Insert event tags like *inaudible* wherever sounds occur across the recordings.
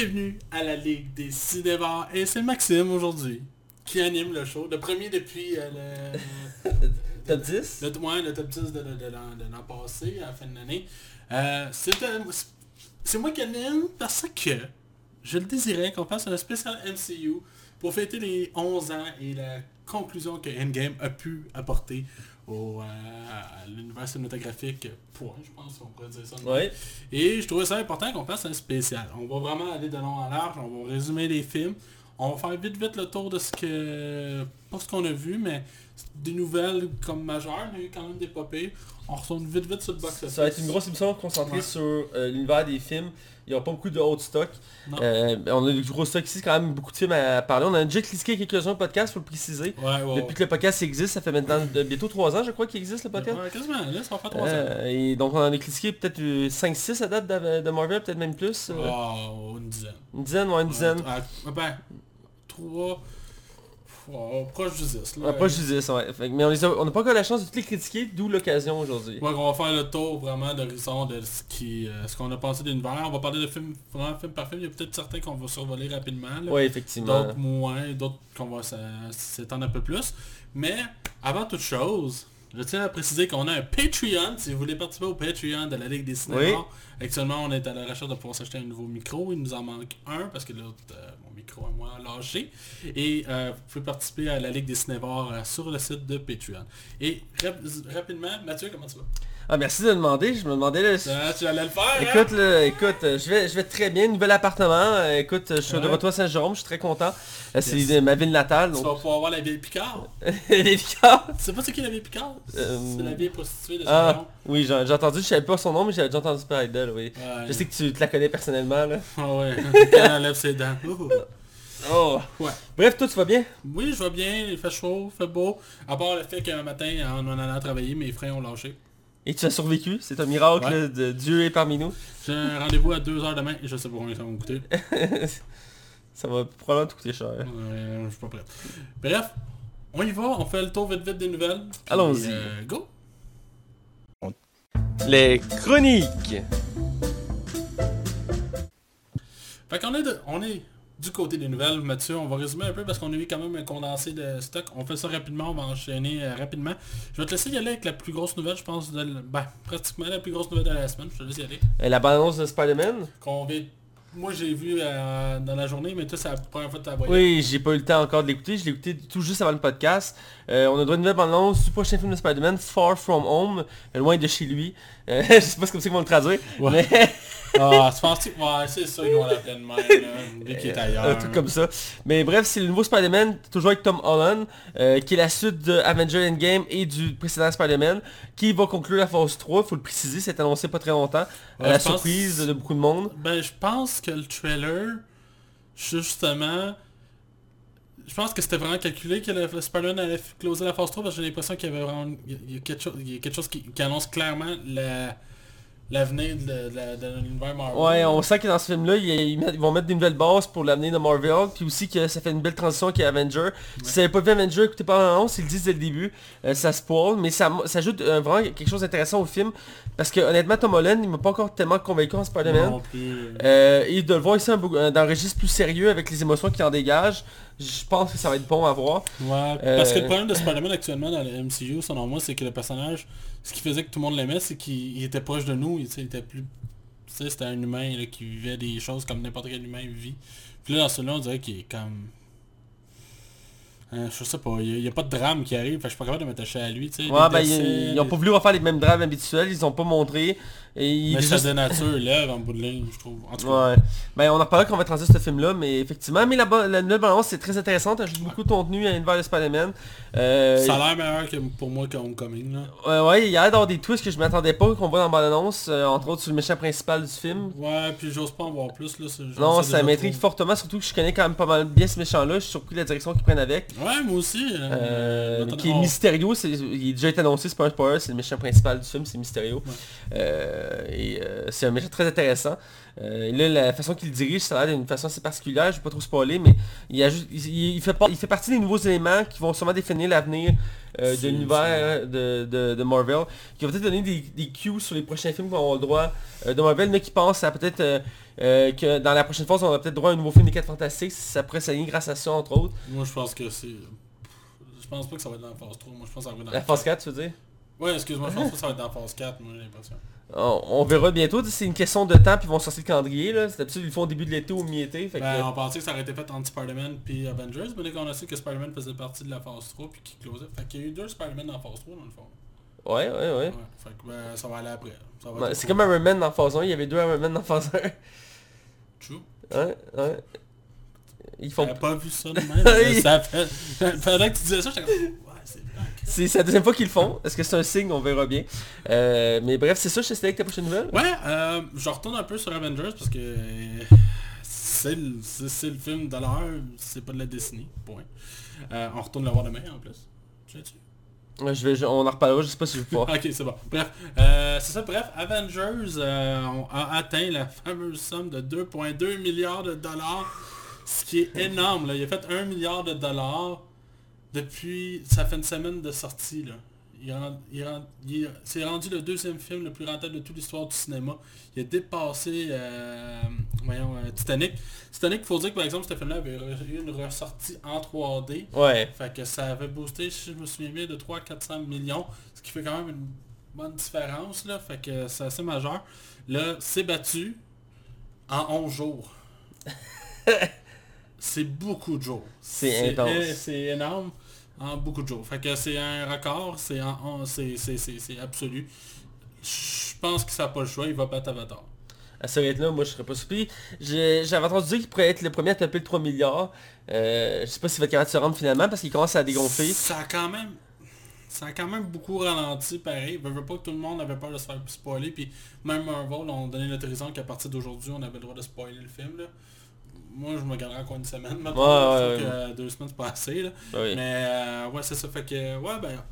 bienvenue à la Ligue des Cinémas. Et c'est Maxime aujourd'hui qui anime le show. Le premier depuis euh, le... *laughs* Top 10 le, ouais, le top 10 de, de- de l'an passé, à la fin de l'année. Euh, c'est moi qui anime parce que je le désirais qu'on fasse un spécial MCU pour fêter les 11 ans et la conclusion que Endgame a pu apporter au, euh, à l'univers cinématographique. Point, je pense qu'on pourrait dire ça. Ouais. Et je trouvais ça important qu'on fasse un spécial. On va vraiment aller de long en large, on va résumer les films. On va faire vite vite le tour de ce que... Pas ce qu'on a vu, mais des nouvelles comme majeures. Il y a eu quand même des popées. On retourne vite vite sur le box Ça va être une grosse émission concentrée Ouais. sur euh, l'univers des films. Il n'y aura pas beaucoup de haut stock. Euh, on a du gros stock ici, quand même beaucoup de films à parler. On a déjà cliqué quelques-uns podcasts, faut le préciser. Ouais, ouais, Depuis que le podcast existe, ça fait maintenant de- bientôt 3 ans, je crois, qu'il existe le podcast. Quasiment, là, ça va faire 3 ans. Euh, et donc on en a cliqué peut-être 5-6 à date de, de Marvel, peut-être même plus. euh, Oh, une dizaine. Une dizaine, ouais, une dizaine. Ouais, ben, 3... proche du 10. Là. Pas juste 10, ouais. Fait mais on on n'a pas encore la chance de toutes les critiquer, d'où l'occasion aujourd'hui. Ouais, on va faire le tour vraiment d'horizon de ce qui, euh, ce qu'on a pensé de l'univers. On va parler de films, vraiment film par film. Il y a peut-être certains qu'on va survoler rapidement. Ouais, effectivement. D'autres moins, d'autres qu'on va s'étendre un peu plus. Mais avant toute chose, je tiens à préciser qu'on a un Patreon. Si vous voulez participer au Patreon de la Ligue des Cinémas, Oui. actuellement on est à la recherche de pouvoir s'acheter un nouveau micro. Il nous en manque un parce que l'autre, euh, micro à moi a lâché. Et euh, vous pouvez participer à la Ligue des Cinévores euh, sur le site de Patreon. Et rap- rapidement, Mathieu, comment tu vas? Ah, merci de demander. Je me demandais là, Ah, Tu allais le faire hein? Écoute, là, écoute, euh, je vais, je vais très bien, nouvel appartement. écoute, je suis de Ouais. retour à Saint-Jérôme, je suis très content. C'est Yes. de ma ville natale, Tu donc. vas pouvoir voir la vieille Picard. *laughs* Tu sais pas c'est qui la vieille Picard? C'est la vieille prostituée de Ah, Saint-Jean. oui, j'ai entendu, je savais pas son nom, mais j'avais déjà entendu parler d'elle, oui. Ouais. Je sais que tu te la connais personnellement, là. Ah ouais, *laughs* quand elle enlève ses dents. Oh. Ouais. Bref, toi, tu vas bien? Oui, je vais bien, il fait chaud, il fait beau. À part le fait qu'un matin, en en allant travailler, mes freins ont lâché. Et tu as survécu, c'est un miracle, Ouais. de Dieu est parmi nous. J'ai un rendez-vous à 2h demain et je sais pas combien ça va me coûter. *laughs* Ça va probablement te coûter cher. Euh, je suis pas prêt. Bref, on y va, on fait le tour vite vite des nouvelles. Allons-y. euh, go Les chroniques Fait qu'on est, de- on est du côté des nouvelles, Mathieu, on va résumer un peu parce qu'on a eu quand même un condensé de stock. On fait ça rapidement, on va enchaîner euh, rapidement. Je vais te laisser y aller avec la plus grosse nouvelle, je pense, de, ben, pratiquement la plus grosse nouvelle de la semaine. Je te laisse y aller. Euh, La bande-annonce de Spider-Man? Qu'on vient- Moi j'ai vu euh, dans la journée, mais toi c'est la première fois que tu as voyé. Oui, j'ai pas eu le temps encore de l'écouter, je l'ai écouté tout juste avant le podcast. Euh, on a droit à une nouvelle bande-annonce du prochain film de Spider-Man, Far From Home, loin de chez lui. *laughs* Je sais pas c'est comme ça qu'ils vont le traduire, Ouais. mais *laughs* Ah, tu penses. Ouais, c'est ça, ils vont l'appeler de même, vu qu'il est ailleurs. un truc comme ça. Mais bref, c'est le nouveau Spider-Man, toujours avec Tom Holland, euh, qui est la suite de Avenger Endgame et du précédent Spider-Man, qui va conclure la phase 3, faut le préciser, c'est annoncé pas très longtemps, Ouais, à la pense- surprise de beaucoup de monde. Ben, je pense que le trailer, justement... Je pense que c'était vraiment calculé que le Spider-Man allait closer la phase 3 parce que j'ai l'impression qu'il y avait vraiment... Il y a quelque chose, il y a quelque chose qui, qui annonce clairement la- l'avenir de, de l'univers Marvel. Ouais, on sent que dans ce film-là, ils, vont mettre des nouvelles bases pour l'avenir de Marvel, puis aussi que ça fait une belle transition avec Avenger. Si vous n'avez pas vu Avenger, écoutez pas l'annonce, ils le disent dès le début, euh, ça spoil, mais ça, ça ajoute euh, vraiment quelque chose d'intéressant au film, parce que honnêtement, Tom Holland, il m'a pas encore tellement convaincu en Spider-Man. Euh, et de le voir ici un euh, dans un registre plus sérieux avec les émotions qu'il en dégage, je pense que ça va être bon à voir. Ouais, Euh, parce que le problème de Spider-Man actuellement dans le MCU, selon moi, c'est que le personnage, ce qui faisait que tout le monde l'aimait, c'est qu'il il était proche de nous, il, était plus... Tu sais, c'était un humain là, qui vivait des choses comme n'importe quel humain vit. Puis là, dans celui-là, on dirait qu'il est comme... Hein, je sais pas, il n'y a, pas de drame qui arrive, je suis pas capable de m'attacher à lui. Ouais, ben, ils, ils ont pas voulu refaire les mêmes drames habituels, ils ont pas montré. Et Mais est ça juste- dénature l'œuvre en bout de ligne, je trouve. En tout cas. Ouais. Ben on en reparlera quand on va transiger ce film là, mais effectivement, mais la, la nouvelle balance c'est très intéressante, elle ajoute beaucoup de contenu à l'univers de Spider-Man. Euh, Ça a l'air meilleur que pour moi que Homecoming, là. ouais, ouais, il y a l'air d'avoir des twists que je m'attendais pas qu'on voit dans la bande-annonce, euh, entre autres sur le méchant principal du film. Ouais, puis j'ose pas en voir plus, là. Non, ça m'intrigue fortement, surtout que je connais quand même pas mal bien ce méchant-là, je suis surpris de la direction qu'ils prennent avec. Ouais, moi aussi. euh, qui est c'est, il a déjà été annoncé, c'est pas un spoiler, c'est le méchant principal du film, c'est Mysterio. Ouais. Euh, et euh, c'est un méchant très intéressant. Euh, et là, la façon qu'il dirige, ça a l'air d'une façon assez particulière, je vais pas trop spoiler, mais il, ajoute, il, il fait, il fait partie des nouveaux éléments qui vont sûrement définir l'avenir euh, de l'univers de, de, de Marvel, qui va peut-être donner des, des cues sur les prochains films qu'on avoir le droit euh, de Marvel, mais qui pensent à peut-être euh, que dans la prochaine phase, on aura peut-être droit à un nouveau film des 4 Fantastiques, ça pourrait s'aligner grâce à ça, entre autres. Moi, je pense que c'est... Je pense pas que ça va être dans la phase 3. Moi, je pense que ça va être dans La phase 4, tu veux dire? Ouais, excuse-moi, je pense pas que ça va être dans la phase 4, moi, j'ai l'impression. On, on verra bientôt, c'est une question de temps, puis ils vont sortir le calendrier, là. C'est d'habitude, ils le font au début de l'été ou mi-été, fait que... Ben, on pensait que ça aurait été fait entre Spider-Man puis Avengers, mais dès qu'on a su que Spider-man faisait partie de la phase 3 puis qu'il closait. Fait qu'il y a eu deux Spider-Man dans la phase 3 dans le fond. Ouais, ouais, ouais. Ouais. Fait que ben, ça va aller après. Ça va Ouais, être c'est comme Iron Man dans phase 1, il y avait deux Iron Man dans phase 1. True. Ouais, ouais. Ils font... J'avais pas vu ça de même. *laughs* ça fait... *laughs* Pendant que tu disais ça, j'étais comme... C'est la deuxième fois qu'ils le font. Est-ce que c'est un signe? On verra bien. Euh, mais bref, c'est ça, je sais avec ta prochaine nouvelle. Ouais, euh, je retourne un peu sur Avengers parce que c'est le, le film de l'heure, c'est pas de la dessinée, point. Euh, on retourne le voir demain en plus. Ouais, Je vais, on en reparlera, je sais pas si je vais. *laughs* Ok, c'est bon. Bref, euh, c'est ça. Bref, Avengers euh, a atteint la fameuse somme de 2,2 milliards de dollars, ce qui est énorme. Là. Il a fait 1 milliard de dollars depuis... Ça fait une semaine de sortie. Là. Il, rend- il rend- il est- c'est rendu le deuxième film le plus rentable de toute l'histoire du cinéma. Il a dépassé euh, voyons, euh, Titanic. Titanic, il faut dire que par exemple, ce film-là avait eu une ressortie en 3D. Ouais. Fait que ça avait boosté, si je me souviens bien, de 300-400 millions, ce qui fait quand même une bonne différence, là. Fait que c'est assez majeur. Là, c'est battu en 11 jours. *laughs* c'est beaucoup de jours. C'est intense. C'est énorme en beaucoup de jours. Fait que c'est un record, c'est absolu. Je pense que ça n'a pas le choix, il va battre Avatar. À ce rythme-là, moi je serais pas surpris. J'avais entendu dire qu'il pourrait être le premier à taper le 3 milliards. Euh, je sais pas s'il va être capable de se rendre finalement parce qu'il commence à dégonfler. Ça a quand même... Ça a quand même beaucoup ralenti, pareil. Je veux pas que tout le monde avait peur de se faire spoiler. Puis même Marvel ont donné l'autorisation qu'à partir d'aujourd'hui, on avait le droit de spoiler le film. Là. Moi, je me garderai encore une semaine maintenant. Ouais, ouais, ouais. que deux semaines, c'est pas assez. Là. Ben oui. Mais euh, ouais, c'est ça. Fait que, ouais, ben,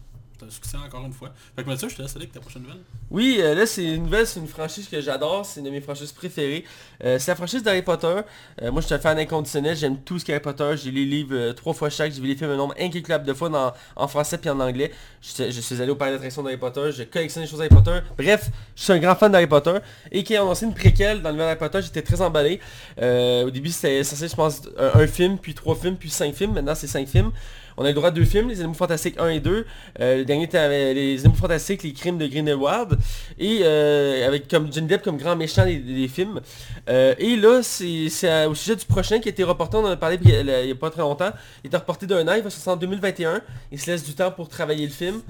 un succès encore une fois. Fait que Mathieu, je te laisse aller avec ta prochaine nouvelle. Oui, euh, là c'est une nouvelle, c'est une franchise que j'adore, c'est une de mes franchises préférées. Euh, c'est la franchise d'Harry Potter. Euh, moi je suis un fan inconditionnel, j'aime tout ce qu'Harry Potter, j'ai les livres trois fois chaque, j'ai vu les films un nombre incalculable de fois dans- en français puis en anglais. Je, suis allé au parc d'attraction d'Harry Potter, je collectionne les choses d'Harry Potter. Bref, je suis un grand fan d'Harry Potter. Et qui a annoncé une préquelle dans le Harry Potter, j'étais très emballé. Au début c'était censé je pense un film, puis trois films, puis cinq films, maintenant c'est cinq films. On a le droit à deux films, Les Animaux Fantastiques 1 et 2. Euh, le dernier était Les Animaux Fantastiques, Les Crimes de Grindelwald. Et euh, avec comme Depp comme grand méchant des, films. Euh, et là, c'est au sujet du prochain qui a été reporté, on en a parlé il y a, pas très longtemps. Il est reporté d'un an, il va en 2021. Il se laisse du temps pour travailler le film.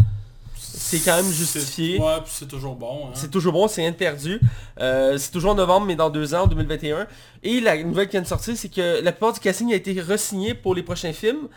C'est quand même justifié. C'est- Ouais, puis c'est toujours bon. Hein. C'est toujours bon, c'est rien de perdu. Euh, c'est toujours en novembre, mais dans deux ans, en 2021. Et la nouvelle qui vient de sortir, c'est que la plupart du casting a été re-signé pour les prochains films.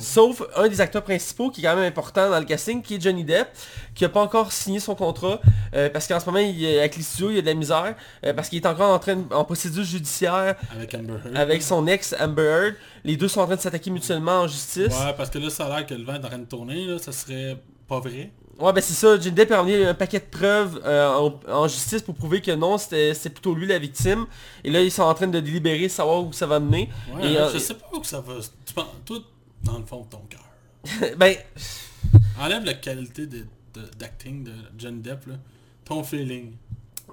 Sauf un des acteurs principaux qui est quand même important dans le casting, qui est Johnny Depp, qui n'a pas encore signé son contrat, euh, parce qu'en ce moment, il, avec les studios, il y a de la misère, euh, parce qu'il est encore en train de- en procédure judiciaire Avec Amber Heard. avec son ex Amber Heard. Les deux sont en train de s'attaquer mutuellement en justice. Ouais, parce que là, ça a l'air que le vent est en train de tourner, là. Ça serait pas vrai. Ouais, ben c'est ça, Johnny Depp a ramené un paquet de preuves euh, en, en justice pour prouver que non, c'était plutôt lui la victime. Et là, ils sont en train de délibérer, savoir où ça va mener. Ouais, Et, euh, je sais pas où ça va. Tu penses, toi, dans le fond de ton cœur. *laughs* ben, Enlève la qualité de- de- d'acting de, Johnny Depp, là. Ton feeling.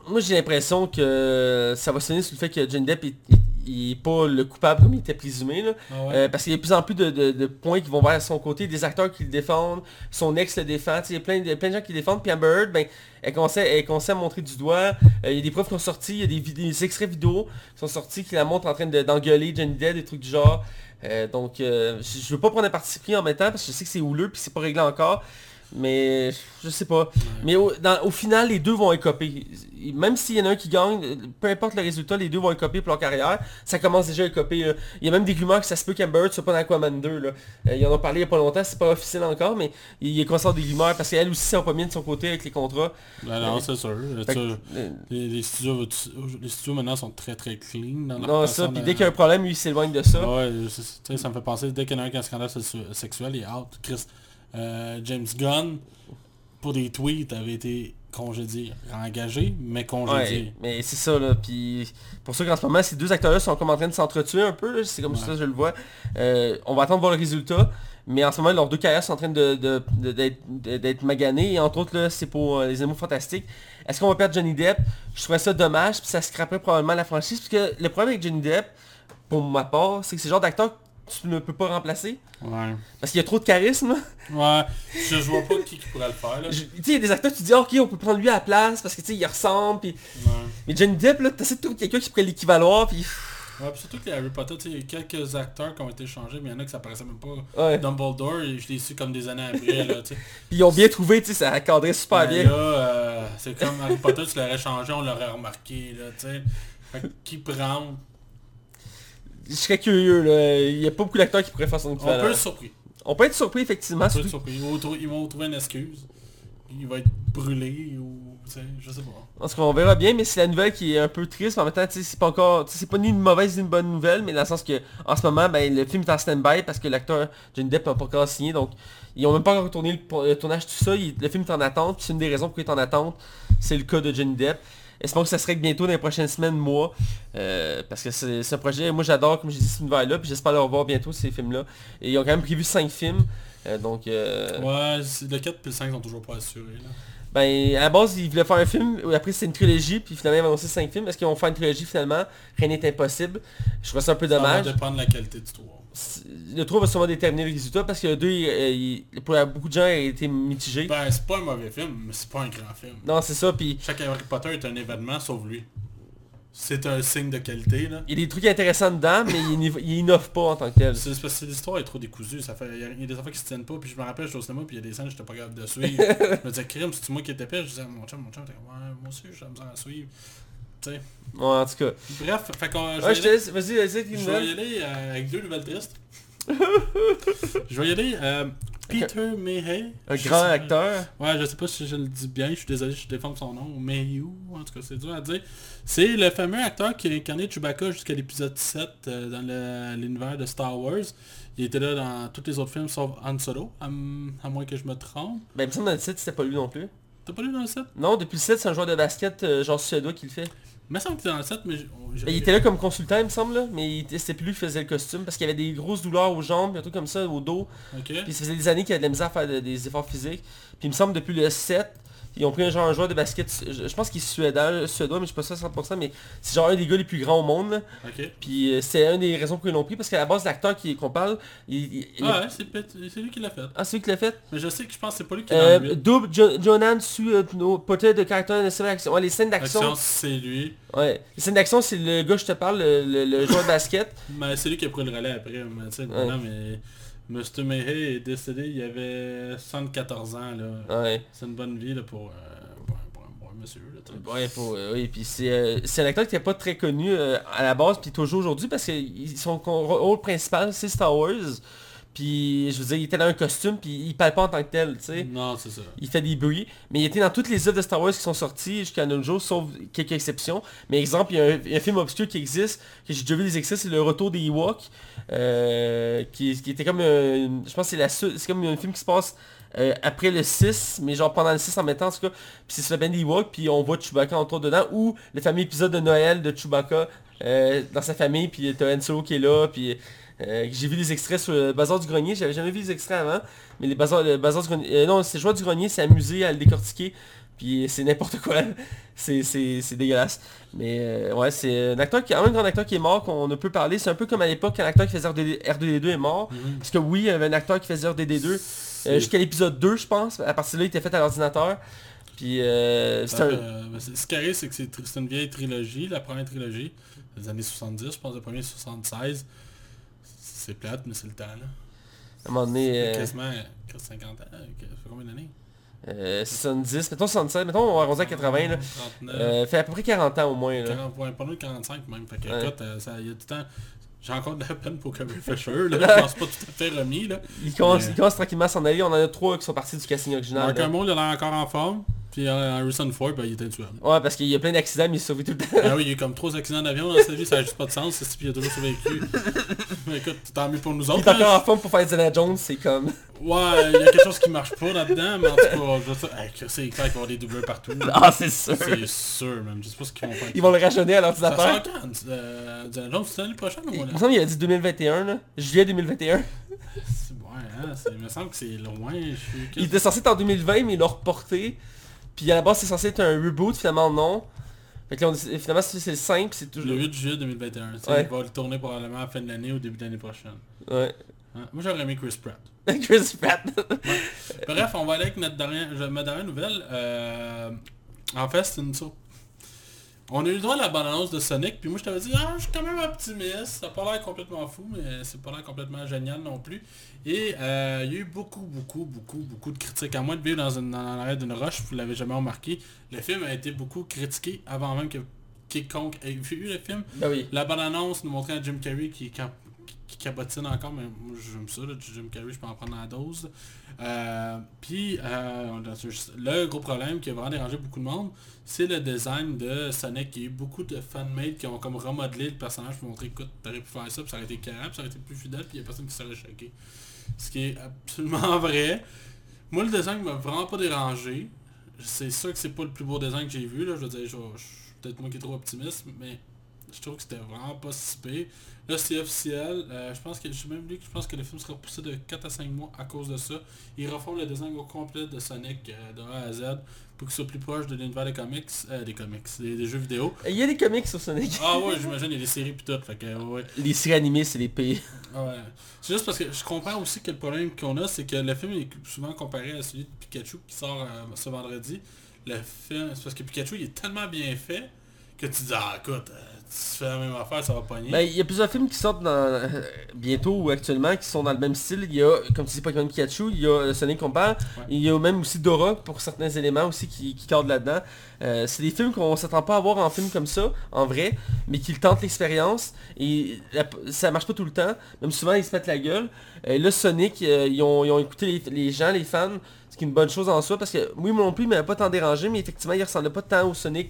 moi j'ai l'impression que ça va sonner sur le fait que Johnny Depp est- il est pas le coupable comme il était présumé. Là. Ah ouais? Euh, parce qu'il y a de plus en plus de, de- de points qui vont vers son côté, des acteurs qui le défendent, son ex le défend, il y a plein, de- plein de gens qui le défendent, puis Amber Heard, ben, elle commençait, elle commençait à montrer du doigt, Euh, il y a des preuves qui sont sorties, il y a des, extraits vidéo qui sont sortis qui la montrent en train de- d'engueuler Johnny Depp, des trucs du genre. Euh, donc euh, je, je veux pas prendre un parti pris en même temps parce que je sais que c'est houleux puis c'est pas réglé encore. Mais je sais pas. Mais au, dans- au final, les deux vont écoper. Même s'il y en a un qui gagne, peu importe le résultat, les deux vont écoper pour leur carrière. Ça commence déjà à écoper. là. Il y a même des rumeurs que ça se peut qu'Amber Heard soit pas dans Aquaman 2. Là. Euh, ils en ont parlé il y a pas longtemps, c'est pas officiel encore, mais il y a des rumeurs parce qu'elle aussi, va pas bien de son côté avec les contrats. Ben non, ouais. c'est sûr. Que, euh, les, les studios, les studios maintenant sont très très clean dans non, ça, puis dès qu'il y a un problème, lui, il s'éloigne de ça. Ouais, ça me fait penser, dès qu'il y en a un qui a un scandale sexu- sexuel, il est out. Chris, euh, James Gunn, pour des tweets, avait été congédié. Engagé, mais Ouais, congédié. mais c'est ça là, puis pour ça qu'en ce moment ces deux acteurs-là sont comme en train de s'entretuer un peu, c'est comme Ouais. ça je le vois. Euh, on va attendre de voir le résultat, mais en ce moment leurs deux carrières sont en train de, de- de- d'être, de- maganées, et entre autres là c'est pour euh, les animaux fantastiques. Est-ce qu'on va perdre Johnny Depp? Je trouverais ça dommage, puis ça scraperait probablement la franchise, parce que le problème avec Johnny Depp, pour ma part, c'est que c'est le genre d'acteur tu ne peux pas remplacer, Ouais. parce qu'il y a trop de charisme. Ouais. Je, je vois pas qui, qui pourrait le faire, Tu sais, il y a des acteurs, tu dis, ok, on peut prendre lui à la place, parce que tu sais, il ressemble, puis... Ouais. Mais Johnny Depp, là, t'essaies de trouver quelqu'un qui pourrait l'équivaloir, puis... Ouais, surtout que les Harry Potter, tu sais, il y a quelques acteurs qui ont été changés, mais il y en a que ça paraissait même pas. Ouais. Dumbledore, et je l'ai su comme des années après, là, tu sais. *laughs* Puis ils ont bien trouvé, tu sais, ça cadrait super Mais bien. là, euh, c'est comme Harry Potter, tu l'aurais changé, on l'aurait remarqué, là, tu sais. Fait qui prend? Je serais curieux, là. Il y a pas beaucoup d'acteurs qui pourraient faire son On équivalent. peut être surpris. On peut être surpris, effectivement. On peut être surpris. Ils vont, trou- ils vont trouver une excuse. Il va être brûlé ou... Je sais pas. En tout cas, on verra bien, mais c'est la nouvelle qui est un peu triste. mais En même temps, c'est pas encore... C'est pas ni une mauvaise ni une bonne nouvelle, mais dans le sens que en ce moment, ben, le film est en stand-by parce que l'acteur Johnny Depp n'a pas encore signé. Donc, ils ont même pas encore retourné le, tournage, tout ça. Il- le film est en attente. C'est une des raisons pour il est en attente. C'est le cas de Johnny Depp. Espérons que ça serait que bientôt dans les prochaines semaines, mois. euh, parce que c'est un projet, moi j'adore, comme j'ai dit, cet univers-là. Puis j'espère le revoir bientôt, ces films-là. Et ils ont quand même prévu 5 films. euh, donc, euh, Ouais, le 4 et le 5 sont toujours pas assurés, là. ben, à la base, ils voulaient faire un film, après c'est une trilogie, puis finalement ils ont annoncé 5 films. Est-ce qu'ils vont faire une trilogie finalement? Rien n'est impossible. Je trouve ça un peu Ça va dommage. dépendre de la qualité du 3. Le 3 va sûrement déterminer le résultat parce que le 2, il- il- pour beaucoup de gens, il a été mitigé. Ben, c'est pas un mauvais film, mais c'est pas un grand film. Non, c'est ça, puis Chaque Harry Potter est un événement, sauf lui. C'est un signe de qualité, là. il y a des trucs intéressants dedans, mais il, il innove pas en tant que tel. C'est parce que l'histoire est trop décousue, ça fait, il y, a- des affaires qui se tiennent pas, puis je me rappelle, j'étais au cinéma, puis il y a des scènes, j'étais pas capable de suivre. *laughs* je me disais, crime, c'est moi qui étais pire, je disais, mon chum, mon chum, t'es comme, ouais, moi aussi, j'ai misère à suivre. Tu sais. Ouais, en tout cas. Bref, fait qu'on, Ouais, je te laisse, vas-y, une je vais y aller euh, avec deux nouvelles tristes. *laughs* je vais y aller, euh, Peter Mayhew. Un grand sais- acteur. Ouais, je sais pas si je le dis bien, je suis désolé, je déforme son nom, Mayhew, en tout cas c'est dur à dire. C'est le fameux acteur qui a incarné Chewbacca jusqu'à l'épisode 7 euh, dans l'univers de Star Wars. Il était là dans tous les autres films sauf Han Solo, à, moins que je me trompe. Ben, il me semble dans le 7, c'était pas lui non plus. T'as pas lu dans le 7 Non, depuis le 7, c'est un joueur de basket, euh, genre suédois qui le fait. Il me semble que c'était dans le 7, mais... il était là comme consultant, il me semble, mais était- c'était plus lui qui faisait le costume parce qu'il avait des grosses douleurs aux jambes, un truc comme ça, au dos. Puis ça faisait des années qu'il avait de la misère à faire de- des efforts physiques. Puis il me semble depuis le 7, ils ont pris un genre un joueur de basket, je, pense qu'il est suédois, suédois, mais je suis pas sûr à 100%, mais c'est genre un des gars les plus grands au monde. là. Puis euh, c'est une des raisons pour ils l'ont pris, parce qu'à la base, l'acteur qui- qu'on parle, il... il- il- Ah ouais, c'est lui qui l'a fait. Ah, c'est lui qui l'a fait? Mais je sais que je pense que c'est pas lui qui l'a euh, fait. Double, Jo- Jonan Su, euh, potet de caractère de d'action. Ouais, les scènes d'action. Action, c'est lui. Ouais. Les scènes d'action, c'est le gars, je te parle, le, le- le joueur de basket. *laughs* Mais c'est lui qui a pris le relais après. Mais, tu sais, Ouais. non, mais Mr. Mayhew est décédé, il avait 74 ans. là. Ouais. C'est une bonne vie là, pour, euh, pour, un- pour un- monsieur. Là. Ouais, pour, euh, oui, puis c'est euh, c'est un acteur qui n'est pas très connu euh, à la base, puis toujours aujourd'hui, parce que son rôle principal, c'est Star Wars. Puis, je veux dire, il était dans un costume, puis il parle pas en tant que tel, tu sais. Non, c'est ça. Il fait des bruits, mais il était dans toutes les œuvres de Star Wars qui sont sorties jusqu'à nos jours, sauf quelques exceptions. Mais exemple, il y a un, il y a un film obscur qui existe, que j'ai déjà vu des extraits, c'est Le Retour des Ewoks, euh, qui, qui était comme, un- je pense que c'est la c'est comme un film qui se passe euh, après le 6, mais genre pendant le 6 en mettant en tout cas, puis c'est sur la bande des Ewoks, puis on voit Chewbacca entre dedans, ou le fameux épisode de Noël de Chewbacca euh, dans sa famille, puis t'as Han Solo qui est là, puis euh, j'ai vu des extraits sur le Bazar du Grenier, j'avais jamais vu les extraits avant, mais les bazars, le Bazar du Grenier, euh, non, c'est joueur du Grenier, c'est amusé à le décortiquer, puis c'est n'importe quoi, *laughs* c'est c'est- c'est dégueulasse. Mais euh, ouais, c'est un acteur qui, un grand acteur qui est mort qu'on ne peut parler, c'est un peu comme à l'époque quand l'acteur qui faisait R2D R2D2 est mort, parce que oui, il y avait un acteur qui faisait R2D2, C'est- euh, jusqu'à l'épisode 2 je pense, à partir de là il était fait à l'ordinateur, puis euh, un... Euh, ce qui arrive, c'est que c'est une vieille trilogie, la première trilogie, des années 70, je pense, le premier 76. C'est plate, mais c'est le temps, là. à un moment donné, euh, Quasiment 50 ans, ça fait combien d'années? Euh, 70, mettons 77, mettons on va arrondir à 80 là. 39, Euh, fait à peu près 40 ans au moins là. 40, ouais, pas loin de 45 même. Fait que, Ouais. écoute, euh, ça, il y a du temps. J'ai encore de la peine pour Carrie *laughs* Fisher, là. Je pense pas tout à fait remis, là. Il commence, Mais- il commence tranquillement à s'en aller, on en a trois qui sont partis du casting original. Mark là. Hamill, il a l'air encore en forme. Puis Harrison Ford, ben, il est intuable. Ouais, parce qu'il y a plein d'accidents, mais il se sauve tout le temps. Ah oui, il y a eu comme trois accidents d'avion dans sa vie, ça n'a juste pas de sens, c'est puis il a toujours survécu. Mais écoute, tant mieux pour nous Il autres. est encore hein. en forme pour faire Indiana Jones, c'est comme... Ouais, il y a quelque chose qui marche pas là-dedans, mais en tout cas, c'est clair qu'il va y avoir des doubleurs partout. Ah, c'est sûr. C'est sûr, même. Je sais pas ce qu'ils vont faire. Ils vont le rajeunir à Ça l'ordinateur. sort quand euh, Indiana Jones, c'est l'année prochaine ou Il voilà? me semble qu'il a dit 2021, là. Juillet 2021. C'est- Ouais, hein, il me semble que c'est loin. Il était censé être en 2020, mais il l'a reporté. Puis à la base, c'est censé être un reboot, finalement non. Fait que là, on finalement, c'est c'est le 5, c'est toujours... Le 8 juillet 2021. tu sais, Ouais. Il va le tourner probablement à la fin de l'année ou début de l'année prochaine. Ouais. Hein? Moi j'aurais aimé Chris Pratt. *laughs* Chris Pratt. Bref, on va aller avec notre dernière, ma dernière nouvelle. Euh, en fait, c'est une so- On a eu le droit à la bande-annonce de Sonic, puis moi je t'avais dit, ah, je suis quand même optimiste, ça n'a pas l'air complètement fou, mais c'est pas l'air complètement génial non plus. Et euh, il y a eu beaucoup, beaucoup, beaucoup, beaucoup de critiques. À moins de vivre dans, une, dans d'une roche, vous l'avez jamais remarqué, le film a été beaucoup critiqué avant même que quiconque ait vu le film. Ben oui. La bande-annonce nous montrait un Jim Carrey qui, qui, qui cabotine encore, mais moi j'aime ça, là, Jim je peux en prendre la dose. Euh, Puis, euh, le gros problème qui a vraiment dérangé beaucoup de monde, c'est le design de Sonic. Il y a eu beaucoup de fanmates qui ont comme remodelé le personnage pour montrer, écoute, t'aurais pu faire ça, puis ça aurait été carré, ça aurait été plus fidèle, puis il y a personne qui serait choqué. Ce qui est absolument *laughs* vrai. Moi, le design m'a vraiment pas dérangé. C'est sûr que c'est pas le plus beau design que j'ai vu, là. Je veux dire, peut-être moi qui est trop optimiste, mais je trouve que c'était vraiment pas si pire. Là, c'est officiel. Euh, je pense que je suis même lu que je pense que le film sera repoussé de 4 à 5 mois à cause de ça. Ils refont le design au complet de Sonic euh, de A à Z pour qu'il soit plus proche de l'univers des comics, euh, des comics, des, des jeux vidéo. Il y a des comics sur Sonic. Ah ouais, j'imagine il y a des séries pis tout, fait que ouais. Les séries animées, c'est les pires. Ouais. C'est juste parce que je comprends aussi que le problème qu'on a, c'est que le film est souvent comparé à celui de Pikachu qui sort ce vendredi. Le film, c'est parce que Pikachu il est tellement bien fait que tu dis ah écoute, euh, tu fais la même affaire, ça va pogner. Ben, il y a plusieurs films qui sortent dans, euh, bientôt ou actuellement qui sont dans le même style. Il y a, comme tu dis, Pokémon Pikachu, il y a euh, Sonic Ouais. il y a même aussi Dora pour certains éléments aussi qui, qui cadrent là-dedans. Euh, c'est des films qu'on s'attend pas à voir en film comme ça, en vrai, mais qui tentent l'expérience. Et la- ça marche pas tout le temps, même souvent ils se mettent la gueule. Euh, là, Sonic, euh, ils, ont, ils ont écouté les, les gens, les fans, ce qui est une bonne chose en soi, parce que oui, moi non plus, il m'avait pas tant dérangé, mais effectivement, il ressemblait pas tant au Sonic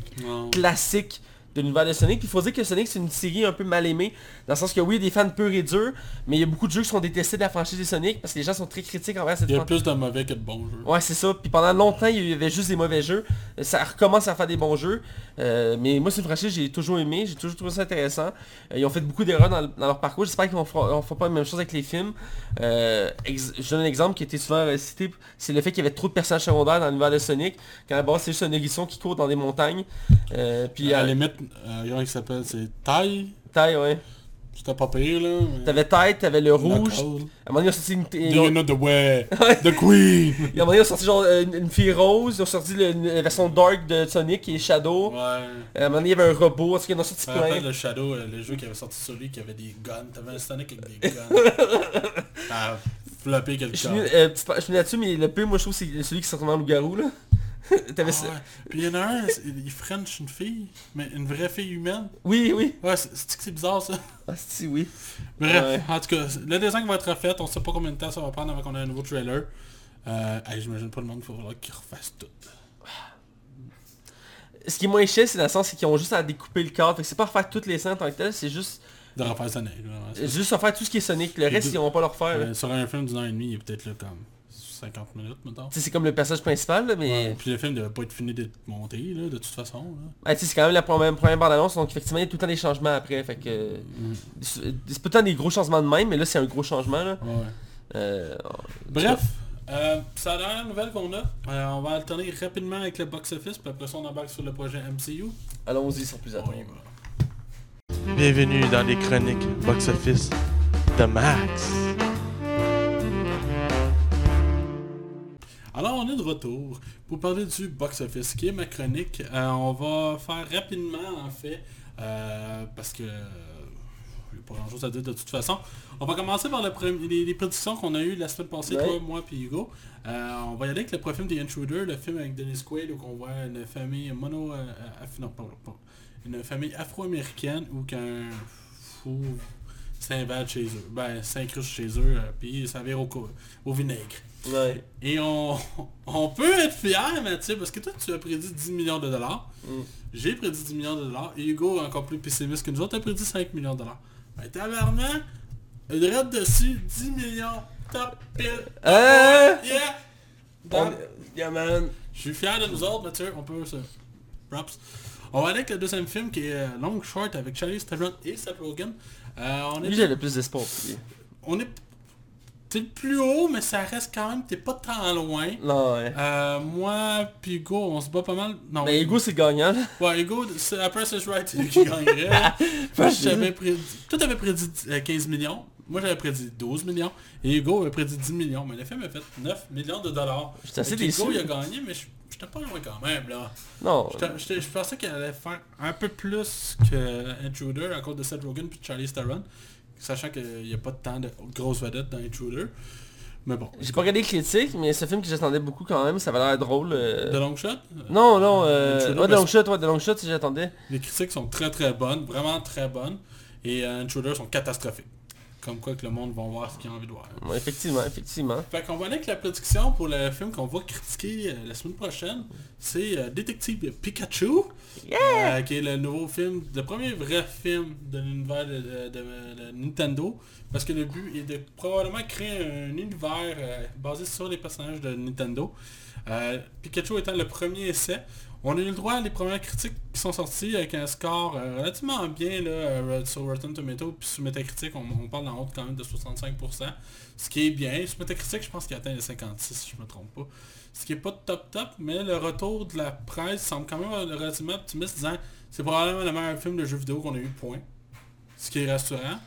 classique de l'univers de Sonic. Puis il faut dire que Sonic c'est une série un peu mal aimée, dans le sens que oui, il y a des fans purs et durs, mais il y a beaucoup de jeux qui sont détestés de la franchise de Sonic parce que les gens sont très critiques envers cette Il y a franchise. plus de mauvais que de bons jeux. Ouais c'est ça, puis pendant longtemps il y avait juste des mauvais jeux, ça recommence à faire des bons jeux, Euh, mais moi c'est une franchise que j'ai toujours aimé, j'ai toujours trouvé ça intéressant, Euh, ils ont fait beaucoup d'erreurs dans, dans leur parcours, j'espère qu'ils ne feront pas la même chose avec les films. Euh, je donne un exemple qui a été souvent cité, c'est le fait qu'il y avait trop de personnages secondaires dans l'univers de Sonic, quand à la base c'est juste un hérisson qui court dans des montagnes, puis à la limite, euh, comment il s'appelle, c'est Tai. taille ouais. C'était pas pire là. mais- T'avais tête, t'avais le rouge. À un moment donné, ils ont sorti une... Ils ont... the way? *laughs* The Queen! *laughs* À un moment donné, ils ont sorti genre une, une fille rose, ils ont sorti le- la version dark de Sonic qui est Shadow. Ouais. À un moment donné, il y avait un robot, en tout cas, ils en ont sorti plein. le Shadow, euh, le jeu qui avait sorti sur lui, qui avait des guns. T'avais un Sonic avec des guns. *laughs* Ça a floppé Je quelque suis euh, là-dessus, mais le pire, moi je trouve, c'est celui qui retrouve en loup-garou, là. *laughs* T'avais ça. Puis il y en a un, il French une fille, mais une vraie fille humaine. Oui, oui. Ouais, c'est c'est que c'est bizarre ça? Ah, si, oui. Bref, en tout cas, le design va être refait, on sait pas combien de temps ça va prendre avant qu'on ait un nouveau trailer. Euh, j'imagine pas le monde, il va falloir qu'ils refassent tout. Ce qui est moins chiant, c'est dans le sens qu'ils ont juste à découper le cadre. Fait que c'est pas refaire toutes les scènes en tant que tel, c'est juste, De refaire Sonic. vraiment, c'est- juste refaire tout ce qui est Sonic. Le reste, ils vont pas le refaire. Euh, sur un film d'une heure et demie, il est peut-être là comme 50 minutes, mettons. C'est comme le personnage principal, là, mais... Ouais, Puis le film devait pas être fini d'être monté, là, de toute façon. Là. Ah, tu sais, c'est quand même la première, première bande-annonce, donc effectivement, il y a tout le temps des changements après. Fait que... C'est c'est tant des gros changements de même, mais là, c'est un gros changement, là. Ouais. Euh, Bref, euh, c'est la dernière nouvelle qu'on a. Euh, on va alterner rapidement avec le box-office, puis après ça on embarque sur le projet MCU. Allons-y sans plus attendre. Bienvenue dans les chroniques box-office de Max. Alors on est de retour pour parler du box-office, qui est ma chronique. Euh, on va faire rapidement en fait, euh, parce que... N'y a pas grand chose à dire de toute façon. On va commencer par le les, les prédictions qu'on a eues la semaine passée, Ouais. toi, moi puis Hugo. Euh, on va y aller avec le film The Intruder, le film avec Dennis Quaid où on voit une famille mono... euh, non, pas- pas- une famille afro-américaine où qu'un fou s'invade chez eux. Ben, s'incruste chez eux, euh, puis ça vire au, au vinaigre. Ouais. Et on, *laughs* on peut être fier, Mathieu, parce que toi, tu as prédit 10 millions de dollars. Mm. J'ai prédit 10 millions de dollars. Et Hugo, encore plus pessimiste que nous autres, a prédit 5 millions de dollars. Ben, tabarnak, une rate dessus, 10 millions, top pile. Hein? Yeah! On- Yeah, man. Je suis fier de nous autres, Mathieu. On peut se... Props. On va aller avec le deuxième film qui est euh, Long Short avec Charlie Theron et Seth Rogen. Euh, on est Lui, j'avais plus d'espoir. on est t'es le plus haut mais ça reste quand même t'es pas tant loin Non, ouais. euh, moi puis Hugo on se bat pas mal non Mais Hugo, c'est gagnant. là. ouais Hugo après c'est right c'est lui qui gagnerait *laughs* là. moi j'avais prédit toi t'avais prédit euh, 15 millions moi j'avais prédit 12 millions et Hugo avait prédit 10 millions mais le film a fait 9 millions de dollars J'étais assez déçu. Hugo il a gagné mais je- j'étais pas loin quand même là Non. Je pensais qu'elle allait faire un peu plus que Intruder à cause de Seth Rogen puis Charlie Theron sachant qu'il n'y a pas tant de grosses vedettes dans Intruder mais bon J'ai pas regardé les critiques, mais ce film que j'attendais beaucoup quand même, ça avait l'air drôle. euh. de long shot? Non, non, euh... Intruder, ouais, de ben, long shot, ouais, de long shot, si j'attendais. Les critiques sont très très bonnes, vraiment très bonnes. Et euh, Intruder sont catastrophiques. Comme quoi que le monde va voir ce qu'il a envie de voir. Ouais, effectivement, effectivement. Fait qu'on va aller avec la prédiction pour le film qu'on va critiquer euh, la semaine prochaine. C'est euh, Détective Pikachu. euh, qui est le nouveau film, le premier vrai film de l'univers de, de- de- de Nintendo. Parce que le but est de probablement créer un univers euh, basé sur les personnages de Nintendo. Pikachu étant le premier essai. On a eu le droit à les premières critiques qui sont sorties avec un score euh, relativement bien là, euh, sur Rotten Tomato puis sur Metacritic on, on parle en haut quand même de 65%. Ce qui est bien. Sur Metacritic je pense qu'il atteint les 56 si je me trompe pas. Ce qui est pas top top, mais le retour de la presse semble quand même relativement optimiste disant c'est probablement le meilleur film de jeu vidéo qu'on a eu point. Ce qui est rassurant.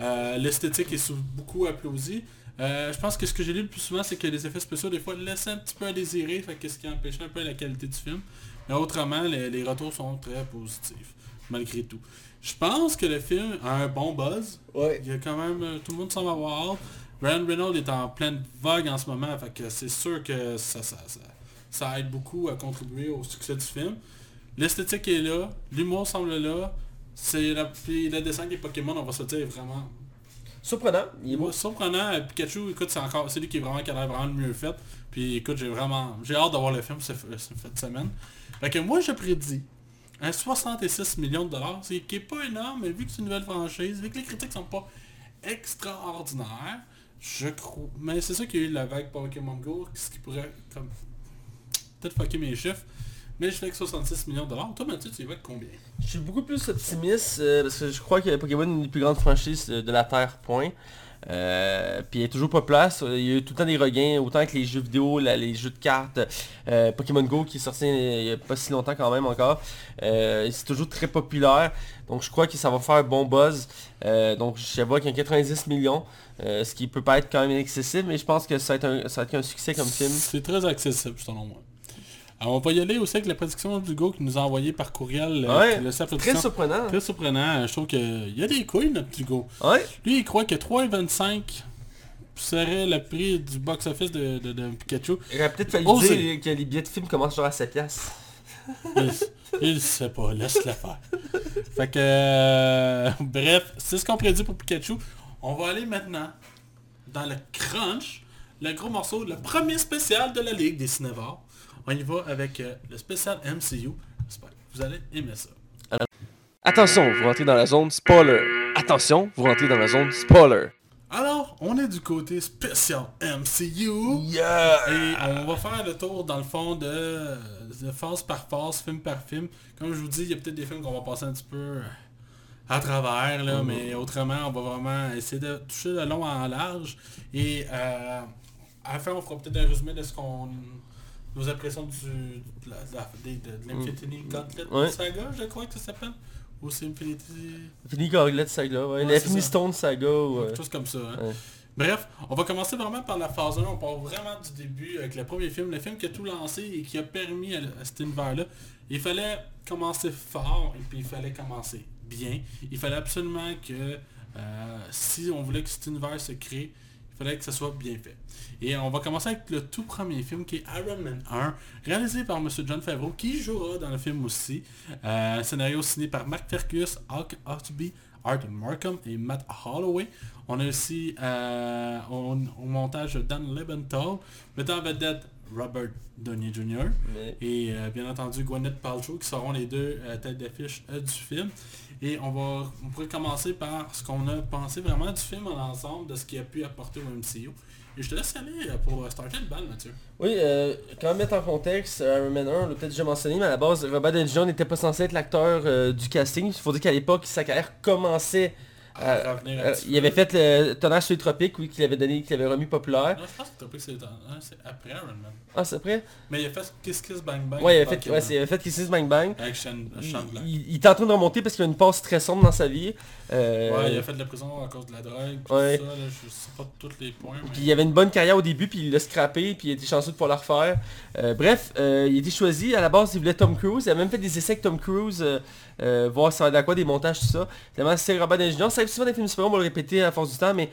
Euh, L'esthétique est beaucoup applaudie. Euh, je pense que ce que j'ai lu le plus souvent, c'est que les effets spéciaux, des fois, laissaient un petit peu à désirer, fait ce qui empêchait un peu la qualité du film. Mais autrement, les, les retours sont très positifs, malgré tout. Je pense que le film a un bon buzz. Ouais. Il y a quand même... euh, tout le monde semble avoir hâte. Ryan Reynolds est en pleine vague en ce moment, fait que c'est sûr que ça, ça, ça, ça aide beaucoup à contribuer au succès du film. L'esthétique est là, l'humour semble là. C'est la, puis le dessin des Pokémon, on va se dire, est vraiment Surprenant. Il est beau. surprenant, Pikachu, écoute, c'est encore, c'est lui qui est vraiment qui a l'air vraiment le mieux fait. Puis écoute, j'ai vraiment, j'ai hâte d'avoir le film cette, cette semaine. Fait que moi, je prédis un 66 millions de dollars, c'est qui est pas énorme, mais vu que c'est une nouvelle franchise, vu que les critiques sont pas extraordinaires, je crois. Mais c'est ça qu'il y a eu la vague Pokémon Go, ce qui pourrait peut-être fucker mes chiffres. Mais je fais que 66 millions de dollars. Toi, Mathieu, tu y vas avec combien? Je suis beaucoup plus optimiste euh, parce que je crois que Pokémon est une des plus grandes franchises euh, de la Terre, point. Euh, puis il est toujours pas place. Il y a eu tout le temps des regains, autant avec les jeux vidéo, les jeux de cartes, euh, Pokémon Go qui est sorti euh, il y a pas si longtemps quand même encore. C'est toujours très populaire. Donc je crois que ça va faire un bon buzz. Donc je vois qu'il y a 90 millions, ce qui peut pas être quand même excessif, mais je pense que ça va être un, ça va être un succès comme film. C'est très accessible, selon moi. Alors, on va y aller aussi avec la prédiction d'Hugo qui nous a envoyé par courriel euh, Ouais, le sa Très surprenant. Très surprenant. Je trouve qu'il y a des couilles, notre Hugo. Ouais. Lui, il croit que 3,25 serait le prix du box-office de, de- de Pikachu. Il aurait peut-être fallu Osez. dire que les billets de film commencent genre à 7 piastres. Il, il sait pas, laisse-le faire. Fait que, euh, bref, c'est ce qu'on prédit pour Pikachu. On va aller maintenant dans le crunch, le gros morceau, le premier spécial de la Ligue des Cinévores. On y va avec euh, le spécial MCU. J'espère que vous allez aimer ça. Attention, vous rentrez dans la zone spoiler. Attention, vous rentrez dans la zone spoiler. Alors, on est du côté spécial MCU. Yeah! Et on va faire le tour dans le fond de, de phase par phase, film par film. Comme je vous dis, il y a peut-être des films qu'on va passer un petit peu à travers, là, mais autrement, on va vraiment essayer de toucher le long en large. Et euh, à la fin, on fera peut-être un résumé de ce qu'on... nos impressions du, de la- de de l'Infinity Gauntlet Ouais. Saga, je crois que ça s'appelle. Ou c'est Infinity... Fini Gauntlet Saga, ouais. Ouais, ça. Stone Saga, ouais. Quelque chose comme ça. hein. Ouais. Bref, on va commencer vraiment par la phase 1. On part vraiment du début avec le premier film. Le film qui a tout lancé et qui a permis à, à cet univers-là. Il fallait commencer fort et puis il fallait commencer bien. Il fallait absolument que euh, si on voulait que cet univers se crée, il fallait que ça soit bien fait. Et on va commencer avec le tout premier film qui est Iron Man 1, réalisé par M. John Favreau, qui jouera dans le film aussi. Euh, scénario signé par Mark Fergus, Hawk Ottby, Art Markham et Matt Holloway. On a aussi euh, au, au montage Dan Lebenthal, mettant en vedette Robert Downey Jr. Mais- et euh, bien entendu Gwyneth Paltrow qui seront les deux euh, têtes d'affiche euh, du film. Et on va on pourrait commencer par ce qu'on a pensé vraiment du film en ensemble, de ce qu'il a pu apporter au MCU. Je te laisse aller euh, pour euh, starter le bal, Mathieu. Oui, euh, quand mettre en contexte, euh, Iron Man 1, on l'a peut-être déjà mentionné, mais à la base, Robert Downey Jr. n'était pas censé être l'acteur du casting. Il faut dire qu'à l'époque, sa carrière commençait. Euh, euh, il avait fait le Tonnerre sur les tropiques, oui, qu'il avait donné, qu'il avait remis populaire. Non, je pense que que c'est après Iron Man. Ah, c'est après? Mais il a fait Kiss Kiss Bang Bang. Ouais, il avait avec fait, ouais, c'est- il avait fait Kisses Bang Bang. Avec Sean Black. il- il était en train de remonter parce qu'il a une passe très sombre dans sa vie. Euh, Ouais, il a fait de la prison à cause de la drogue, tout Ouais. ça, là, je sais pas tous les points, mais... Puis il avait une bonne carrière au début, puis il l'a scrappé, puis il était chanceux de pouvoir la refaire. Bref, il a été choisi. À la base, il voulait Tom Cruise. Il a même fait des essais avec Tom Cruise, euh, euh, voir ça va être à quoi, des montages, tout ça. Finalement, c'est Robert Downey. Ça arrive souvent les films super on va le répéter à force du temps, mais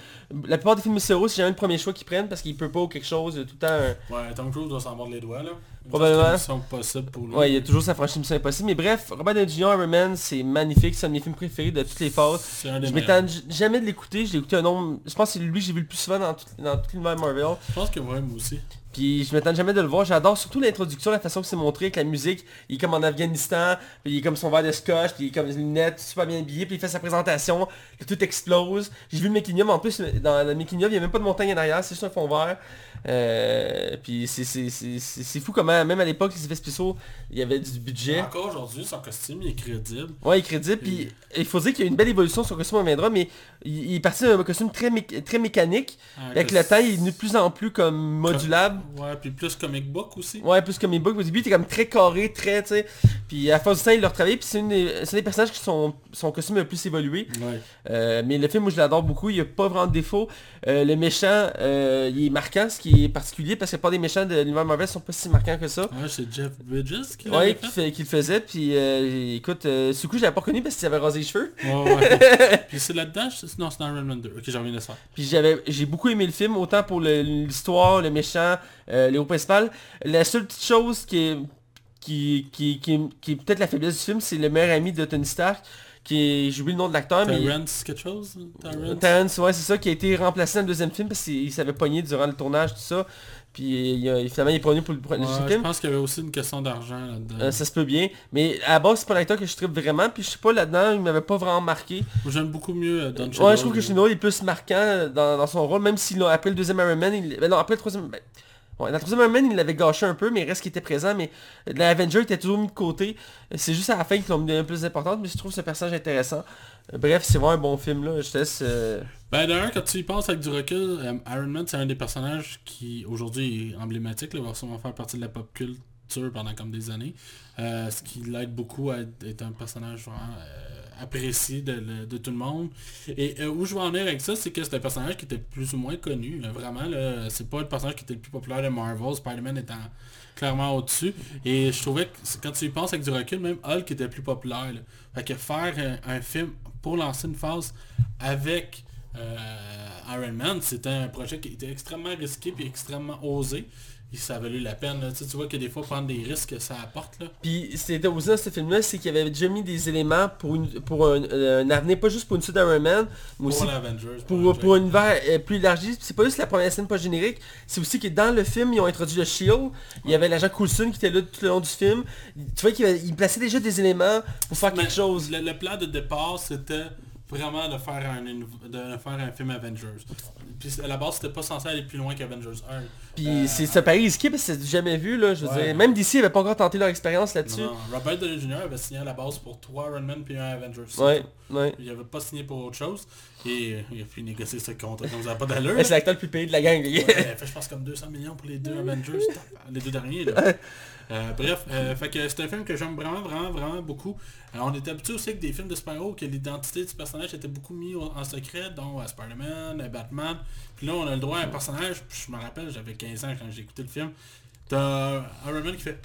la plupart des films super c'est jamais le premier choix qu'ils prennent parce qu'il peut pas ou quelque chose, tout le temps... un- Ouais, Tom Cruise doit s'en mordre les doigts, là. Probablement. possible pour lui. Ouais, il y a toujours sa franchise Mission Impossible. Mais bref, Robert Downey Jr. Iron Man, c'est magnifique. C'est un de mes films préférés de toutes les phases. Un des Je j- jamais de l'écouter. Je l'ai écouté un nombre... Je pense que c'est lui que j'ai vu le plus souvent dans tout, dans tout l'univers Marvel. Je pense que ouais, moi aussi. Puis je m'étonne jamais de le voir. J'adore surtout l'introduction, la façon que c'est montré avec la musique. Il est comme en Afghanistan, puis il est comme son verre de scotch, puis il est comme les lunettes super bien habillé, puis il fait sa présentation, puis tout explose. J'ai vu le making of, en plus dans le making of, il n'y a même pas de montagne en arrière, c'est juste un fond vert. Euh, puis c'est- fou comment, même à l'époque, les effets spéciaux, il y avait du budget. Encore aujourd'hui, son costume, il est crédible. Ouais, il est crédible, puis il faut dire qu'il y a une belle évolution sur le costume, reviendra, mais il, il est parti d'un costume très, mé- très mécanique. Ah, Avec le temps, il est de plus en plus comme modulable. Ouais, puis plus comic book aussi. Ouais, plus comme book. Au début, il était comme très carré, très, tu sais. Puis à fin du temps, il l'a retravaillé. Puis c'est une des, un des personnages qui sont son costume a le plus évolué. Ouais. Euh, mais le film, moi, je l'adore beaucoup. Il n'y a pas vraiment de défaut. Euh, le méchant, il est marquant, ce qui est particulier, parce que pas des méchants de l'univers Marvel sont pas si marquants que ça. Ouais, c'est Jeff Bridges qui Ouais, qui, fait. qui le faisait. Puis euh, écoute, euh, ce coup, je l'avais pas reconnu parce qu'il avait rasé les cheveux. Ouais, ouais. *laughs* puis c'est là-dedans, je- non, c'est dans Iron Man 2. Ok, j'en reviens de ça. Puis j'avais, j'ai beaucoup aimé le film, autant pour le- l'histoire, le méchant, euh, les hauts principales. La seule petite chose qui est, qui, qui, qui, qui est peut-être la faiblesse du film, c'est le meilleur ami de Tony Stark, qui j'oublie le nom de l'acteur, mais... Terrence quelque chose Terrence? Terrence, ouais, c'est ça, qui a été remplacé dans le deuxième film parce qu'il s'avait pogné durant le tournage, tout ça. Puis il finalement, il est pogné pour le, Ouais, deuxième je film. pense qu'il y avait aussi une question d'argent là-dedans. Euh, ça se peut bien. Mais à la base, c'est pas un acteur que je tripe vraiment. Puis je sais pas, là-dedans, il m'avait pas vraiment marqué. J'aime beaucoup mieux euh, Don Ouais, Cheadle, je trouve que. Chino est plus marquant euh, dans, dans son rôle, même s'il a après le deuxième Iron Man, il... ben non, après le troisième... ben, Le troisième Man, il l'avait gâché un peu, mais il reste qu'il était présent, mais l'Avenger était toujours mis de côté. C'est juste à la fin qu'ils l'ont mis un peu plus importante, mais je trouve ce personnage intéressant. Euh, Bref, c'est vraiment un bon film, là. Je te laisse... euh, Ben d'ailleurs, quand tu y penses avec du recul, euh, Iron Man c'est un des personnages qui aujourd'hui est emblématique, là, va sûrement faire partie de la pop culture pendant comme des années. Ce qui l'aide beaucoup à être- un personnage vraiment euh, apprécié de, de tout le monde. Et euh, où je veux en venir avec ça, c'est que c'est un personnage qui était plus ou moins connu. vraiment, là, c'est pas le personnage qui était le plus populaire de Marvel, Spider-Man étant clairement au-dessus. Et je trouvais que quand tu y penses avec du recul, même Hulk était plus populaire. Fait que faire un, un film pour lancer une phase avec euh, Iron Man, c'était un projet qui était extrêmement risqué et extrêmement osé. Ça a valu la peine. là. Tu, vois que des fois prendre des risques ça apporte là. Puis c'était aussi dans ce film-là, c'est qu'il avait déjà mis des éléments pour, une, pour un, euh, un avenir, pas juste pour une suite d'Iron Man, mais aussi Pour l'Avengers. pour, pour un univers euh, plus élargi. C'est pas juste la première scène pas générique, c'est aussi que dans le film, ils ont introduit le Shield. Il y avait l'agent Coulson qui était là tout le long du film. Tu vois qu'il plaçait déjà des éléments pour faire Mais quelque chose. Le, le plan de départ, c'était vraiment de faire un, de faire un film Avengers. Puis à la base, c'était pas censé aller plus loin qu'Avengers 1. Puis Euh, c'est ça paraît risqué parce que c'est jamais vu là, je veux Ouais. dire. Même d'ici, ils avaient pas encore tenté leur expérience là-dessus. Non, Robert Downey Jr. avait signé à la base pour 3 Iron Man puis un Avengers. Ouais, ouais. Il avait pas signé pour autre chose. Et euh, il a pu négocier ce contrat comme ça n'a pas d'allure. C'est l'acteur le plus payé de la gang. Ouais, il a fait je pense comme 200 millions pour les deux *laughs* Avengers, les deux derniers. là. Euh, bref, euh, fait que c'est un film que j'aime vraiment, vraiment, vraiment beaucoup. Euh, on était habitué aussi avec des films de super-héros que l'identité du personnage était beaucoup mis au- en secret, dont Spider-Man, Batman. Puis là, on a le droit à un personnage, je me rappelle, j'avais 15 ans quand j'ai écouté le film. T'as Iron Man qui fait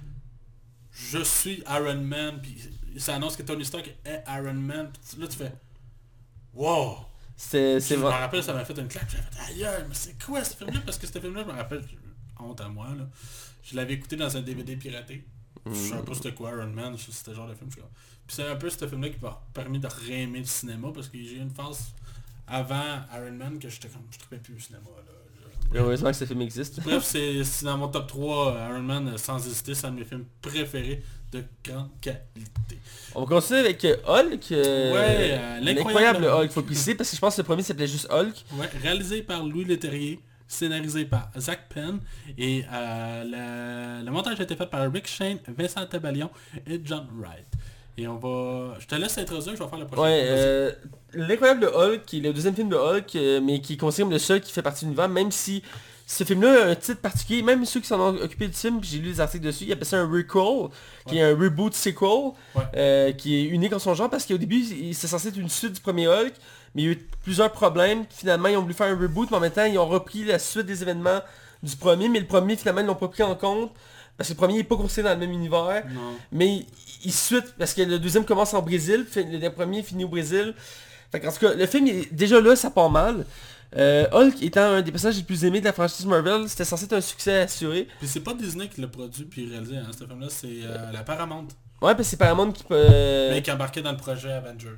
« Je suis Iron Man », puis ça annonce que Tony Stark est Iron Man. Puis là, tu fais « Wow !» C'est Je me rappelle, ça m'a fait une claque. J'ai fait ailleurs, mais c'est quoi ce film-là? Parce que ce film-là, je me rappelle, honte à moi, là. Je l'avais écouté dans un DVD piraté. Je savais pas c'était quoi Iron Man, c'était genre de film. je Puis c'est un peu ce film-là qui m'a permis de réaimer le cinéma parce que j'ai eu une phase avant Iron Man que j'étais comme, je trouvais plus le cinéma. Là. Heureusement que ce film existe. Bref, c'est dans mon top 3, Iron Man, euh, sans hésiter, c'est un de mes films préférés de grande qualité. On va continuer avec euh, Hulk. euh, Ouais, euh, l'incroyable Hulk, Hulk. faut préciser, parce que je pense que le premier s'appelait juste Hulk. Ouais, réalisé par Louis Leterrier, scénarisé par Zach Penn, et euh, le, le montage a été fait par Rick Shane, Vincent Tabalion et John Wright. Et on va... Je te laisse introduire, je vais faire le prochain. Ouais, euh, l'incroyable Hulk, qui est le deuxième film de Hulk, euh, mais qui est considéré comme le seul qui fait partie de l'univers, même si ce film-là a un titre particulier, même ceux qui s'en ont occupé du film, puis j'ai lu des articles dessus, ils appellent ça un recall, qui est un reboot sequel, Ouais. euh, qui est unique en son genre, parce qu'au début, il- c'est censé être une suite du premier Hulk, mais il y a eu plusieurs problèmes, finalement ils ont voulu faire un reboot, mais en même temps, ils ont repris la suite des événements du premier, mais le premier, finalement, ils l'ont pas pris en compte, parce que le premier n'est pas considéré dans le même univers, Non. mais il, suite, parce que le deuxième commence en Brésil, le premier finit au Brésil. Fait qu'en tout cas, le film, est- déjà là, ça part mal. Euh, Hulk étant un des personnages les plus aimés de la franchise Marvel, c'était censé être un succès assuré. Puis c'est pas Disney qui l'a produit puis réalisé, hein, ce film-là, c'est euh, la Paramount. Ouais, parce que c'est Paramount qui peut... Mais qui embarquait dans le projet Avengers.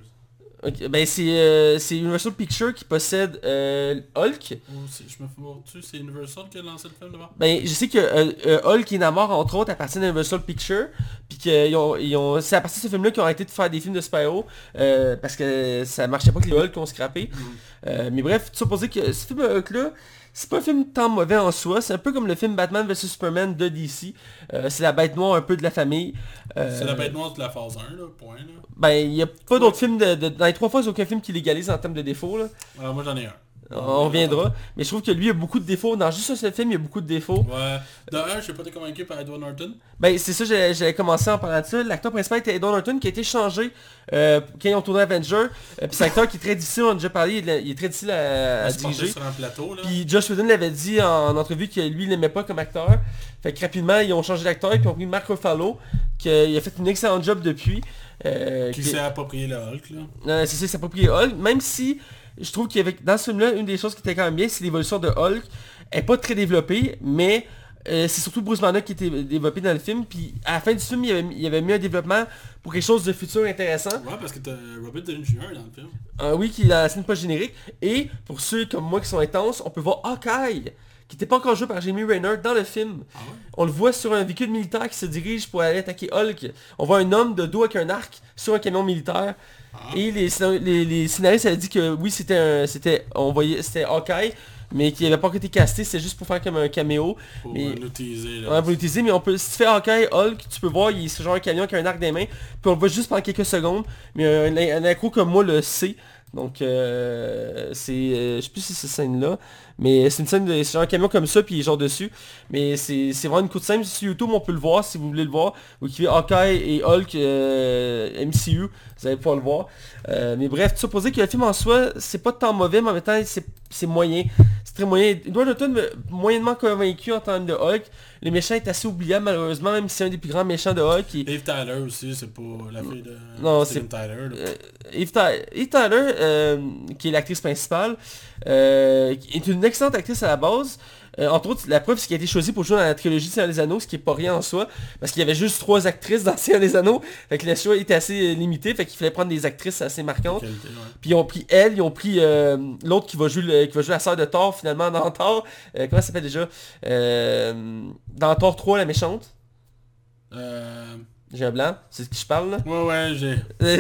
Ben c'est euh, c'est Universal Pictures qui possède euh, Hulk. C'est- je me fous c'est Universal qui a lancé le film d'abord? Ben, je sais que euh, euh, Hulk et Namor, entre autres, appartiennent à Universal Pictures. Puis qu'ils ont, ils ont, c'est à partir de ce film-là qu'ils ont arrêté de faire des films de super-héros. parce que ça marchait pas que les Hulk ont scrappé. Euh, mais bref, tout ça pour dire que ce film Hulk-là, c'est pas un film tant mauvais en soi. C'est un peu comme le film Batman vs Superman de DC. Euh, c'est la bête noire un peu de la famille. Euh, C'est la bête noire de la phase 1, là, point. Là. Ben, il y a pas d'autres films de, de- Dans les trois n'y a aucun film qui légalise en termes de défauts. Là. Alors, moi j'en ai un. On reviendra. Mais je trouve que lui, il y a beaucoup de défauts. Dans juste ce film, il y a beaucoup de défauts. Ouais. De un, je suis pas été convaincu par Edward Norton. Ben c'est ça, j'allais commencer en parlant de ça. L'acteur principal était Edward Norton qui a été changé euh, quand ils ont tourné Avenger. Euh, puis c'est un acteur qui est très difficile, on a déjà parlé, il est, il est très difficile à, à diriger. sur un plateau, là. Puis Josh Whedon l'avait dit en, en entrevue que lui il l'aimait pas comme acteur. Fait que rapidement ils ont changé d'acteur et puis ont pris Mark Ruffalo qui a, il a fait une excellente job depuis. Euh, qui qui- s'est approprié le Hulk, là. euh, c'est ça, c'est approprié Hulk, même si je trouve qu'avec dans ce film-là, une des choses qui était quand même bien, c'est l'évolution de Hulk. Elle est pas très développée, mais euh, c'est surtout Bruce Banner qui était développé dans le film. Puis à la fin du film, il y avait, il y avait mis un développement pour quelque chose de futur intéressant. Ouais, parce que t'as Robert Downey Jr. dans le film. Un oui qui est dans la scène post-générique. Et pour ceux comme moi qui sont intenses, on peut voir Hawkeye, qui n'était pas encore joué par Jamie Rayner dans le film. Ah ouais? On le voit sur un véhicule militaire qui se dirige pour aller attaquer Hulk. On voit un homme de dos avec un arc sur un camion militaire. Et les, les, les scénaristes avaient dit que oui c'était c'était on voyait c'était Hawkeye mais qui n'avait pas été casté, c'est juste pour faire comme un caméo. Pour Mais- l'utiliser, là. On va l'utiliser, mais on peut, si tu fais Hawkeye, Hulk, tu peux voir, il est genre un camion qui a un arc des mains, puis on le voit juste pendant quelques secondes, mais un, un accro comme moi le sait. Donc euh, c'est, euh, je sais plus si c'est cette scène-là, mais c'est une scène de, c'est un camion comme ça, puis il est genre dessus. Mais c'est, c'est vraiment une courte scène sur YouTube, on peut le voir si vous voulez le voir. Vous écrivez Hawkeye et Hulk euh, MCU, vous allez pouvoir le voir. Euh, mais bref, dire que le film en soi, c'est pas tant mauvais, mais en même temps, c'est, c'est moyen. Très moyen. Edward Norton moyennement convaincu en termes de Hulk. Le méchant est assez oubliable malheureusement, même si c'est un des plus grands méchants de Hulk. Il- Eve Tyler aussi, c'est pas la fille de Non, Steven Tyler. là. euh, Eve, Ty- Eve Tyler, euh, qui est l'actrice principale, euh, est une excellente actrice à la base. Euh, entre autres, la preuve, c'est qu'elle a été choisie pour jouer dans la trilogie de Seigneur des Anneaux, ce qui est pas rien en soi, parce qu'il y avait juste trois actrices dans *laughs* Seigneur des Anneaux, fait que le choix était assez euh, limité, fait qu'il fallait prendre des actrices assez marquantes. Qualité, ouais. Puis ils ont pris elle, ils ont pris euh, l'autre qui va jouer le- qui va jouer la sœur de Thor finalement dans Thor. Euh, comment ça s'appelle déjà? Euh, Dans Thor 3, la méchante. Euh... J'ai un blanc, c'est de qui je parle là. Ouais, ouais, j'ai...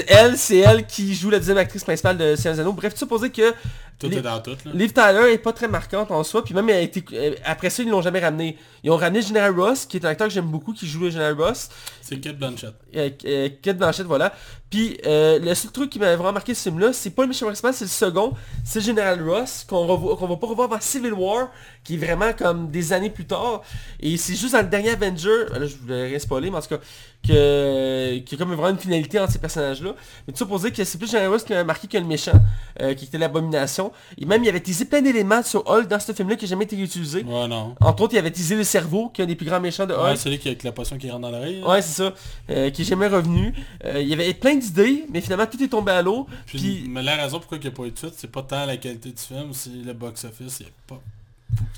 Elle, c'est elle qui joue la deuxième actrice principale de Seigneur des Anneaux. Bref, pour dire que Tout Les- est dans tout, là. Liv Tyler est pas très marquante en soi, puis même elle a été, euh, après ça ils l'ont jamais ramené. Ils ont ramené General Ross, qui est un acteur que j'aime beaucoup, qui joue le General Ross, C'est Kate Blanchett. euh, euh, Kate Blanchett, voilà. Puis euh, le seul truc qui m'avait vraiment marqué ce film-là, c'est pas le méchant principal, c'est le second, c'est General Ross, qu'on va pas revoir avant Civil War, qui est vraiment comme des années plus tard. Et c'est juste dans le dernier Avenger, là je voulais rien spoiler, mais en tout cas, que, qu'il y a comme vraiment une finalité entre ces personnages-là. Mais tout ça pour dire que c'est plus General Ross qui m'a marqué que le méchant, euh, qui était l'abomination. Et même il avait teasé plein d'éléments sur Hulk dans ce film-là qui n'a jamais été utilisé. Ouais, non. Entre autres, il avait teasé le cerveau, qui est un des plus grands méchants de Hulk. Ouais, celui qui avec la potion qui rentre dans l'oreille. Ouais, c'est ça. Euh, qui est jamais revenu. Euh, il y avait plein d'idées, mais finalement tout est tombé à l'eau. Puis, Puis, mais la raison pourquoi il n'y a pas eu de suite, c'est pas tant la qualité du film, c'est le box-office, il pas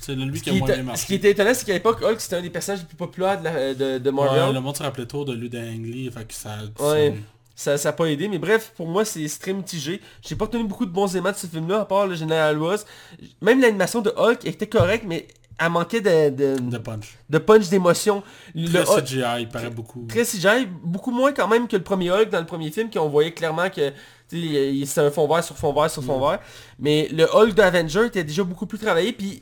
C'est lui qui a moins ce qui était étonnant, c'est qu'à l'époque, Hulk, c'était un des personnages les plus populaires de, la- de, de Marvel. Ouais, le monde se rappelait trop de lui d'Ang Lee, fait que ça... Ouais. Ça n'a pas aidé, mais bref, pour moi, c'est très mitigé. J'ai pas tenu beaucoup de bons éléments de ce film-là, à part le General Ross. Même l'animation de Hulk était correcte, mais elle manquait de, de, De punch. de punch d'émotion. Le Très CGI, il paraît beaucoup. très CGI, beaucoup moins quand même que le premier Hulk dans le premier film, qu'on voyait clairement que c'était un fond vert sur fond vert sur fond vert. Mais le Hulk d'Avenger était déjà beaucoup plus travaillé, puis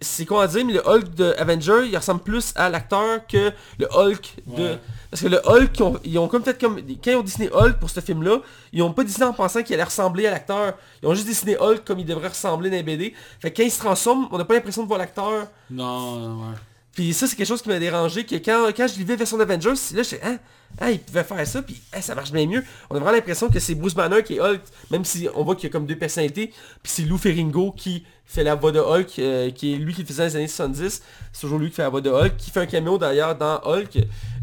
c'est con à dire, mais le Hulk de Avenger, il ressemble plus à l'acteur que le Hulk de... Ouais. Parce que le Hulk, ils ont, ils ont comme fait comme... Quand ils ont dessiné Hulk pour ce film-là, ils ont pas dessiné en pensant qu'il allait ressembler à l'acteur. Ils ont juste dessiné Hulk comme il devrait ressembler dans les BD. Fait que quand il se transforme, on n'a pas l'impression de voir l'acteur. Non, ouais. Puis ça, c'est quelque chose qui m'a dérangé, que quand, quand je vivais version d'Avengers, là, j'étais, hein, hein, il pouvait faire ça, puis hein, ça marche bien mieux. On a vraiment l'impression que c'est Bruce Banner qui est Hulk, même si on voit qu'il y a comme deux personnalités, puis c'est Lou Ferringo qui fait la voix de Hulk, euh, qui est lui qui le faisait les années 70, c'est toujours lui qui fait la voix de Hulk, qui fait un caméo d'ailleurs dans Hulk,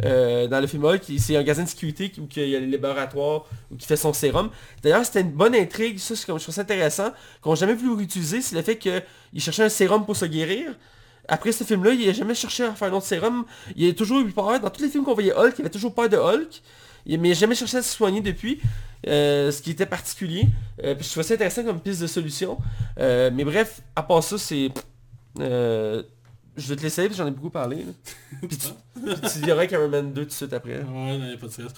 euh, dans le film Hulk, c'est un gardien de sécurité où il y a les laboratoires, où qui fait son sérum. D'ailleurs, c'était une bonne intrigue, ça, c'est comme je trouve ça intéressant, qu'on n'a jamais voulu réutiliser, c'est le fait qu'il cherchait un sérum pour se guérir. Après ce film-là, il n'a jamais cherché à faire un autre sérum. Il a toujours eu peur. Dans tous les films qu'on voyait Hulk, il avait toujours peur de Hulk. Il- n'a jamais cherché à se soigner depuis. euh, ce qui était particulier. Euh, puis je trouvais ça intéressant comme piste de solution. Euh, mais bref, à part ça, c'est... je vais te laisser parce que j'en ai beaucoup parlé. là. *laughs* Puis tu, tu dirais Iron Man 2 tout de suite après. Ouais, non, y a pas de stress.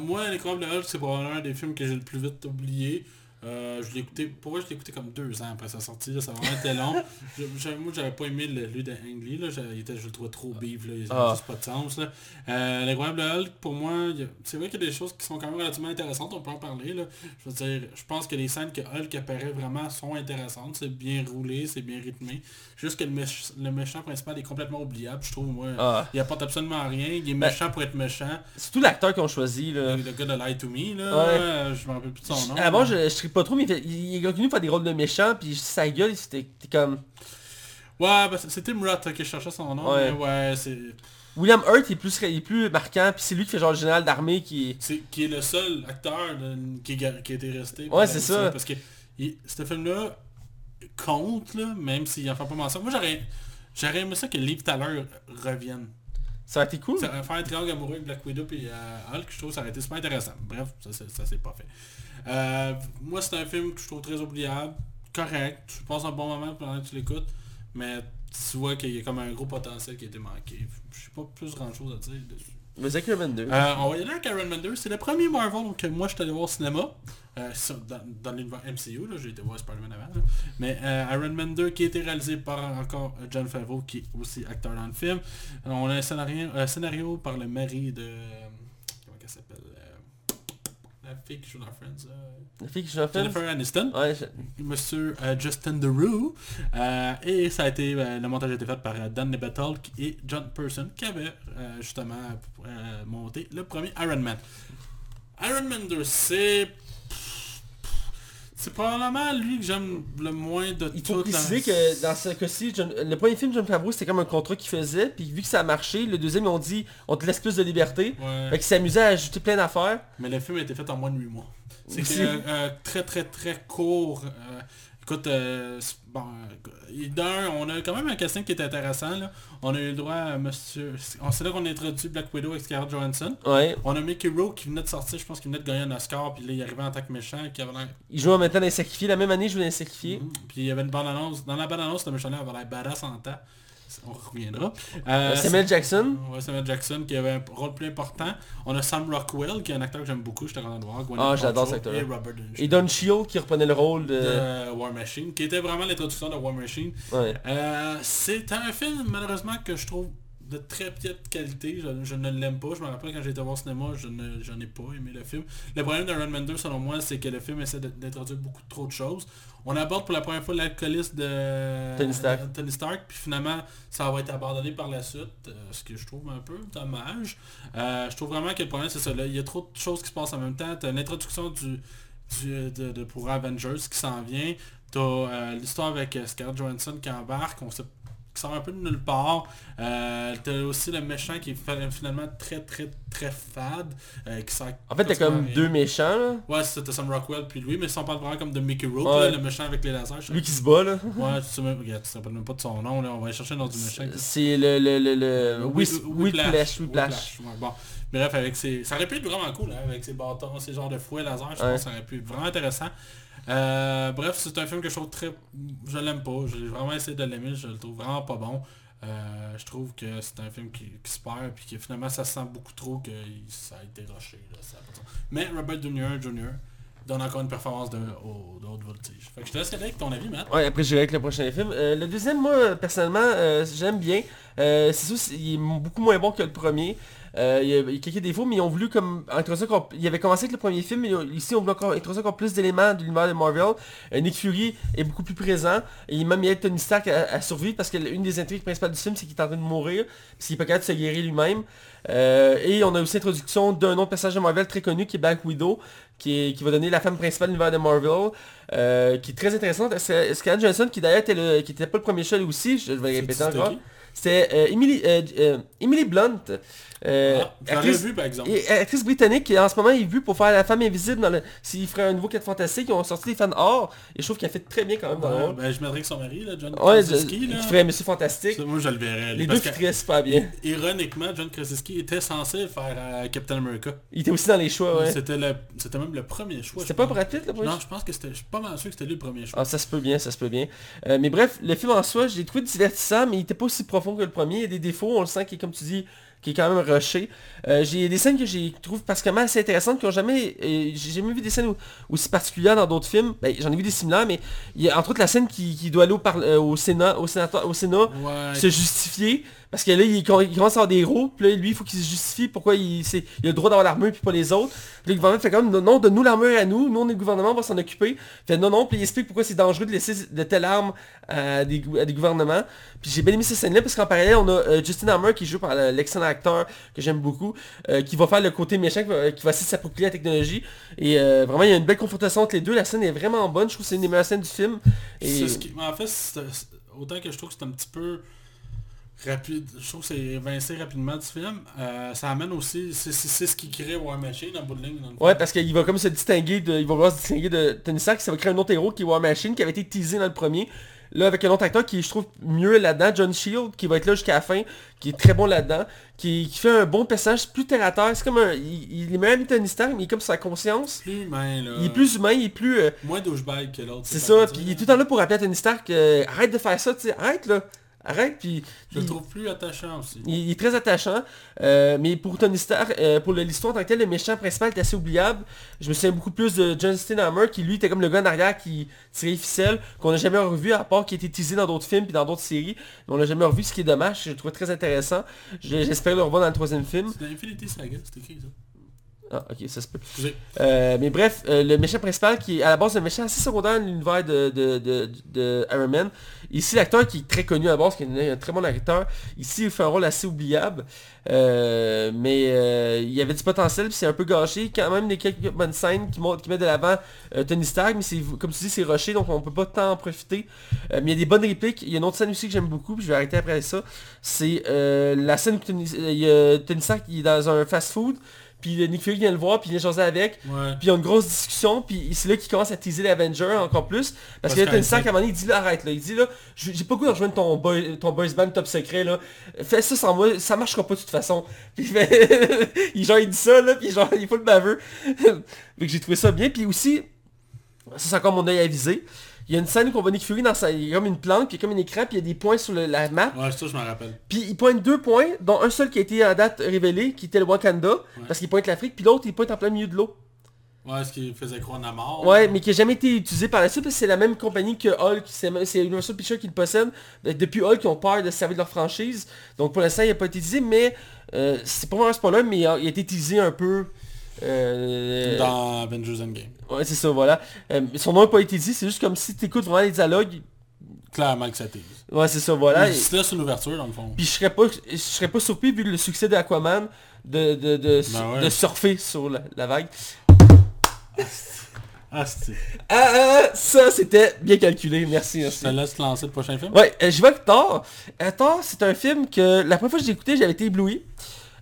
Moi, Les Croix de Hulk, c'est probablement un des films que j'ai le plus vite oublié. Euh, je l'ai écouté, pour moi je l'ai écouté comme deux ans après sa sortie, là, ça a vraiment été long. *laughs* Je- moi j'avais pas aimé le, lui de Ang Lee, là, il était, je le trouvais trop beef, là, il Ah. juste pas de sens. Là. Euh, L'incroyable Hulk, pour moi, c'est vrai qu'il y a des choses qui sont quand même relativement intéressantes, on peut en parler. Là. Je veux dire, je pense que les scènes que Hulk apparaît vraiment sont intéressantes, c'est bien roulé, c'est bien rythmé. Juste que le, méch- le méchant principal est complètement oubliable, je trouve, moi. Ah. Il apporte absolument rien, il est Ben, méchant pour être méchant. Surtout l'acteur qu'ils ont choisi. Le, Là. le gars de Lie to Me, là, Ouais. je me rappelle plus de son nom. Je, je pas trop, mais il, fait- il est pour faire des rôles de méchant, puis sa gueule, c'était comme... Ouais, bah, c'est Roth là, qui cherchait son nom, Ouais. mais ouais, c'est... William Hurt il est plus, il est plus marquant, puis c'est lui qui fait genre le général d'armée qui... c'est qui est le seul acteur de- qui, est qui a été resté. Ouais, c'est ça. Parce que il- ce film-là compte, là, même s'il en fait pas mention. Moi, j'aurais j'aurais aimé ça que Liv Tyler revienne. Ça a été cool. Ça, faire un triangle amoureux avec Black Widow et euh, Hulk, je trouve que ça aurait été super intéressant. Bref, ça, c'est- ça s'est pas fait. Euh, moi, c'est un film que je trouve très oubliable. Correct, tu passes un bon moment pendant que tu l'écoutes, mais tu vois qu'il y a comme un gros potentiel qui a été manqué. Je sais pas plus grand chose à dire dessus. Mais Iron Man 2. Euh, on va y aller avec Iron Man 2. C'est le premier Marvel que moi je suis allé voir au cinéma. Euh, dans dans l'univers MCU, là, j'ai été voir Spider-Man avant. là. Mais euh, Iron Man 2 qui a été réalisé par encore euh, John Favreau qui est aussi acteur dans le film. On a un scénario, un scénario par le mari de... euh, Comment elle s'appelle euh, La fille qui joue dans Friends. euh, La fille qui joue en film. Jennifer Aniston. Ouais, je- Monsieur euh, Justin Theroux. Euh, et ça a été, euh, le montage a été fait par Dan Nebetal et John Person qui avait justement monté le premier Iron Man. Iron Man 2, c'est... C'est probablement lui que j'aime le moins de Il faut préciser que dans ce cas-ci, le premier film John Favreau, c'était comme un contrat qu'il faisait, puis vu que ça a marché, le deuxième, ils ont dit, on te laisse plus de liberté. Ouais. Fait qu'il s'amusait à ajouter plein d'affaires. Mais le film a été fait en moins de 8 mois. C'est euh, très très très court. euh, écoute, euh, bon, euh, d'un, on a quand même un casting qui est intéressant. Là. On a eu le droit à monsieur... C'est là qu'on a introduit Black Widow avec Scarlett Johansson. Ouais. On a Mickey Rourke qui venait de sortir, je pense qu'il venait de gagner un Oscar, puis là il arrivait en tant que méchant, qui avait. Il même temps dans les sacrifiés. La même année, il joue dans les sacrifiés. Puis il y avait une bande-annonce. Dans la bande-annonce, le méchant avait l'air badass en temps. On reviendra. Euh, Samuel Jackson. Ouais, Samuel Jackson qui avait un rôle plus important. On a Sam Rockwell qui est un acteur que j'aime beaucoup, j'étais content de voir. Gwyneth Ah, j'adore cet acteur-là. Et Robert Et Don Shield qui reprenait le rôle de... de War Machine, qui était vraiment l'introduction de War Machine. Ouais. Euh, c'est un film malheureusement que je trouve de très petite qualité. Je, je ne l'aime pas. Je me rappelle quand j'ai été voir au cinéma, je ne j'en ai pas aimé le film. Le problème d'Iron Man 2 selon moi, c'est que le film essaie de- d'introduire beaucoup trop de choses. On aborde pour la première fois l'alcoolisme de Tony Stark. de Tony Stark, puis finalement ça va être abandonné par la suite, euh, ce que je trouve un peu dommage. Euh, je trouve vraiment que le problème c'est ça. là, il y a trop de choses qui se passent en même temps. Tu as l'introduction du, du- de, de- pour Avengers qui s'en vient. T'as euh, l'histoire avec euh, Scarlett Johansson qui embarque. On sait qui sort un peu de nulle part. Euh, t'as aussi le méchant qui est finalement très très très fade. euh, qui sort En fait, t'as comme rien. deux méchants, là. Ouais, c'était Sam Rockwell puis lui, mais si on parle vraiment comme de Mickey Rourke, Ouais. le méchant avec les lasers. Lui qui se bat, là. Ouais, tu sais même, regarde, tu te rappelles même pas de son nom, là. on va aller chercher le nom du méchant. C'est le... le, le, le... Whiplash. Whiplash. Ouais, bon. Bref, avec ses... ça aurait pu être vraiment cool, hein, avec ses bâtons, ces genres de fouets laser, je Ouais. pense que ça aurait pu être vraiment intéressant. Euh, bref, c'est un film que je trouve très... Je l'aime pas, j'ai vraiment essayé de l'aimer, je le trouve vraiment pas bon. Euh, je trouve que c'est un film qui, qui se perd, puis que finalement ça se sent beaucoup trop que ça a été rushé. Mais Robert Jr. Jr. donne encore une performance de, au- de haute voltige. Fait que je te laisse avec ton avis, Matt. Ouais, après j'irai avec le prochain film. Euh, le deuxième, moi, personnellement, euh, j'aime bien. C'est sûr, il est beaucoup moins bon que le premier. Euh, il, y a, il y a quelques défauts, mais ils ont voulu comme introduire encore- Il avait commencé avec le premier film, mais ont- ici on voulait encore introduire encore plus d'éléments de l'univers de Marvel. Euh, Nick Fury est beaucoup plus présent. Et même il aide Tony Stark à, à survivre parce que une des intrigues principales du film, c'est qu'il est en train de mourir, parce qu'il est pas capable de se guérir lui-même. Euh, et on a aussi l'introduction d'un autre personnage de Marvel très connu qui est Black Widow, qui, est- qui va donner la femme principale de l'univers de Marvel, euh, qui est très intéressante. Scarlett Johansson qui d'ailleurs était, le- qui était pas le premier choix aussi, je vais répéter encore. C'était euh, Emily, Emily Blunt. Euh, Ah, actrice- vu par exemple. et actrice britannique qui en ce moment est vue pour faire la femme invisible dans le. S'il ferait un nouveau 4 fantastique, ils ont sorti des fans or et je trouve qu'elle fait très bien quand même dans le rôle. ben, je mettrais que son mari, là, John Ouais, Krasinski, là. qui ferait Monsieur Fantastique. Moi, je le verrais. Les deux parce fitteraient super bien. ironiquement, John Krasinski était censé faire euh, Captain America. Il était aussi dans les choix, ouais. C'était le, même le premier choix. C'était pas. Brad Pitt le premier Non, je pense que c'était, je suis pas mal sûr que c'était lui le premier choix. Ah, ça se peut bien, ça se peut bien. Euh, mais bref, le film en soi, je l'ai trouvé divertissant, mais il était pas aussi profond que le premier. Il y a des défauts, on le sent qui est, comme tu dis, qui est quand même rushé. Euh, j'ai des scènes que j'ai trouve particulièrement assez intéressantes, qui ont jamais... euh, j'ai jamais vu des scènes au- aussi particulières dans d'autres films. Ben, j'en ai vu des similaires, mais il y a entre autres la scène qui, qui doit aller au, par- euh, au Sénat, au, sénateur, au Sénat Ouais. se justifier. Parce que là, il, com- il commence à avoir des héros, puis là, lui, il faut qu'il se justifie pourquoi il, a le droit d'avoir l'armure, puis pas les autres. Puis le gouvernement fait comme, non, donne-nous l'armure à nous, nous on est le gouvernement, on va s'en occuper. Fait non, non, puis il explique pourquoi c'est dangereux de laisser de telles armes à des, gouvernements. Puis j'ai bien aimé cette scène-là, parce qu'en parallèle, on a euh, Justin Hammer qui joue par le- l'excellent acteur que j'aime beaucoup, euh, qui va faire le côté méchant, qui va, essayer de s'approprier la technologie. Et euh, vraiment, il y a une belle confrontation entre les deux, la scène est vraiment bonne, je trouve que c'est une des meilleures scènes du film. Et... Ce qui- En fait, autant que je trouve que c'est un petit peu rapide, je trouve que c'est évincé rapidement du film, euh, ça amène aussi, c'est ce qui crée War Machine en bout de ligne. Dans le Ouais, parce qu'il va comme se distinguer de, il va vouloir se distinguer de Tony Stark, ça va créer un autre héros qui est War Machine, qui avait été teasé dans le premier. Là, avec un autre acteur qui, je trouve, mieux là-dedans, John Shield, qui va être là jusqu'à la fin, qui est très bon là-dedans, qui, qui fait un bon personnage plus terre à terre. C'est comme un, il, il est de Tony Stark, mais il est comme sa conscience. plus humain, là. Il est plus humain, il est plus... euh, Moins douchebag que l'autre. c'est ça, puis il est tout le temps là pour rappeler à Tony Stark, euh, arrête de faire ça, tu sais, arrête là, arrête, puis... Je le il- trouve plus attachant aussi. il, il est très attachant, euh, mais pour Tony Stark, euh, pour le- l'histoire en tant que tel, le méchant principal est assez oubliable. Je me souviens beaucoup plus de Justin Hammer, qui lui était comme le gars en arrière qui tirait les ficelles, qu'on n'a jamais revu, à part qui a été teasé dans d'autres films puis dans d'autres séries. Mais on l'a jamais revu, ce qui est dommage, je le trouvais très intéressant. J'espère le revoir dans le troisième film. C'est Infinity Saga, c'est écrit ça. Ah, ok, ça se peut. Euh, mais bref, euh, le méchant principal qui est à la base un méchant assez secondaire dans l'univers de, de, de, de Iron Man. Ici, l'acteur qui est très connu à la base, qui est un très bon acteur, ici il fait un rôle assez oubliable. Euh, mais euh, il y avait du potentiel, puis c'est un peu gâché. Quand même des quelques bonnes scènes qui, montrent, qui mettent de l'avant Tony Stark, mais c'est comme tu dis, c'est rushé, donc on peut pas tant en profiter. Mais il y a des bonnes répliques. Il y a une autre scène aussi que j'aime beaucoup, puis je vais arrêter après ça. C'est la scène où Tony, Tony Stark est dans un fast-food. Puis Nick Fury vient le voir, puis il vient jaser avec. Ouais. Puis il y a une grosse discussion, puis c'est là qu'il commence à teaser l'Avenger encore plus. Parce, Parce que là, Stark, sait- à un moment donné, il dit là, arrête là. Il dit là, j'ai pas goût de rejoindre ton, boy, ton boys band top secret là. Fais ça sans moi, ça marchera pas de toute façon. *laughs* Puis il fait... *laughs* il, genre, il dit ça là, puis genre, il faut le baveux. *laughs* Donc j'ai trouvé ça bien. Puis aussi, ça c'est encore mon œil avisé. Il y a une scène qu'on voit Nick Fury dans sa... Il y a comme une plante, puis il y a comme un écran, puis il y a des points sur le- la map. Ouais, ça je m'en rappelle. Puis il pointe deux points, dont un seul qui a été à date révélé, qui était le Wakanda, parce qu'il pointe l'Afrique, puis l'autre il pointe en plein milieu de l'eau. Ouais, ce qui faisait croire à mort. Ouais, mais qui a jamais été utilisé par la suite, parce que c'est la même compagnie que Hulk, c'est Universal Pictures qui le possède. Depuis Hulk, ils ont peur de se servir de leur franchise. Donc pour l'instant, il n'a pas été utilisé, mais euh, c'est pas vraiment un spoiler, mais il a, il a été utilisé un peu. Euh, Dans Avengers Endgame. Ouais, c'est ça, voilà. Euh, son nom n'a pas été dit, c'est juste comme si tu écoutes vraiment les dialogues. Clairement que ça t'est. Ouais, c'est ça, voilà. Et- C'est là sur l'ouverture dans le fond. Puis je serais pas je serais pas surpris vu le succès d'Aquaman de, de, de, Ben ouais. de surfer sur la, la vague. Ah. Ah, ah, ah, ça c'était bien calculé, merci, Je merci. te laisse lancer le prochain film. Ouais, euh, je vois que Thor, Thor c'est un film que la première fois que j'ai écouté, j'avais été ébloui.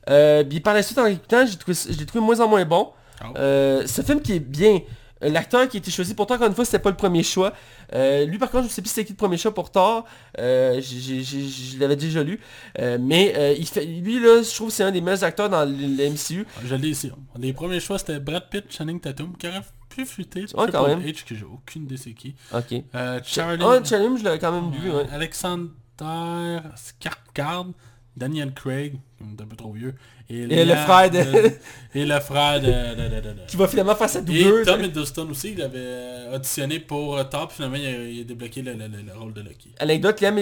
Euh, puis par la suite en l'écoutant, j'ai trouvé, je l'ai trouvé de moins en moins bon. Oh. Euh, un film qui est bien. Euh, L'acteur qui a été choisi pour Thor, encore une fois, c'était pas le premier choix. Euh, lui par contre, je sais plus c'était qui le premier choix pour Thor. Euh, je l'avais déjà lu. Euh, mais il fait, lui là, je trouve que c'est un des meilleurs acteurs dans le, le MCU. Je l'ai ici. Les premiers choix, c'était Brad Pitt, Channing Tatum, qui aurait pu fuiter. Ouais, quand même. H, que j'ai aucune idée c'est qui. Ok. Charlie... Ah, Challenge, je l'avais quand même vu, ouais. Alexander Skarsgård, Daniel Craig, un peu trop vieux, et, Et le frère de- et le frère de... Qui va finalement faire sa Et doublure. Tom Hiddleston aussi, il avait euh, auditionné pour euh, Top, finalement il a, il a débloqué le, le- le- le rôle de Lucky. Anecdote, Liam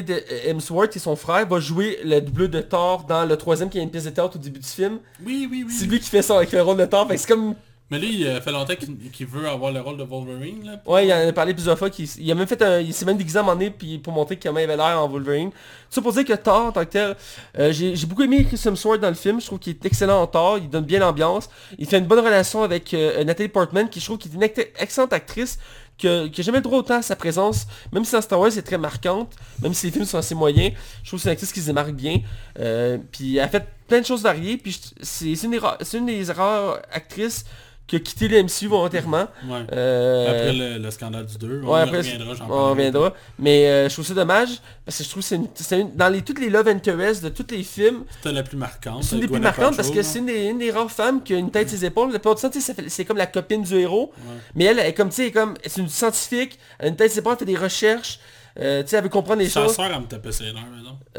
Hemsworth et son frère va jouer le doubleur de Thor dans le troisième qui est une pièce de théâtre au début du film. Oui, oui, oui. C'est lui qui fait ça avec le rôle de Thor. C'est comme... Mais lui, il euh, fait longtemps qu'il veut avoir le rôle de Wolverine. Là. Ouais, il en a parlé plusieurs fois. Il, a même fait un... Il s'est même déguisé puis pour montrer comment il avait l'air en Wolverine. Tout ça pour dire que Thor, en tant que tel, euh, j'ai beaucoup aimé Chris Hemsworth dans le film. Je trouve qu'il est excellent en Thor. Il donne bien l'ambiance. Il fait une bonne relation avec euh, Natalie Portman, qui je trouve qui est une ex- excellente actrice. Que, que j'aimais le droit autant à sa présence, même si dans Star Wars c'est très marquante, même si les films sont assez moyens, je trouve que c'est une actrice qui se démarque bien. Euh, puis elle a fait plein de choses variées, puis c'est une, une des rares actrices qui a quitté le MCU volontairement. *laughs* Ouais. Euh, Après le, le scandale du 2, on ouais, y après, reviendra, j'en on reviendra. Mais euh, je trouve ça dommage, parce que je trouve que c'est une, dans les, toutes les love interest de tous les films, C'était la plus marquante. c'est une des plus marquantes parce que c'est une, des- une des rares femmes qui a une tête sur ses épaules. La plupart du temps, c'est comme la copine du héros. Ouais. Mais elle, elle est comme, tu sais, comme, c'est une scientifique, elle a une tête ses épaules, elle fait des recherches. euh, tu sais, elle veut comprendre les Sa choses. soeur, elle me tapait ses nerfs.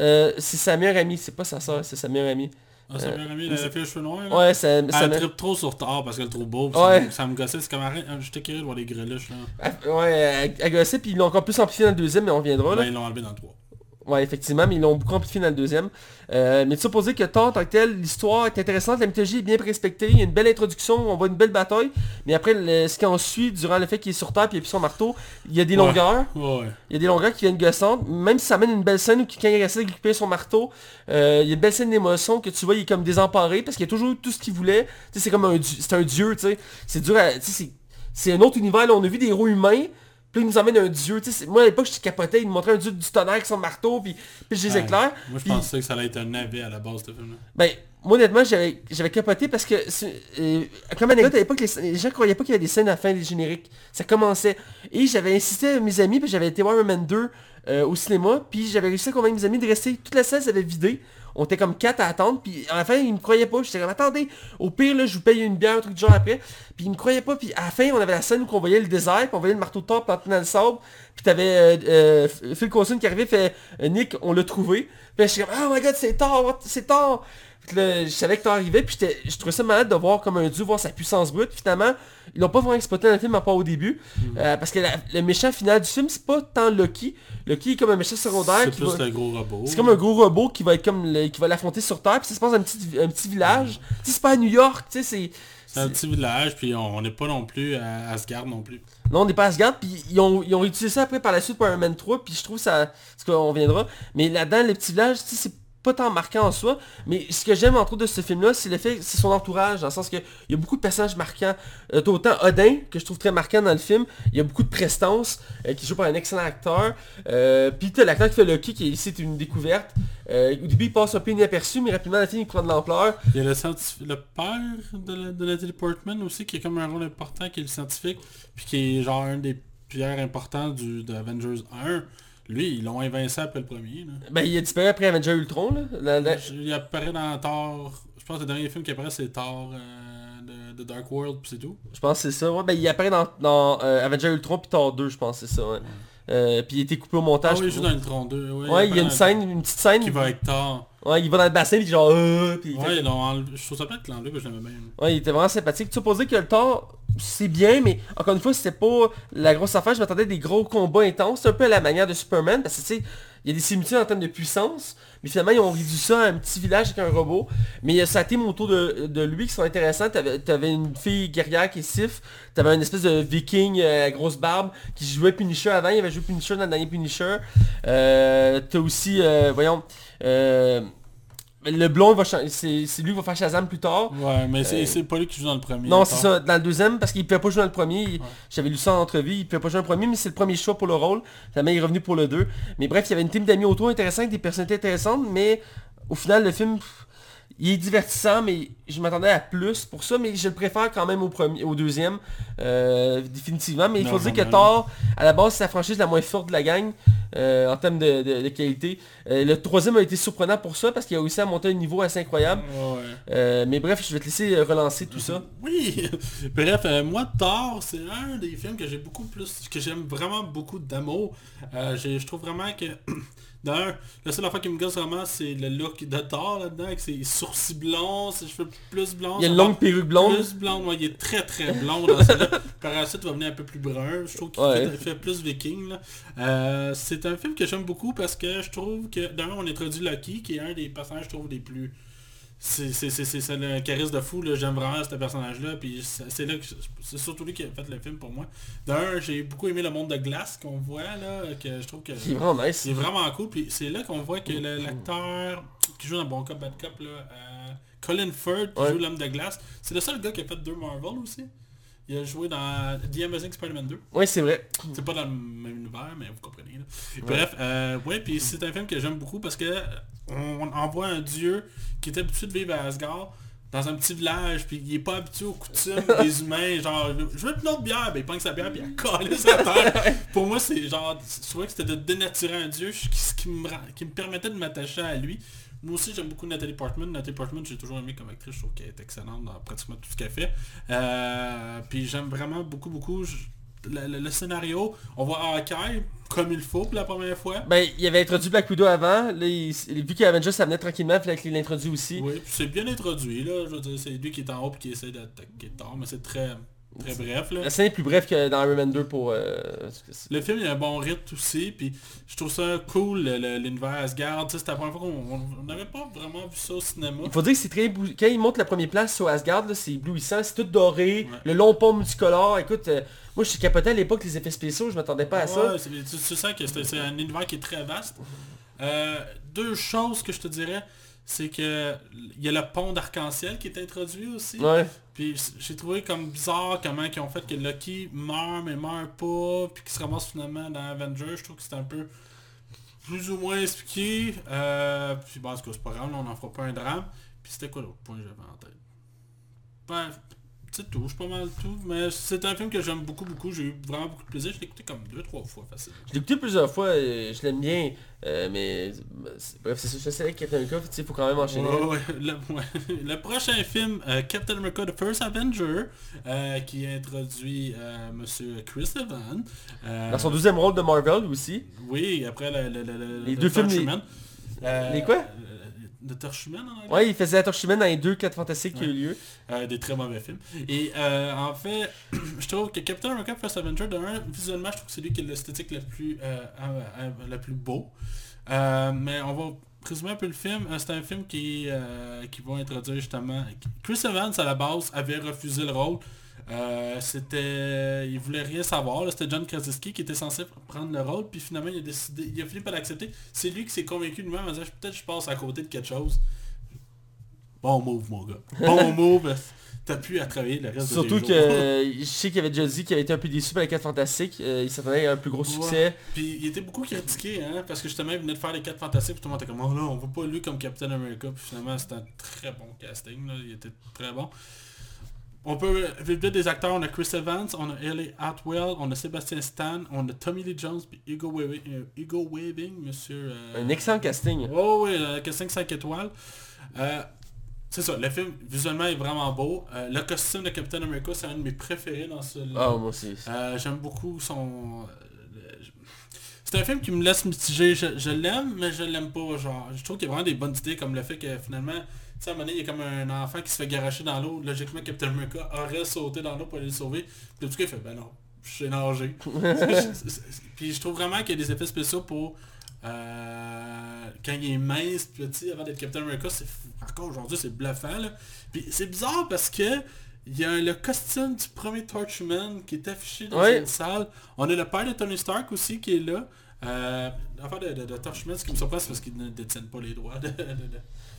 Euh, c'est sa meilleure amie, c'est pas sa soeur, c'est sa meilleure amie. Ah, cheveux noirs, là. Ouais, ça, Elle ça tripe trop sur Thor parce qu'elle est trop beau. Ouais. Ça, me- ça me gossait, c'est comme arrête. hein, J'étais curieux de voir les greluches là. elle- ouais, elle, elle gossait, puis ils l'ont encore plus amplifié dans le deuxième, mais on reviendra là. Ben, ils l'ont enlevé dans le 3. Ouais, effectivement, mais ils l'ont beaucoup amplifié dans le deuxième. Euh, mais tu dire que en tant que tel, l'histoire est intéressante, la mythologie est bien respectée, il y a une belle introduction, on voit une belle bataille, mais après, le- ce qui en suit, durant le fait qu'il est sur Terre puis il appuie son marteau, il y a des Ouais. longueurs, Ouais, il y a des longueurs qui viennent gossantes, même si ça amène une belle scène où quand il essaie de récupérer son marteau, euh, il y a une belle scène d'émotion que tu vois, il est comme désemparé, parce qu'il a toujours eu tout ce qu'il voulait, tu sais, c'est comme un, dieu- c'est un dieu, tu sais, c'est dur à, c'est un autre univers, là, on a vu des héros humains, puis il nous emmène un dieu, tu sais, c'est- moi à l'époque je capotais, il me montrait un dieu du tonnerre avec son marteau, puis, puis je les Ouais. éclaire. Moi, je pensais que ça allait être un navet à la base de film. Ben, moi honnêtement, j'avais j'avais capoté parce que, euh, comme anecdote, à l'époque, les, les gens croyaient pas qu'il y avait des scènes à la fin des génériques. Ça commençait. Et j'avais insisté à mes amis, puis j'avais été voir Man 2 euh, au cinéma, puis j'avais réussi à convaincre mes amis de rester. Toute la salle s'avait vidé. On était comme quatre à attendre, puis à la fin, ils me croyaient pas. J'étais comme, attendez, au pire, là, je vous paye une bière, un truc du genre après. Puis ils me croyaient pas, puis à la fin, on avait la scène où on voyait le désert, puis on voyait le marteau de Thor planté dans le sable. Puis t'avais euh, euh, Phil Coulson qui arrivait, fait euh, Nick, on l'a trouvé. Puis j'étais comme, oh my god, c'est Thor, c'est Thor. Puis là, je savais que Thor arrivait, puis je trouvais ça malade de voir comme un dieu voir sa puissance brute. Finalement, ils l'ont pas vraiment exploité dans le film, à part au début. Euh, parce que la- le méchant final du film, c'est pas tant Loki. Loki est comme un méchant secondaire C'est plus va... le gros robot. C'est comme un gros robot qui va être comme le- qui va l'affronter sur Terre, puis ça se passe dans un petit, un petit village. Tu sais, c'est pas à New York, tu sais, c'est... C'est un petit village, puis on n'est pas non plus à Asgard non plus. Non, on n'est pas à Asgard, puis ils ont, ils ont utilisé ça après par la suite pour Iron Man 3, puis je trouve ça... Ce qu'on viendra. Mais là-dedans, le petit village, tu sais, c'est pas tant marquant en soi, mais ce que j'aime entre autres de ce film-là, c'est le fait, c'est son entourage, dans le sens que il y a beaucoup de personnages marquants. Euh, autant Odin, que je trouve très marquant dans le film, il y a beaucoup de prestance, euh, qui joue par un excellent acteur. Euh, puis t'as l'acteur qui fait Loki, qui est ici est une découverte. Euh, au début, il passe un peu inaperçu, mais rapidement, la film, il prend de l'ampleur. Il y a le, le père de, la- de Natalie Portman aussi, qui a comme un rôle important, qui est le scientifique, puis qui est genre un des pierres importants du, de Avengers 1. Lui, ils l'ont invincé après le premier. Là. Ben, il a disparu après Avenger Ultron, là. La- Il apparaît dans Thor... Je pense que le dernier film qui apparaît, c'est Thor euh, de, de Dark World, puis c'est tout. Je pense que c'est ça, ouais. Ben, il apparaît dans, dans euh, Avenger Ultron puis Thor 2, je pense, c'est ça, ouais. Euh, puis il été coupé au Ah montage. oui, il pour- joue dans le Tron 2. Ouais, Ouais, il y a une scène, une petite scène. Qui va être Thor. Ouais, il va dans le bassin, puis genre... Euh, puis il Ouais, l'ont enlevé. Je trouve ça peut-être l'enlevé, que je l'aimais bien. Ouais, il était vraiment sympathique. Tu supposais que le Thor, c'est bien, mais encore une fois, c'était pas la grosse affaire. Je m'attendais à des gros combats intenses. C'est un peu à la manière de Superman, parce que tu sais, il y a des similitudes en termes de puissance. Mais finalement, ils ont réduit ça à un petit village avec un robot. Mais euh, ça a été mon tour de, lui qui sont intéressants. T'avais avais une fille guerrière qui est Sif. T'avais une espèce de viking euh, à grosse barbe qui jouait Punisher avant. Il avait joué Punisher dans le dernier Punisher. Euh, T'as aussi, euh, voyons... Le blond, il va c'est lui qui va faire Shazam plus tard. Ouais, mais c'est Euh, c'est pas lui qui joue dans le premier. Non, c'est ça. Dans le deuxième, parce qu'il ne pouvait pas jouer dans le premier. J'avais lu ça en entrevue. Il ne pouvait pas jouer dans le premier, mais c'est le premier choix pour le rôle. Finalement, il est revenu pour le 2. Mais bref, il y avait une team d'amis autour intéressante, des personnalités intéressantes, mais au final, le film, pff, il est divertissant, mais je m'attendais à plus pour ça, mais je le préfère quand même au, premier, au deuxième, euh, définitivement. Mais il faut Non, dire que non, Thor, à la base, c'est la franchise la moins forte de la gang, euh, en termes de, de- de qualité. Euh, le troisième a été surprenant pour ça, parce qu'il a réussi à monter un niveau assez incroyable. Ouais. Mais bref, je vais te laisser relancer tout ça. *laughs* Oui, bref, moi Thor, c'est un des films que j'ai beaucoup plus, que j'aime vraiment beaucoup d'amour. Je trouve vraiment que, *clears throat* d'un, la seule affaire qui me gosse vraiment, c'est le look de Thor là-dedans, avec ses sourcils blonds, ses cheveux plus blonds. Il y a une longue perruque blonde. Plus blonde, ouais, il est très très blond dans celui-là. *laughs* Par la suite, il va venir un peu plus brun. Je trouve qu'il Ouais. fait, fait plus viking. là. Euh, c'est un film que j'aime beaucoup parce que je trouve que, d'un, on introduit Loki, qui est un des personnages, je trouve, les plus... C'est le charisme de fou, j'aime vraiment ce personnage-là, puis c'est là que c'est surtout lui qui a fait le film pour moi. D'un, j'ai beaucoup aimé le monde de glace qu'on voit là, que je trouve que C'est *laughs* vraiment nice. c'est vraiment cool, puis c'est là qu'on voit que l'acteur qui joue dans Bon Cop, Bad Cop, là, euh, Colin Firth, qui Ouais. joue l'homme de glace, c'est le seul gars qui a fait deux Marvel aussi. Il a joué dans The Amazing Spider-Man 2. Oui, c'est vrai. C'est pas dans le même univers, mais vous comprenez. là. Bref, euh, ouais, puis c'est un film que j'aime beaucoup parce que euh, on envoie un dieu qui est habitué de vivre à Asgard dans un petit village, puis il est pas habitué aux coutumes *laughs* des humains, genre je veux une autre bière, ben il prend sa bière puis il colle sa terre. *laughs* Pour moi c'est genre, je trouvais que c'était de dénaturer un dieu, ce qui, ce qui me, rend- qui me permettait de m'attacher à lui. Moi aussi j'aime beaucoup Nathalie Portman. Nathalie Portman j'ai toujours aimé comme actrice, je trouve qu'elle est excellente dans pratiquement tout ce qu'elle fait. Euh, puis j'aime vraiment beaucoup beaucoup je- le, le- le scénario. On voit Hawkeye comme il faut pour la première fois. Ben, il avait introduit Black Widow avant. Là, il- vu qu'Avengers ça venait tranquillement, il qu'il l'introduise aussi. Oui, puis c'est bien introduit là, je veux dire, c'est lui qui est en haut et qui essaie d'attaquer Thor, mais c'est très très bref là. La scène est plus brève que dans Iron Man 2 pour... euh, Le film il a un bon rythme aussi, puis je trouve ça cool l'univers Asgard, c'était la première fois qu'on on- on n'avait pas vraiment vu ça au cinéma. Il faut dire que c'est très... Quand il monte la première place sur Asgard, là, c'est éblouissant, c'est tout doré, Ouais. le long pont multicolore. Écoute, euh, moi je suis capoté à l'époque les effets spéciaux, je m'attendais pas à ça. Ouais, tu- tu sens que c'est c'est un univers qui est très vaste. Euh, deux choses que je te dirais, c'est que il y a le pont d'arc-en-ciel qui est introduit aussi. Ouais. Puis j'ai trouvé comme bizarre comment ils ont fait que Loki meurt mais meurt pas, puis qu'il se ramasse finalement dans Avengers. Je trouve que c'est un peu plus ou moins expliqué. Euh, puis bon, en tout cas, c'est pas grave, là, on n'en fera pas un drame. Puis c'était quoi l'autre point que j'avais en tête? Ben, c'est tout, c'est pas mal tout. Mais c'est un film que j'aime beaucoup, beaucoup. J'ai eu vraiment beaucoup de plaisir. Je l'ai écouté comme deux, trois fois facile. Je l'ai écouté plusieurs fois, et je l'aime bien, euh, mais... c'est- Bref, c'est ça, je sais avec Captain America, sais, faut quand même enchaîner. Ouais, ouais. Le, ouais. *laughs* Le prochain film, euh, Captain America The First Avenger, euh, qui introduit Monsieur Chris Evans. Dans son deuxième rôle de Marvel aussi. Oui, après le, le, le, le- Les le deux films, les- les quoi? De Torche humaine en anglais? Ouais, il faisait la torche humaine dans les deux 4 fantastiques qui ont eu lieu. Euh, des très mauvais films. Et euh, en fait, *clears throat* je trouve que Captain America First Avenger, de un, visuellement, je trouve que c'est lui qui a l'esthétique le plus euh, le plus beau. Mais on va résumer un peu le film. C'est un film qui, qui va introduire justement... Chris Evans, à la base, avait refusé le rôle. Euh, c'était... Il voulait rien savoir. C'était John Krasinski qui était censé prendre le rôle. Puis finalement, il a décidé... Il a fini par l'accepter. C'est lui qui s'est convaincu de lui-même en disant peut-être je passe à côté de quelque chose. Bon move, mon gars. Bon *laughs* move. T'as pu à travailler le reste Surtout de que euh, je sais qu'il avait déjà dit qu'il avait été un peu déçu par les 4 fantastiques. euh, il s'attendait à un plus gros succès. Puis il était beaucoup critiqué, hein, parce que justement il venait de faire les 4 fantastiques, puis tout le monde était comme, oh là, on voit pas lui comme Captain America, puis finalement c'était un très bon casting, là, il était très bon. On peut vite vite des acteurs, on a Chris Evans, on a Ellie Atwell, on a Sébastien Stan, on a Tommy Lee Jones, puis Hugo Weaving, euh, Hugo Weaving monsieur... euh, Un excellent casting. Oh oui, euh, casting 5 étoiles. Euh, c'est ça, le film visuellement est vraiment beau. Le costume de Captain America, c'est un de mes préférés dans ce... Ah, moi aussi. J'aime beaucoup son... C'est un film qui me laisse mitigé. Je, je l'aime, mais je l'aime pas. Genre, je trouve qu'il y a vraiment des bonnes idées, comme le fait que finalement, sais, à un moment donné, il y a comme un enfant qui se fait garocher dans l'eau. Logiquement, Captain America aurait sauté dans l'eau pour aller le sauver. Puis en tout cas, il fait, ben non, je sais nager. *laughs* Puis je trouve vraiment qu'il y a des effets spéciaux pour... euh, quand il est mince, petit, avant d'être Captain America, c'est encore aujourd'hui, c'est bluffant. Là. Puis c'est bizarre parce que il y a le costume du premier Torchman qui est affiché dans Ouais. une salle. On a le père de Tony Stark aussi qui est là. Euh, L'affaire de, de, de Torchman, ce qui me surprend, c'est parce qu'ils ne détiennent pas les droits de-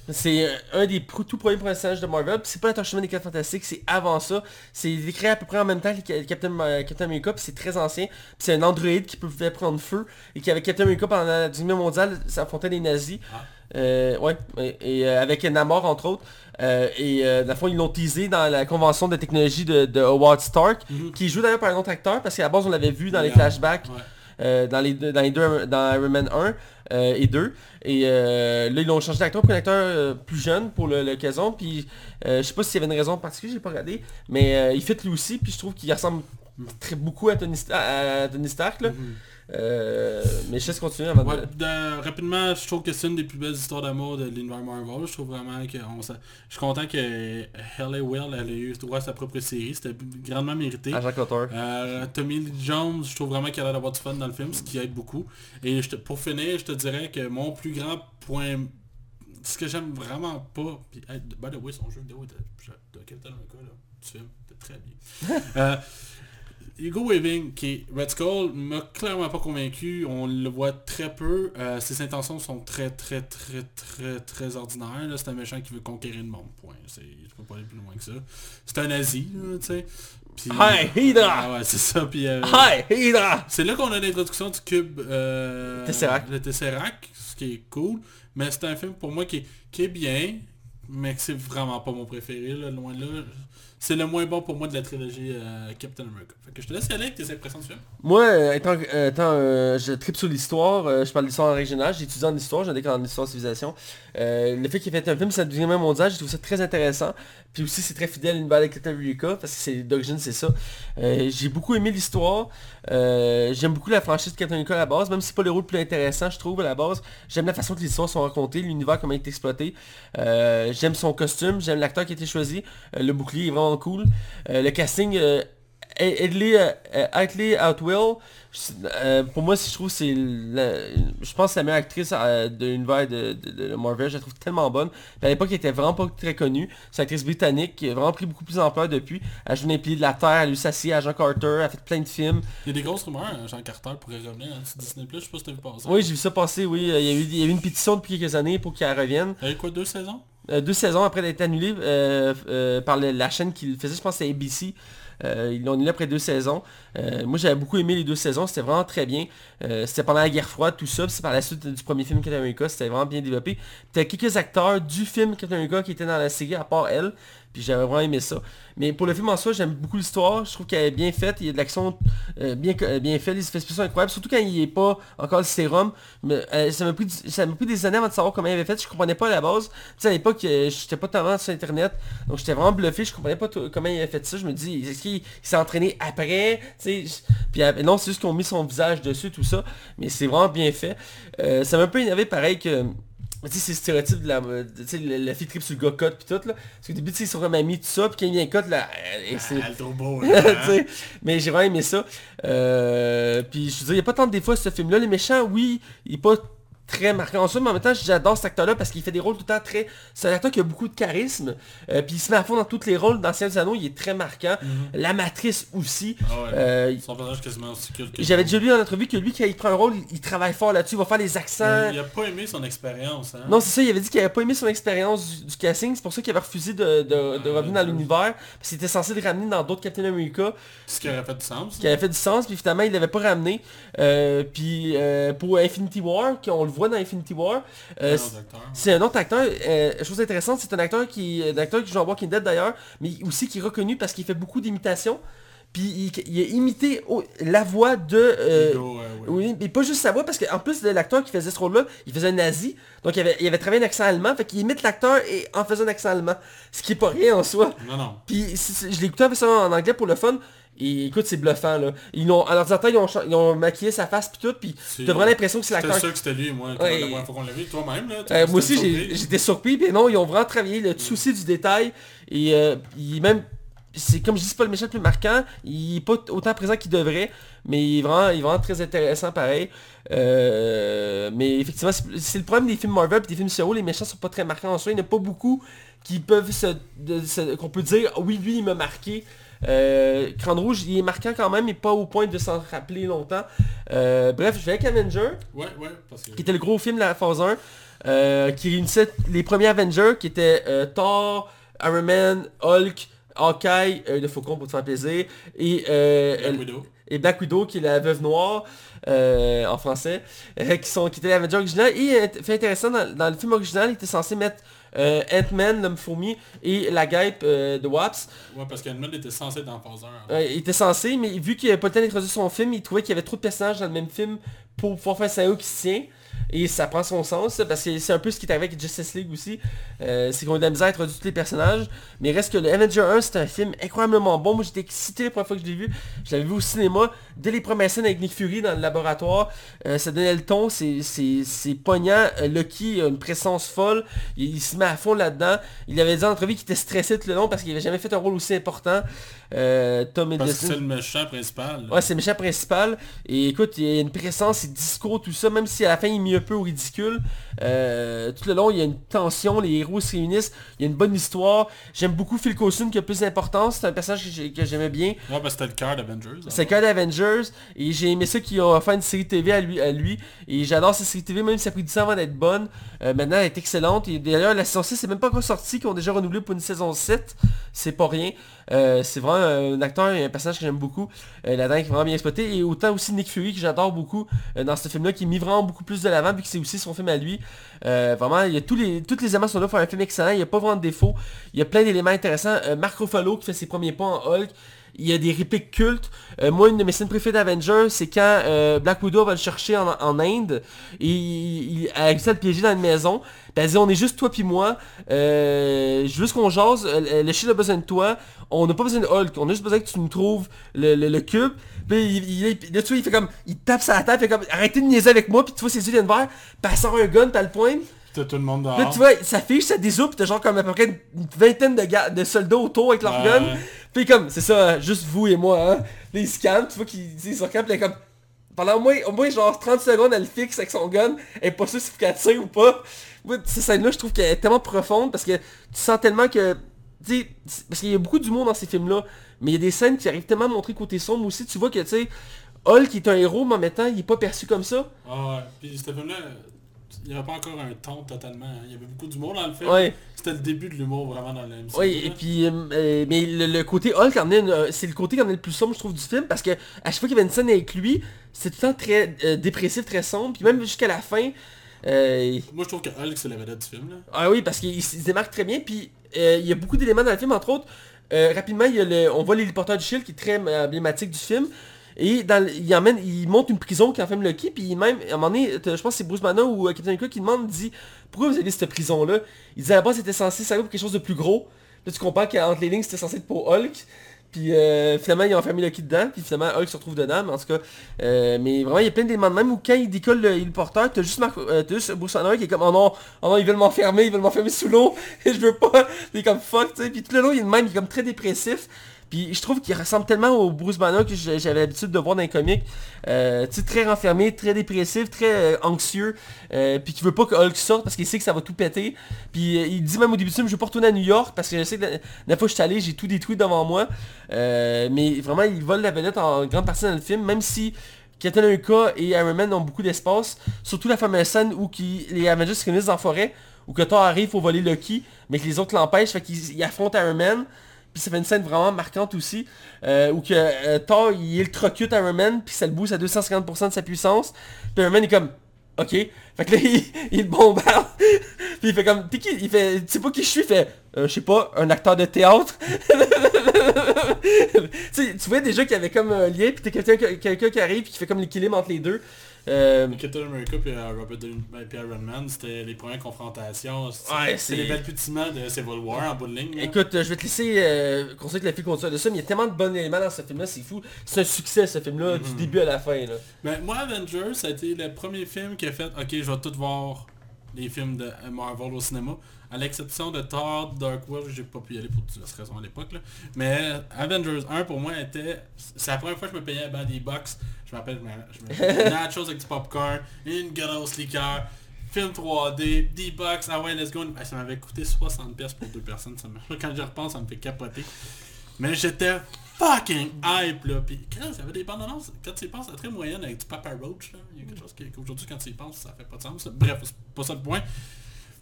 C'est euh, un des tout premiers personnages de Marvel. C'est pas l'attachement des 4 Fantastiques, c'est avant ça. C'est est créé à peu près en même temps que Captain, euh, Captain America, puis c'est très ancien. C'est un androïde qui pouvait prendre feu et qui avec Captain America pendant la Deuxième Guerre mondiale, ça affrontait les nazis. Ah. Euh, ouais, et, et, euh, avec Namor entre autres. Euh, et euh, dans le fond, ils l'ont teasé dans la convention de technologie de, de Howard Stark, Mhm. qui joue d'ailleurs par un autre acteur, parce qu'à la base on l'avait vu dans les Yeah. flashbacks Ouais. euh, dans les deux, dans les deux dans Iron Man 1 euh, et 2 et euh, là ils l'ont changé d'acteur pour un acteur euh, plus jeune pour l'occasion puis euh, je sais pas s'il y avait une raison particulière j'ai pas regardé mais il fait lui aussi puis je trouve qu'il ressemble très beaucoup à Tony, Sta- à Tony Stark là. Mhm. Euh, mais je laisse continuer avant Ouais, de... de- rapidement, je trouve que c'est une des plus belles histoires d'amour de l'univers Marvel. Je trouve vraiment que on je suis content que Halle Will elle ait eu droit à sa propre série. C'était grandement mérité. Agent Cotter. Euh, Tommy Lee Jones, je trouve vraiment qu'il a l'air d'avoir du fun dans le film, ce qui aide beaucoup. Et je te- pour finir, je te dirais que mon plus grand point, ce que j'aime vraiment pas, puis hey, by the way, son jeu vidéo était de Captain America, là, du film, très bien. *laughs* euh, Hugo Weaving, qui est Red Skull, m'a clairement pas convaincu. On le voit très peu. Euh, ses intentions sont très, très, très, très, très ordinaires. C'est un méchant qui veut conquérir le monde. Point. Je peux pas aller plus loin que ça. C'est un nazi, là, tu sais. Puis- Hi, Hydra! Ah ouais, c'est ça. Puis, euh, Hi, Hydra! c'est là qu'on a l'introduction du cube euh, Tesseract. Le Tesseract, ce qui est cool. Mais c'est un film pour moi qui est, qui est bien, mais que c'est vraiment pas mon préféré, là, loin de là. C'est le moins bon pour moi de la trilogie euh, Captain America. Fait que je te laisse aller avec tes impressions film. Moi, euh, étant, euh, étant, je tripe sur l'histoire, je parle d'histoire en régionale, j'ai étudié en histoire, un décor en histoire de civilisation. Le fait qu'il ait fait un film sur la Deuxième Guerre mondiale, j'ai trouvé ça très intéressant. Puis aussi, c'est très fidèle à l'univers de Captain America, parce que c'est d'origine, c'est ça. Euh, j'ai beaucoup aimé l'histoire. Euh, J'aime beaucoup la franchise de Captain America à la base, même si c'est pas le rôle le plus intéressant, je trouve, à la base. J'aime la façon que les histoires sont racontées, l'univers, comment il est exploité. Euh, j'aime son costume, j'aime l'acteur qui a été choisi. Le bouclier est vraiment cool. Le casting... euh, Edley euh, euh, pour moi, si je trouve c'est la- je pense que la meilleure actrice euh, de l'univers de, de, de Marvel, je la trouve tellement bonne. Puis à l'époque, elle était vraiment pas très connue. C'est une actrice britannique qui a vraiment pris beaucoup plus d'ampleur depuis. Elle a joué dans les piliers de la Terre, elle a eu Sassy, Agent Carter, elle a fait plein de films. Il y a des grosses rumeurs, hein, Jean Carter pourrait revenir hein, sur Disney+, je sais pas si t'as vu passer. Oui, j'ai vu ça passer, oui. Euh, Il y a eu, il y a eu une pétition depuis quelques années pour qu'elle revienne. Y a eu quoi, deux saisons? Euh, deux saisons après d'être annulé euh, par le- la chaîne qui le faisait, je pense que c'est ABC. Euh, ils l'ont annulé après deux saisons. Euh, moi j'avais beaucoup aimé les deux saisons, c'était vraiment très bien. Euh, c'était pendant la guerre froide, tout ça, c'est par la suite du premier film Captain America, c'était vraiment bien développé. T'as quelques acteurs du film Captain America qui étaient dans la série, à part elle, puis j'avais vraiment aimé ça. Mais pour le film en soi, j'aime beaucoup l'histoire, je trouve qu'elle est bien faite, il y a de l'action euh, bien, euh, bien faite, les effets spéciaux incroyables, surtout quand il n'est pas encore le sérum. Mais, euh, ça m'a pris, pris des années avant de savoir comment il avait fait, je comprenais pas à la base. Tu sais, à l'époque, j'étais pas tellement sur internet, donc j'étais vraiment bluffé, je comprenais pas comment il avait fait ça. Je me dis, est-ce qu'il il s'est entraîné après? Non, c'est juste qu'ils ont mis son visage dessus, tout ça. Mais c'est vraiment bien fait. Ça m'a un peu énervé pareil que... Tu sais, c'est stéréotype de la... de- Tu sais, la, la fille tripe sur le gars cut puis tout là. Parce qu'au début, tu sais, ils sont comme amis, tout ça, puis quand il vient cut là... et c'est... Ah, le trop beau, *laughs* là, hein. mais j'ai vraiment aimé ça. Euh, puis je veux dire, il n'y a pas tant de défauts à ce film-là. Les méchants, oui, il est pas très marquant en soi, mais en même temps, j'adore cet acteur-là parce qu'il fait des rôles tout le temps très... C'est un acteur qui a beaucoup de charisme. euh, puis il se met à fond dans tous les rôles. Dans Seigneur des Anneaux, il est très marquant. La Matrice aussi. Ah ouais. Euh, Son personnage quasiment aussi cool que J'avais déjà lu en entrevue que lui, quand il prend un rôle, il, il travaille fort là-dessus. Il va faire les accents. Il a pas aimé son expérience, hein. Non, c'est ça, il avait dit qu'il avait pas aimé son expérience du, du casting, c'est pour ça qu'il avait refusé de, de- de revenir dans l'univers, parce qu'il était censé le ramener dans d'autres Captain America, Ce qui aurait fait du sens. qui avait fait du sens, puis finalement il l'avait pas ramené. Euh, puis pour Infinity War, qu'on le voit dans Infinity War, euh, Euh, c'est un autre acteur, euh, chose intéressante, c'est un acteur qui, un acteur qui joue en Walking Dead d'ailleurs, mais aussi qui est reconnu parce qu'il fait beaucoup d'imitations. Puis il, il a imité la voix de... euh, oui, mais pas juste sa voix, parce qu'en plus de l'acteur qui faisait ce rôle-là, il faisait un nazi. Donc il avait, il avait travaillé un accent allemand, fait qu'il imite l'acteur et en faisant un accent allemand. Ce qui est pas rien en soi. Non, non. Puis je l'ai écouté en fait ça en anglais pour le fun. Et écoute, c'est bluffant là. Ils ont, à l'ordinateur, ils ont, ils ont maquillé sa face puis tout, puis t'as vraiment l'impression que c'est l'acteur. sûr que c'était lui, moi, Ouais. la première fois qu'on l'a vu. Toi-même, là. Euh, moi aussi, j'étais surpris, mais non, ils ont vraiment travaillé le souci du détail. Et euh, il même, c'est comme je dis, c'est pas le méchant le plus marquant. Il est pas autant présent qu'il devrait, mais il est vraiment, il est vraiment très intéressant pareil. Euh, mais effectivement, c'est le problème des films Marvel et des films sur les méchants sont pas très marquants en soi. Il n'y en a pas beaucoup qui peuvent se, se- qu'on peut dire, oui, lui, il m'a marqué. Euh, Crâne Rouge, il est marquant quand même, mais pas au point de s'en rappeler longtemps. Euh, bref, je vais avec Avenger, Ouais, ouais, parce que... qui était le gros film de la phase 1, euh, qui réunissait les premiers Avengers, qui étaient euh, Thor, Iron Man, Hulk, Hawkeye, le Faucon pour te faire plaisir, et, euh, Black Widow. et Black Widow, qui est la veuve noire, en français, qui, sont, qui était l'Avenger original. Et fait intéressant, dans, dans le film original, il était censé mettre euh, Ant-Man, l'homme fourmi, et la guêpe euh, de Waps. Ouais, parce qu'Edmund était censé être dans phase 1. Euh, il était censé, mais vu qu'il avait pas le temps d'introduire son film, il trouvait qu'il y avait trop de personnages dans le même film pour pouvoir faire scénario qui tient. Et ça prend son sens, parce que c'est un peu ce qui est arrivé avec Justice League aussi. Euh, c'est qu'on a de la misère à introduire tous les personnages. Mais reste que le Avenger 1, c'est un film incroyablement bon. Moi, j'étais excité la première fois que je l'ai vu. Je l'avais vu au cinéma. Dès les premières scènes avec Nick Fury dans le laboratoire, euh, ça donnait le ton. C'est poignant. Euh, Lucky a une présence folle. Il, se met à fond là-dedans. Il avait dit en entrevue qu'il était stressé tout le long parce qu'il avait jamais fait un rôle aussi important. Euh, Tom Parce que Hiddleston. c'est le méchant principal. là. Ouais, c'est le méchant principal. Et écoute, il y a une présence, ses discours, tout ça, même si à la fin il est mis un peu au ridicule. euh, tout le long, il y a une tension, les héros se réunissent, il y a une bonne histoire. J'aime beaucoup Phil Coulson qui a plus d'importance, c'est un personnage que j'ai- que j'aimais bien. Ouais, parce que c'était le cœur d'Avengers. C'est le cœur d'Avengers et j'ai aimé ça qu'ils ont fait une série TV à lui, à lui. et j'adore cette série TV même si ça a pris du temps avant d'être bonne. Euh, maintenant elle est excellente et d'ailleurs la saison 6 c'est même pas encore sorti qu'ils ont déjà renouvelé pour une saison 7. C'est pas rien. C'est vraiment un acteur et un personnage que j'aime beaucoup. Euh, la dingue est vraiment bien exploité et autant aussi Nick Fury que j'adore beaucoup euh, dans ce film là qui est mis vraiment beaucoup plus de l'avant vu que c'est aussi son film à lui. Euh, vraiment il y a tous les, toutes les éléments sont là pour un film excellent. Il n'y a pas vraiment de défauts. Il y a plein d'éléments intéressants. Euh, Mark Ruffalo qui fait ses premiers pas en Hulk. Il y a des répliques cultes. Euh, moi, une de mes scènes préférées d'Avengers, c'est quand euh, Black Widow va le chercher en, Inde. Et il, elle a réussi à le piéger dans une maison. Puis elle dit, on est juste toi puis moi. Euh, juste qu'on jase. Euh, Le chien a besoin de toi. On n'a pas besoin de Hulk. On a juste besoin que tu nous trouves le, le- cube. Puis il, il, là, tu vois, il fait comme... Il tape sa tête. Il fait comme... Arrêtez de niaiser avec moi. Puis tu vois ses yeux viennent verts. Puis elle sort un gun. Elle le pointe. T'as tout le monde dehors. Là, tu vois, sa fille, ça dézoupe, t'as genre comme à peu près une vingtaine de, gars, de soldats autour avec leur gun. Puis comme, c'est ça, juste vous et moi, hein. Là, il se calme, tu vois qu'il dit sur camp, puis elle est comme... Pendant au moins, au moins genre 30 secondes, elle le fixe avec son gun, elle est pas sûre si faut qu'elle tire ou pas. Moi, cette scène-là, je trouve qu'elle est tellement profonde, parce que tu sens tellement que... Parce qu'il y a beaucoup d'humour dans ces films-là, mais il y a des scènes qui arrivent tellement à montrer côté sombre aussi, tu vois que, tu sais, Hulk est un héros, mais en même temps, il est pas perçu comme ça. Ah ouais. Puis ce film-là, il n'y avait pas encore un ton totalement. hein. Il y avait beaucoup d'humour dans le film. Ouais. C'était le début de l'humour vraiment dans le MCU. Oui, et puis, euh, euh, mais le, le côté Hulk, euh, c'est le côté qui en est le plus sombre, je trouve, du film, parce que à chaque fois qu'il y avait une scène avec lui, c'est tout le temps très euh, dépressif, très sombre, puis même jusqu'à la fin, euh, Moi, je trouve que Hulk, c'est la vedette du film. Là. ah oui, parce qu'il il se démarque très bien, puis il y a beaucoup d'éléments dans le film, entre autres, rapidement, il y a le, on voit l'héliporteur du Shield qui est très emblématique du film, et le- il monte une prison qui enferme Lucky, puis même, à un moment donné, je pense que c'est Bruce Banner ou euh, Captain America qui demande, dit, pourquoi vous avez cette prison-là? Il dit à la base c'était censé servir pour quelque chose de plus gros, là tu comprends qu'entre les lignes c'était censé être pour Hulk, puis euh, finalement ils ont enfermé Lucky dedans, puis finalement Hulk se retrouve dedans, mais en tout cas, euh, mais vraiment il y a plein d'éléments de même où quand il décolle le héliporteur, t'as juste, euh, t'as juste Bruce Banner qui est comme, oh non, oh non, ils veulent m'enfermer, ils veulent m'enfermer sous l'eau, et *laughs* je veux pas, il est comme fuck, tu sais, puis tout le long il est de même, il est comme très dépressif, puis je trouve qu'il ressemble tellement au Bruce Banner que j'avais l'habitude de voir dans les comics. Euh, tu sais, très renfermé, très dépressif, très euh, anxieux. euh, puis qui veut pas que Hulk sorte parce qu'il sait que ça va tout péter. Puis euh, il dit même au début du film, je veux pas retourner à New York parce que je sais que la, fois que je suis allé, j'ai tout détruit devant moi. Euh, mais vraiment, il vole la vedette en grande partie dans le film, même si Captain America et Iron Man ont beaucoup d'espace. Surtout la fameuse scène où les Avengers se réunissent dans la forêt, où que Thor arrive pour voler Lucky, mais que les autres l'empêchent, fait qu'ils ils affrontent Iron Man. Puis ça fait une scène vraiment marquante aussi, euh, où que euh, Thor, il électrocute Iron Man, puis ça le booste à 250% de sa puissance. Puis Iron Man est comme, ok. Fait que là, *laughs* il, il bombarde. *laughs* puis il fait comme, t'es qui? Il fait, tu sais pas qui je suis? Il fait, euh, je sais pas, un acteur de théâtre. *laughs* tu vois déjà qu'il y avait comme un lien, puis t'es quelqu'un quelqu'un qui arrive, puis qui fait comme l'équilibre entre les deux. Euh, Captain America puis euh, Robert Downey puis Iron Man, c'était les premières confrontations. C'est les balbutiements de Civil War en bout de ligne. Écoute, euh, je vais te laisser euh, conseiller que la fille continue de ça, mais il y a tellement de bons éléments dans ce film-là, c'est fou. C'est un succès ce film-là, du début à la fin. Là. Mais moi, Avengers, ça a été le premier film qui a fait, ok, je vais tout voir les films de Marvel au cinéma. À l'exception de Thor, Dark World, j'ai pas pu y aller pour diverses raisons à l'époque. Mais Avengers 1, pour moi, était... C'est la première fois que je me payais à des box. Je m'appelle, je me *laughs* nachos avec du popcorn, une grosse liqueur, film 3D, D-Box, ah ouais, let's go. Ah, ça m'avait coûté 60$ pour deux personnes. Ça me- Quand je repense, ça me fait capoter. Mais j'étais fucking hype là. Puis quand des bandes annonces, quand tu y penses, c'est très moyenne avec du Papa Roach. Là. Il y a quelque chose qui- qu'aujourd'hui quand tu y penses, ça fait pas de sens. Bref, c'est pas ça le point.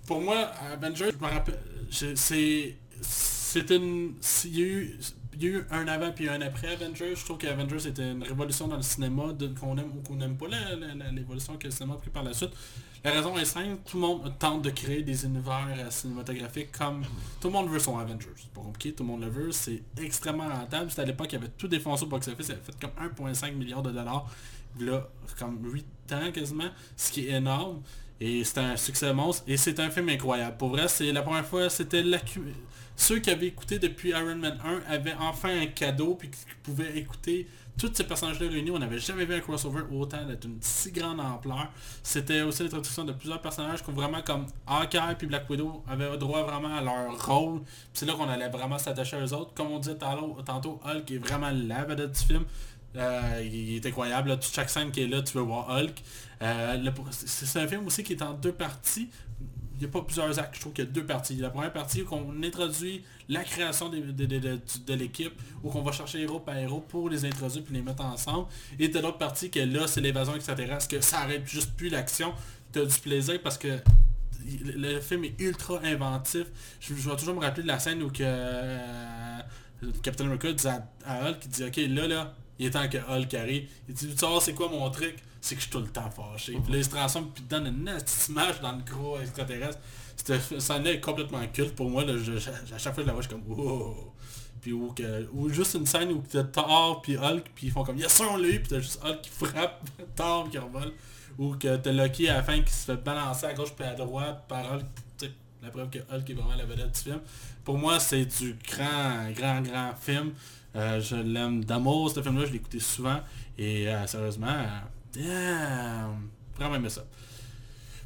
Pour moi, Avengers, je me rappelle, c'est... C'est une... Il y, a eu, il y a eu un avant puis un après Avengers. Je trouve qu'Avengers c'était une révolution dans le cinéma, qu'on aime ou qu'on n'aime pas l'évolution que le cinéma a pris par la suite. La raison est simple, tout le monde tente de créer des univers euh, cinématographiques comme... Tout le monde veut son Avengers. C'est pas compliqué, tout le monde le veut. C'est extrêmement rentable. C'était à l'époque, il y avait tout défoncé au box-office. Il avait fait comme 1,5 milliard de dollars. Là, comme 8 ans quasiment. Ce qui est énorme. Et c'était un succès monstre. Et c'est un film incroyable. Pour vrai, c'est la première fois, c'était l'accu... Ceux qui avaient écouté depuis Iron Man 1 avaient enfin un cadeau puis qui pouvaient écouter tous ces personnages-là réunis. On n'avait jamais vu un crossover autant d'une si grande ampleur. C'était aussi l'introduction de plusieurs personnages qui ont vraiment comme Hawkeye puis Black Widow avaient droit vraiment à leur rôle. C'est là qu'on allait vraiment s'attacher aux autres. Comme on disait tantôt, Hulk est vraiment la vedette du film. Euh, il est incroyable. Là. Chaque scène qui est là, tu veux voir Hulk. Euh, c'est un film aussi qui est en deux parties. Il n'y a pas plusieurs actes, je trouve qu'il y a deux parties. La première partie où on introduit la création de, de- de- de l'équipe, où on va chercher héros par héros pour les introduire puis les mettre ensemble. Et de l'autre partie que là, c'est l'évasion extraterrestre, que ça arrête juste plus l'action? Tu as du plaisir parce que le le film est ultra inventif. Je, je vais toujours me rappeler de la scène où que euh, Captain America dit à, à Hulk, il dit ok là là, il est temps que Hulk arrive. Il dit tu sais c'est quoi mon truc C'est que je suis tout le temps fâché. Puis là il se puis donne une nasty smash dans le gros extraterrestre. Cette scène-là est complètement culte pour moi. Là, à chaque fois que je la vois je suis comme wow. Puis ou, que, ou juste une scène où t'as Thor puis Hulk puis ils font comme yes sir on l'a eu puis t'as juste Hulk qui frappe *laughs* Thor qui revole. Ou que t'as Loki à la fin qui se fait balancer à gauche puis à droite par Hulk. La preuve que Hulk est vraiment la vedette du film. Pour moi, c'est du grand, grand, grand film. Euh, je l'aime d'amour, ce film-là. Je l'ai écouté souvent. Et euh, sérieusement, euh, damn, vraiment aimé ça.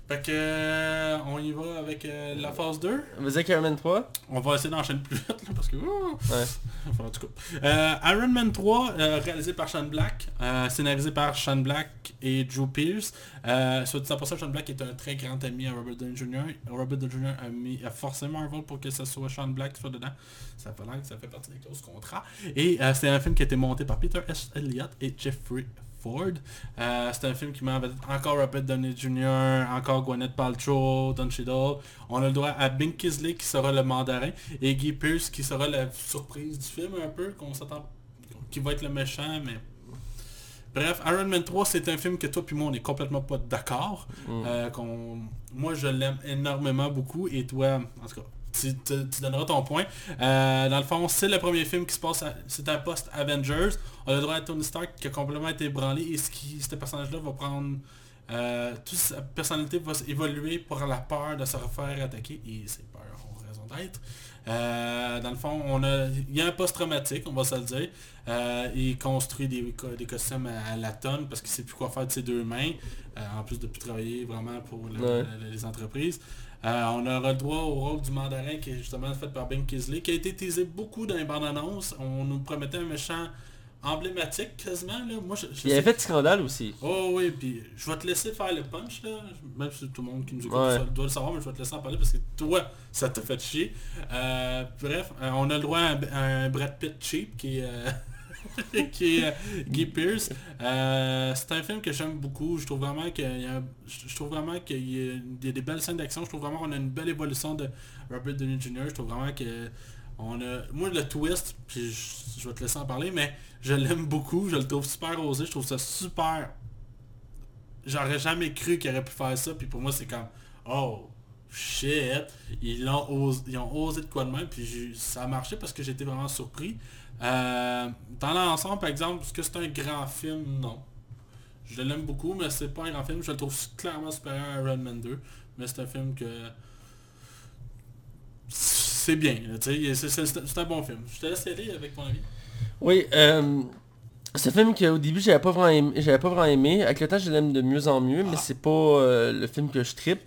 Fait que, euh, on y va avec euh, la phase 2. Vas-y avec Iron Man 3. On va essayer d'enchaîner plus vite, là, parce que... Ouais. *laughs* Enfin, en tout cas. Euh, Iron Man 3, euh, réalisé par Sean Black, scénarisé par Sean Black et Drew Pierce. Soit dit en passant, Sean Black est un très grand ami à Robert Downey Jr. Robert Downey Jr. a, mis, a forcé Marvel pour que ce soit Sean Black qui soit dedans. Ça fait que ça fait partie des clauses contrats. Et c'est un film qui a été monté par Peter S. Elliott et Jeffrey Ford. Euh, c'est un film qui met encore Robert Downey Jr., encore Gwyneth Paltrow, Don Cheadle. On a le droit à Bing Kisley qui sera le mandarin et Guy Pearce qui sera la surprise du film un peu, qu'on s'attend, qui va être le méchant, mais... Bref, Iron Man 3, c'est un film que toi puis moi, on est complètement pas d'accord. Mm. Euh, qu'on- moi, je l'aime énormément beaucoup et toi, en tout cas, tu, tu- tu donneras ton point. Euh, dans le fond, c'est le premier film qui se passe, c'est un post-Avengers. On a le droit à Tony Stark qui a complètement été ébranlé et ce qui, ce personnage-là va prendre... Euh, toute sa personnalité va évoluer pour la peur de se refaire attaquer et ses peurs ont raison d'être. Euh, dans le fond, on a, il y a un post-traumatique, on va se le dire. Euh, il construit des, des costumes à, à la tonne parce qu'il sait plus quoi faire de ses deux mains, euh, en plus de plus travailler vraiment pour le- Ouais. le- les entreprises. Euh, on aura le droit au rôle du mandarin qui est justement fait par Ben Kisley, qui a été teasé beaucoup dans les bandes annonces. On nous promettait un méchant emblématique quasiment. Là. Moi, je, je Il avait sais- fait scandale aussi. Oh oui, puis je vais te laisser faire le punch là, même si tout le monde qui nous écoute Ouais. ça doit le savoir, mais je vais te laisser en parler parce que toi, ça t'a fait chier. Euh, bref, euh, on a le droit à un, un Brad Pitt cheap qui est, euh, *laughs* *laughs* qui est euh, Guy Pearce. Euh, c'est un film que j'aime beaucoup. Je trouve vraiment qu'il y a, je trouve vraiment qu'il y a des, belles scènes d'action. Je trouve vraiment qu'on a une belle évolution de Robert Downey Jr. Je trouve vraiment que on a, moi le twist, puis je, vais te laisser en parler, mais je l'aime beaucoup, je le trouve super osé, je trouve ça super. J'aurais jamais cru qu'il aurait pu faire ça, puis pour moi c'est comme oh shit, ils l'ont osé, ils ont osé de quoi de même, puis ça a marché parce que j'étais vraiment surpris. Euh, dans l'ensemble, par exemple, est-ce que c'est un grand film? Non. Je l'aime beaucoup, mais c'est pas un grand film. Je le trouve clairement supérieur à Iron Man 2. Mais c'est un film que... C'est bien. C'est- un bon film. Je te laisse aller avec ton avis. Oui, euh, c'est un film qu'au début j'avais pas vraiment aimé, pas vraiment aimé. Avec le temps je l'aime de mieux en mieux, mais c'est pas euh, le film que je tripe.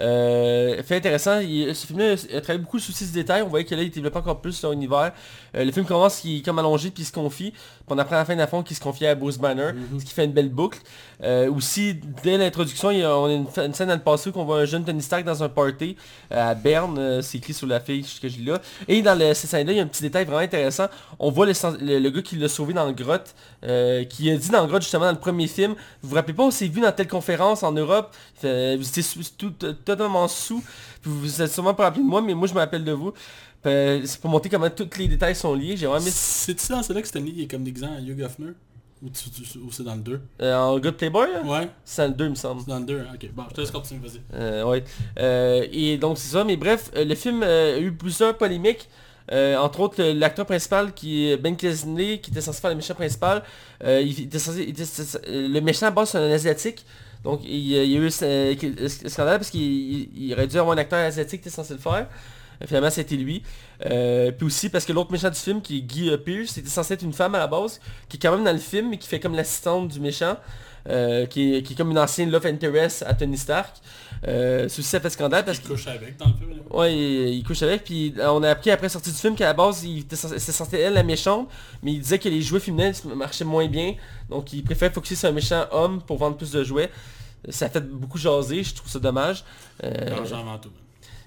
Euh, fait intéressant, il- ce film-là a travaillé beaucoup sur ces détails, on voyait que là il développe encore plus son univers. Euh, le film commence, comme allongé puis il se confie, on apprend à la fin la fin qu'il se confie à Bruce Banner, ce qui fait une belle boucle. Euh, aussi, dès l'introduction, on a une, scène dans le passé où on voit un jeune Tony Stark dans un party euh, à Berne, euh, c'est écrit sur la fiche que je lis là. Et dans le, cette scène-là, il y a un petit détail vraiment intéressant. On voit le, le- le gars qui l'a sauvé dans la grotte, euh, qui a dit dans la grotte justement dans le premier film, vous vous rappelez pas, on s'est vu dans telle conférence en Europe, vous étiez sous- tout- totalement sous, vous vous êtes sûrement pas rappelé de moi, mais moi je me rappelle de vous. Euh, C'est pour montrer comment tous les détails sont liés. J'ai vraiment mis C'est ça, c'est là que Stanley est comme déguisant à Hugh Hefner? Ou, c'est dans le 2 euh, en de Playboy, là? Ouais, c'est dans le 2 il me semble. c'est dans le 2. Ok, bon, je te laisse continuer, vas-y. Euh, ouais. Et donc c'est ça, mais bref, le film a eu plusieurs polémiques. Euh, entre autres, l'acteur principal qui est Ben Kingsley, qui était censé faire le méchant principal, euh, il était censé, il était- le méchant à base c'est un asiatique. Donc il, y a il y a eu ce ce scandale parce qu'il il- il aurait dû avoir un acteur asiatique qui était censé le faire. Finalement c'était lui. Euh, puis aussi parce que l'autre méchant du film qui est Guy euh, Pearce, c'était censé être une femme à la base, qui est quand même dans le film, mais qui fait comme l'assistante du méchant. euh, qui, est, qui est comme une ancienne love interest à Tony Stark. Euh, ceci ça fait scandale parce Il que couche avec dans le film. là. Ouais, il, il couche avec, puis on a appris après la sortie du film qu'à la base, c'était censé être elle la méchante, mais il disait que les jouets féminins marchaient moins bien, donc il préfère focuser sur un méchant homme pour vendre plus de jouets. Ça a fait beaucoup jaser, je trouve ça dommage. Euh, L'argent avant tout.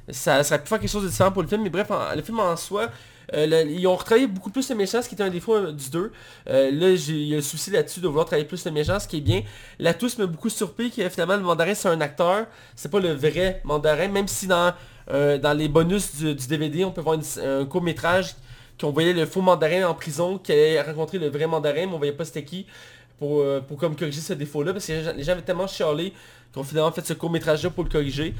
Ça, aurait pu faire quelque chose de différent pour le film, mais bref, le film en soi, euh, ils ont retravaillé beaucoup plus le méchant, ce qui était un défaut euh, du 2. Euh, là, il y a le souci là-dessus de vouloir travailler plus le méchant, ce qui est bien. La tous m'a beaucoup surpris que finalement le mandarin c'est un acteur, c'est pas le vrai mandarin, même si dans, les bonus du, DVD, on peut voir un court métrage qu'on voyait le faux mandarin en prison, qui allait rencontrer le vrai mandarin, mais on voyait pas c'était qui, pour, euh, pour comme corriger ce défaut-là, parce que les gens, les gens avaient tellement chialé qu'on finalement fait ce court métrage-là pour le corriger.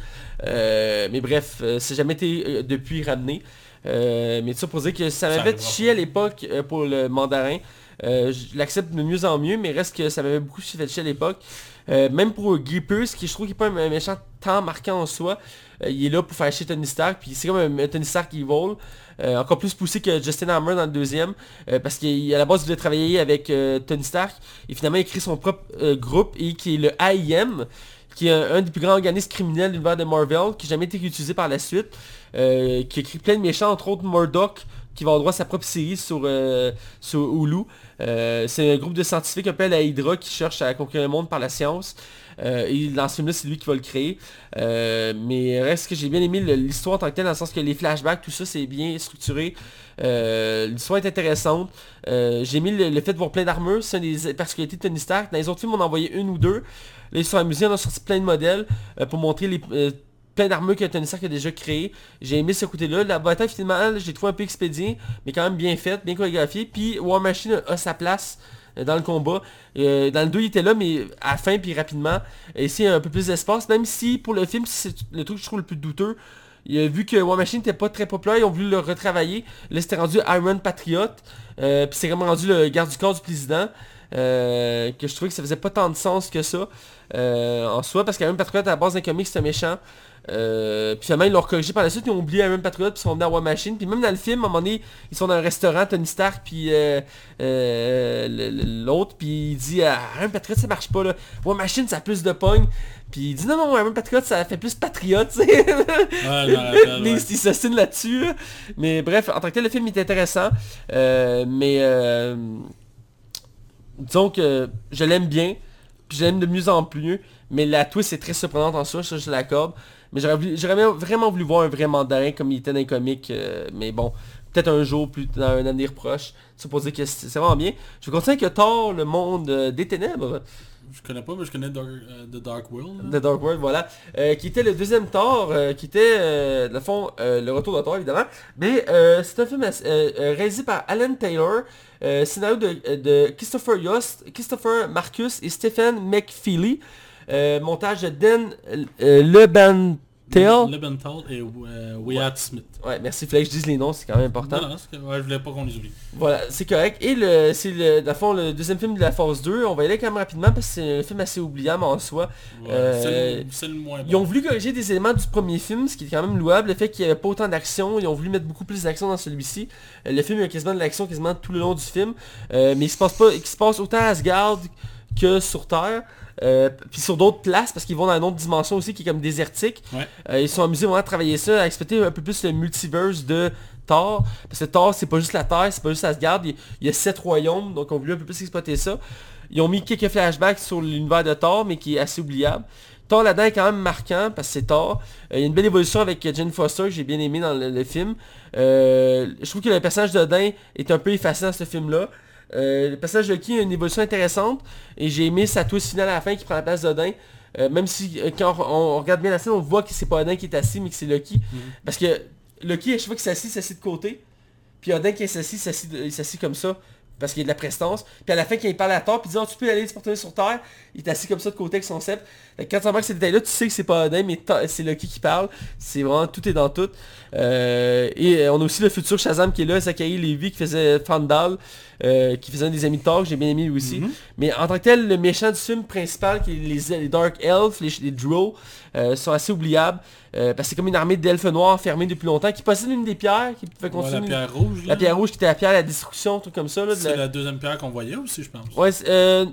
Euh, mais bref, euh, ça n'a jamais été euh, depuis ramené. Euh, mais ça pour dire que ça m'avait chié à l'époque euh, pour le mandarin. Euh, je l'accepte de mieux en mieux, mais reste que ça m'avait beaucoup fait chier à l'époque. Euh, même pour Guy Pearce, qui je trouve qu'il n'est pas un, méchant tant marquant en soi, euh, il est là pour faire chier Tony Stark, puis c'est comme un, Tony Stark evil. Euh, encore plus poussé que Justin Hammer dans le deuxième, euh, parce qu'à la base il voulait travailler avec Tony Stark, et finalement il crée son propre groupe, et qui est le AIM, qui est un, des plus grands organismes criminels de l'univers de Marvel, qui n'a jamais été utilisé par la suite, qui écrit plein de méchants, entre autres Murdoch, qui va avoir droit à sa propre série sur, euh, sur Hulu. Euh, c'est un groupe de scientifiques peu à Hydra qui cherche à conquérir le monde par la science. Euh, et dans ce film-là, c'est lui qui va le créer. Euh, mais reste que j'ai bien aimé l'histoire en tant que telle, dans le sens que les flashbacks, tout ça, c'est bien structuré. L'histoire est intéressante. J'ai aimé le, fait de voir plein d'armures, c'est une des particularités de Tony Stark. Dans les autres films, on en envoyait une ou deux. Là, ils amusés, on a sorti plein de modèles pour montrer les, plein d'armures que Tony a déjà créées. J'ai aimé ce côté-là. La bataille, finalement, je l'ai trouvé un peu expédiée, mais quand même bien faite, bien chorégraphiée. Puis War Machine a sa place euh, dans le combat. Euh, dans le 2, il était là, mais à la fin, puis rapidement. Et ici, il y a un peu plus d'espace. Même si, pour le film, c'est le truc que je trouve le plus douteux. A vu que War Machine n'était pas très populaire, ils ont voulu le retravailler. Là, c'était rendu Iron Patriot. Euh, puis c'est vraiment rendu le garde du corps du président. euh, que je trouvais que ça faisait pas tant de sens que ça euh, en soi parce qu'Iron Patriot à la base d'un comic c'était méchant euh, puis finalement ils l'ont corrigé par la suite ils ont oublié Iron Patriot puis ils sont venus à War Machine puis même dans le film à un moment donné ils sont dans un restaurant Tony Stark puis euh, euh, l'autre puis il dit ah, Iron Patriot ça marche pas là War Machine ça a plus de pogne puis il dit non non Iron Patriot ça fait plus patriote tu sais Ouais, je me rappelle, mais ouais. il s'assine là-dessus. là. Mais bref, en tant que tel, le film est intéressant. Mais euh, disons que je l'aime bien. Puis je l'aime de mieux en plus. Mais la twist est très surprenante en soi, ça je l'accorde. Mais j'aurais vraiment voulu voir un vrai mandarin comme il était dans les comics. euh, mais bon, peut-être un jour, plus dans un avenir proche. Dire que c'est vraiment bien. Je vais continuer avec Thor, le monde euh, des ténèbres. Je connais pas, mais je connais Dark, euh, The Dark World. The là. Dark World, voilà. Euh, qui était le deuxième Thor, euh, qui était, dans le fond, le retour de Thor, évidemment. Mais c'est un film réalisé par Alan Taylor, scénario de, de Christopher Yost, Christopher Marcus et Stephen McFeely. Euh, montage de Dan euh. Lebenthal et euh, Wyatt Smith. Ouais, merci, il fallait que je dise les noms, c'est quand même important. Non, que- ouais, je voulais pas qu'on les oublie. Voilà, c'est correct. Et le, c'est le, dans le fond, le deuxième film de la phase 2. On va y aller quand même rapidement parce que c'est un film assez oubliable en soi. Ouais, Euh, c'est le- moins Ils ont voulu corriger des éléments du premier film, ce qui est quand même louable, le fait qu'il n'y avait pas autant d'action, ils ont voulu mettre beaucoup plus d'action dans celui-ci. Le film il y a quasiment de l'action quasiment tout le long du film, Euh, mais il se passe pas, il se passe autant à Asgard que sur Terre. Euh, puis sur d'autres places, parce qu'ils vont dans une autre dimension aussi qui est comme désertique. Ouais. Euh, ils sont amusés vraiment à travailler ça, à exploiter un peu plus le multiverse de Thor. Parce que Thor, c'est pas juste la Terre, c'est pas juste Asgard. Il, il y a sept royaumes, donc on voulait un peu plus exploiter ça. Ils ont mis quelques flashbacks sur l'univers de Thor, mais qui est assez oubliable. Thor là-dedans est quand même marquant parce que c'est Thor. Euh, il y a une belle évolution avec Jane Foster que j'ai bien aimé dans le, le film. Euh, je trouve que le personnage d'Odin est un peu effacé dans ce film-là. Euh, le personnage de Loki a une évolution intéressante et j'ai aimé sa twist finale à la fin qui prend la place d'Odin. Euh, même si euh, quand on, on regarde bien la scène, on voit que c'est pas Odin qui est assis mais que c'est Loki. Parce que Loki, à chaque fois qu'il s'assit, il s'assit de côté. Puis Odin qui est assis, il s'assit de- il s'assit comme ça. Parce qu'il y a de la prestance. Puis à la fin, quand il parle à Thor, puis il dit oh, tu peux aller te retourner sur Terre, il est assis comme ça de côté avec son sceptre. Quand tu remarques ces détails-là, tu sais que c'est pas Odin, mais c'est Loki qui parle. C'est vraiment tout est dans tout. Euh, et euh, on a aussi le futur Shazam qui est là, Zachary Levy qui faisait Fandal, euh, qui faisait un des amis de Thor, que j'ai bien aimé lui aussi. Mhm. Mais en tant que tel, le méchant du film principal, qui est les, les Dark Elves, les, les Drow, euh, sont assez oubliables. parce que c'est comme une armée d'elfes noirs enfermés depuis longtemps, qui possède une des pierres, qui fait Ouais, continuer... la pierre rouge. La pierre rouge qui était la pierre à la destruction, tout comme ça. De C'est la- la deuxième pierre qu'on voyait aussi, je pense. Ouais,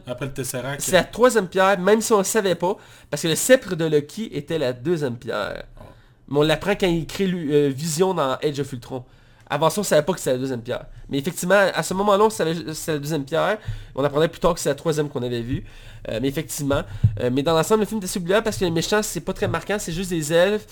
Après le Tesseract. c'est la troisième pierre, même si on savait pas, parce que le sceptre de Loki était la deuxième pierre. Oh. Mais on l'apprend quand il crée euh, Vision dans Edge of Ultron. Avant ça, on savait pas que c'était la deuxième pierre. Mais effectivement, à ce moment-là, on savait que c'était la deuxième pierre. On apprenait plus tard que c'est la troisième qu'on avait vue. Euh, mais effectivement. Euh, mais dans l'ensemble, le film est assez oubliable parce que les méchants, c'est pas très marquant, c'est juste des elfes.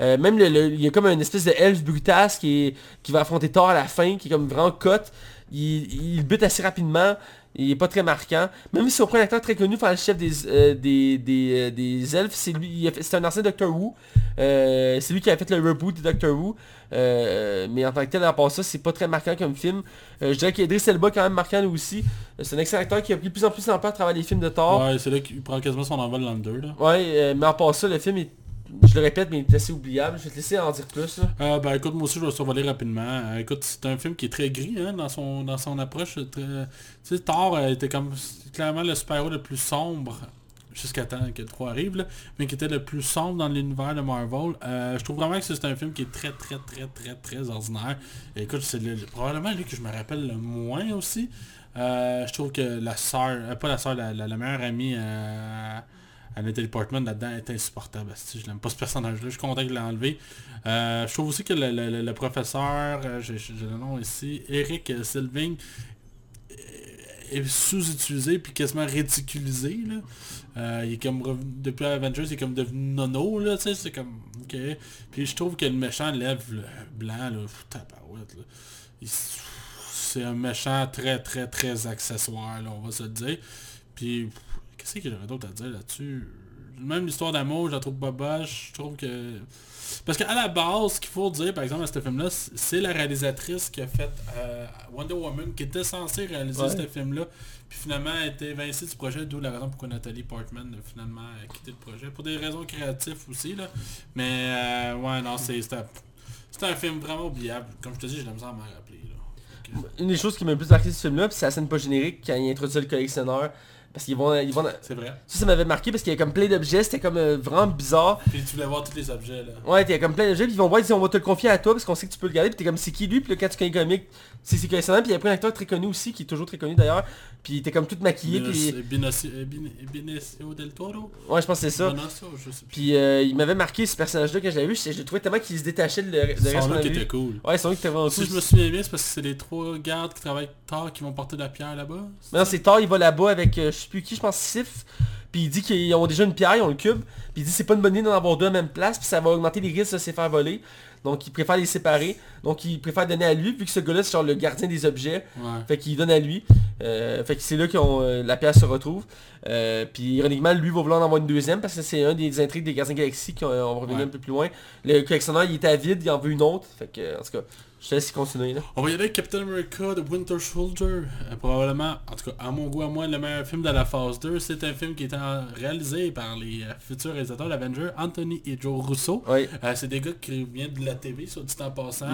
Euh, même le- le- il y a comme une espèce de elfe brutasse qui, est- qui va affronter Thor à la fin, qui est comme vraiment cote. Il, il bute assez rapidement. Il est pas très marquant. Même si on prend un acteur très connu pour faire le chef des, euh, des, des, euh, des elfes, c'est lui, c'est un ancien Doctor Who. Euh, c'est lui qui a fait le reboot de Doctor Who. Euh, mais en tant que tel, à part ça, c'est pas très marquant comme film. Je dirais qu'Idris Elba est quand même marquant lui aussi. C'est un excellent acteur qui a pris de plus en plus d'ampleur à travers les films de Thor. Ouais, c'est là qu'il prend quasiment son envol dans le 2, là. Ouais, mais à part ça, le film est, je le répète, mais il est assez oubliable. Je vais te laisser en dire plus. Là. Euh, ben écoute, moi aussi je vais survoler rapidement. Euh, écoute, c'est un film qui est très gris hein, dans, son, dans son approche. très- Tu sais, Thor euh, était comme clairement le super-héros le plus sombre jusqu'à temps que le 3 arrive, mais qui était le plus sombre dans l'univers de Marvel. Euh, je trouve vraiment que c'est un film qui est très très très très très ordinaire. Écoute, c'est le- le- probablement lui que je me rappelle le moins aussi. Je trouve que la sœur, pas la sœur, la, meilleure amie à Nathalie Portman là-dedans est insupportable. Je l'aime pas ce personnage-là. Je suis content qu'il l'ait enlevé. Euh, je trouve aussi que le, professeur, euh, j'ai le nom ici, Eric Sylvain, est sous-utilisé puis quasiment ridiculisé. Là. Euh, il est comme depuis Avengers, il est comme devenu nono, là, c'est comme. Ok. Puis je trouve que le méchant lève le blanc, là, tabarouette, là. C'est un méchant très très très accessoire, on va se le dire. Puis qu'est-ce que j'aurais d'autre à dire là-dessus? Même l'histoire d'amour, je la trouve boboche, je trouve que. Parce qu'à la base, ce qu'il faut dire, par exemple, à ce film-là, c'est la réalisatrice qui a fait euh, Wonder Woman, qui était censée réaliser Ouais. ce film-là, puis finalement a été évincée du projet, d'où la raison pourquoi Nathalie Portman a finalement quitté le projet, pour des raisons créatives aussi, là. Mais, euh, ouais, non, c'est c'est un, un film vraiment oubliable. Comme je te dis, j'ai la misère à m'en rappeler, là. Une des choses qui m'a le plus marqué de ce film-là, c'est la scène pas générique quand il introduit le collectionneur. Parce qu'ils vont, ils vont... C'est vrai. Ça, ça m'avait marqué parce qu'il y a comme plein d'objets, c'était comme euh, vraiment bizarre. Puis tu voulais voir tous les objets, là. Ouais, il y a comme plein d'objets, puis ils vont voir, ils disent on va te le confier à toi parce qu'on sait que tu peux le garder, puis t'es comme c'est qui lui, puis là, quand tu connais le comic, c'est c'est collectionneur, puis il y a pris un acteur très connu aussi, qui est toujours très connu d'ailleurs, puis il était comme tout maquillé. Benicio Benicio- Beni- Benicio del Toro? Ouais, je pense que c'est ça. Benicio, je sais plus. Puis euh, il m'avait marqué ce personnage-là quand je l'avais vu, je, je trouvais tellement qu'il se détachait de le, de le reste Son look était cool. Ouais, son look était vraiment Si cool. je me souviens bien, c'est parce que c'est les trois gardes qui travaillent tard qui vont porter la pierre là-bas. Mais non, c'est tard, il va là-bas avec, euh, je sais plus qui, je pense Sif. Puis il dit qu'ils ont déjà une pierre, ils ont le cube. Puis il dit c'est pas une bonne idée d'en avoir deux à la même place, puis ça va augmenter les risques de se faire voler. Donc il préfère les séparer. Donc il préfère donner à lui, vu que ce gars-là c'est genre le gardien des objets. Ouais. Fait qu'il donne à lui. Euh, fait que c'est là que la pierre se retrouve. Euh, puis ironiquement, lui va vouloir en avoir une deuxième parce que c'est un des intrigues des Gardiens de la Galaxie qu'on on va revenir Ouais. un peu plus loin. Le collectionneur il était avide, il en veut une autre. Fait que en tout cas, je te laisse continuer là. On va y aller avec Captain America de Winter Soldier. Euh, probablement, en tout cas, à mon goût, à moi, le meilleur film de la phase 2. C'est un film qui est réalisé par les euh, futurs réalisateurs d'Avengers, Anthony et Joe Russo. Euh, c'est des gars qui viennent de la TV, soit dit en passant.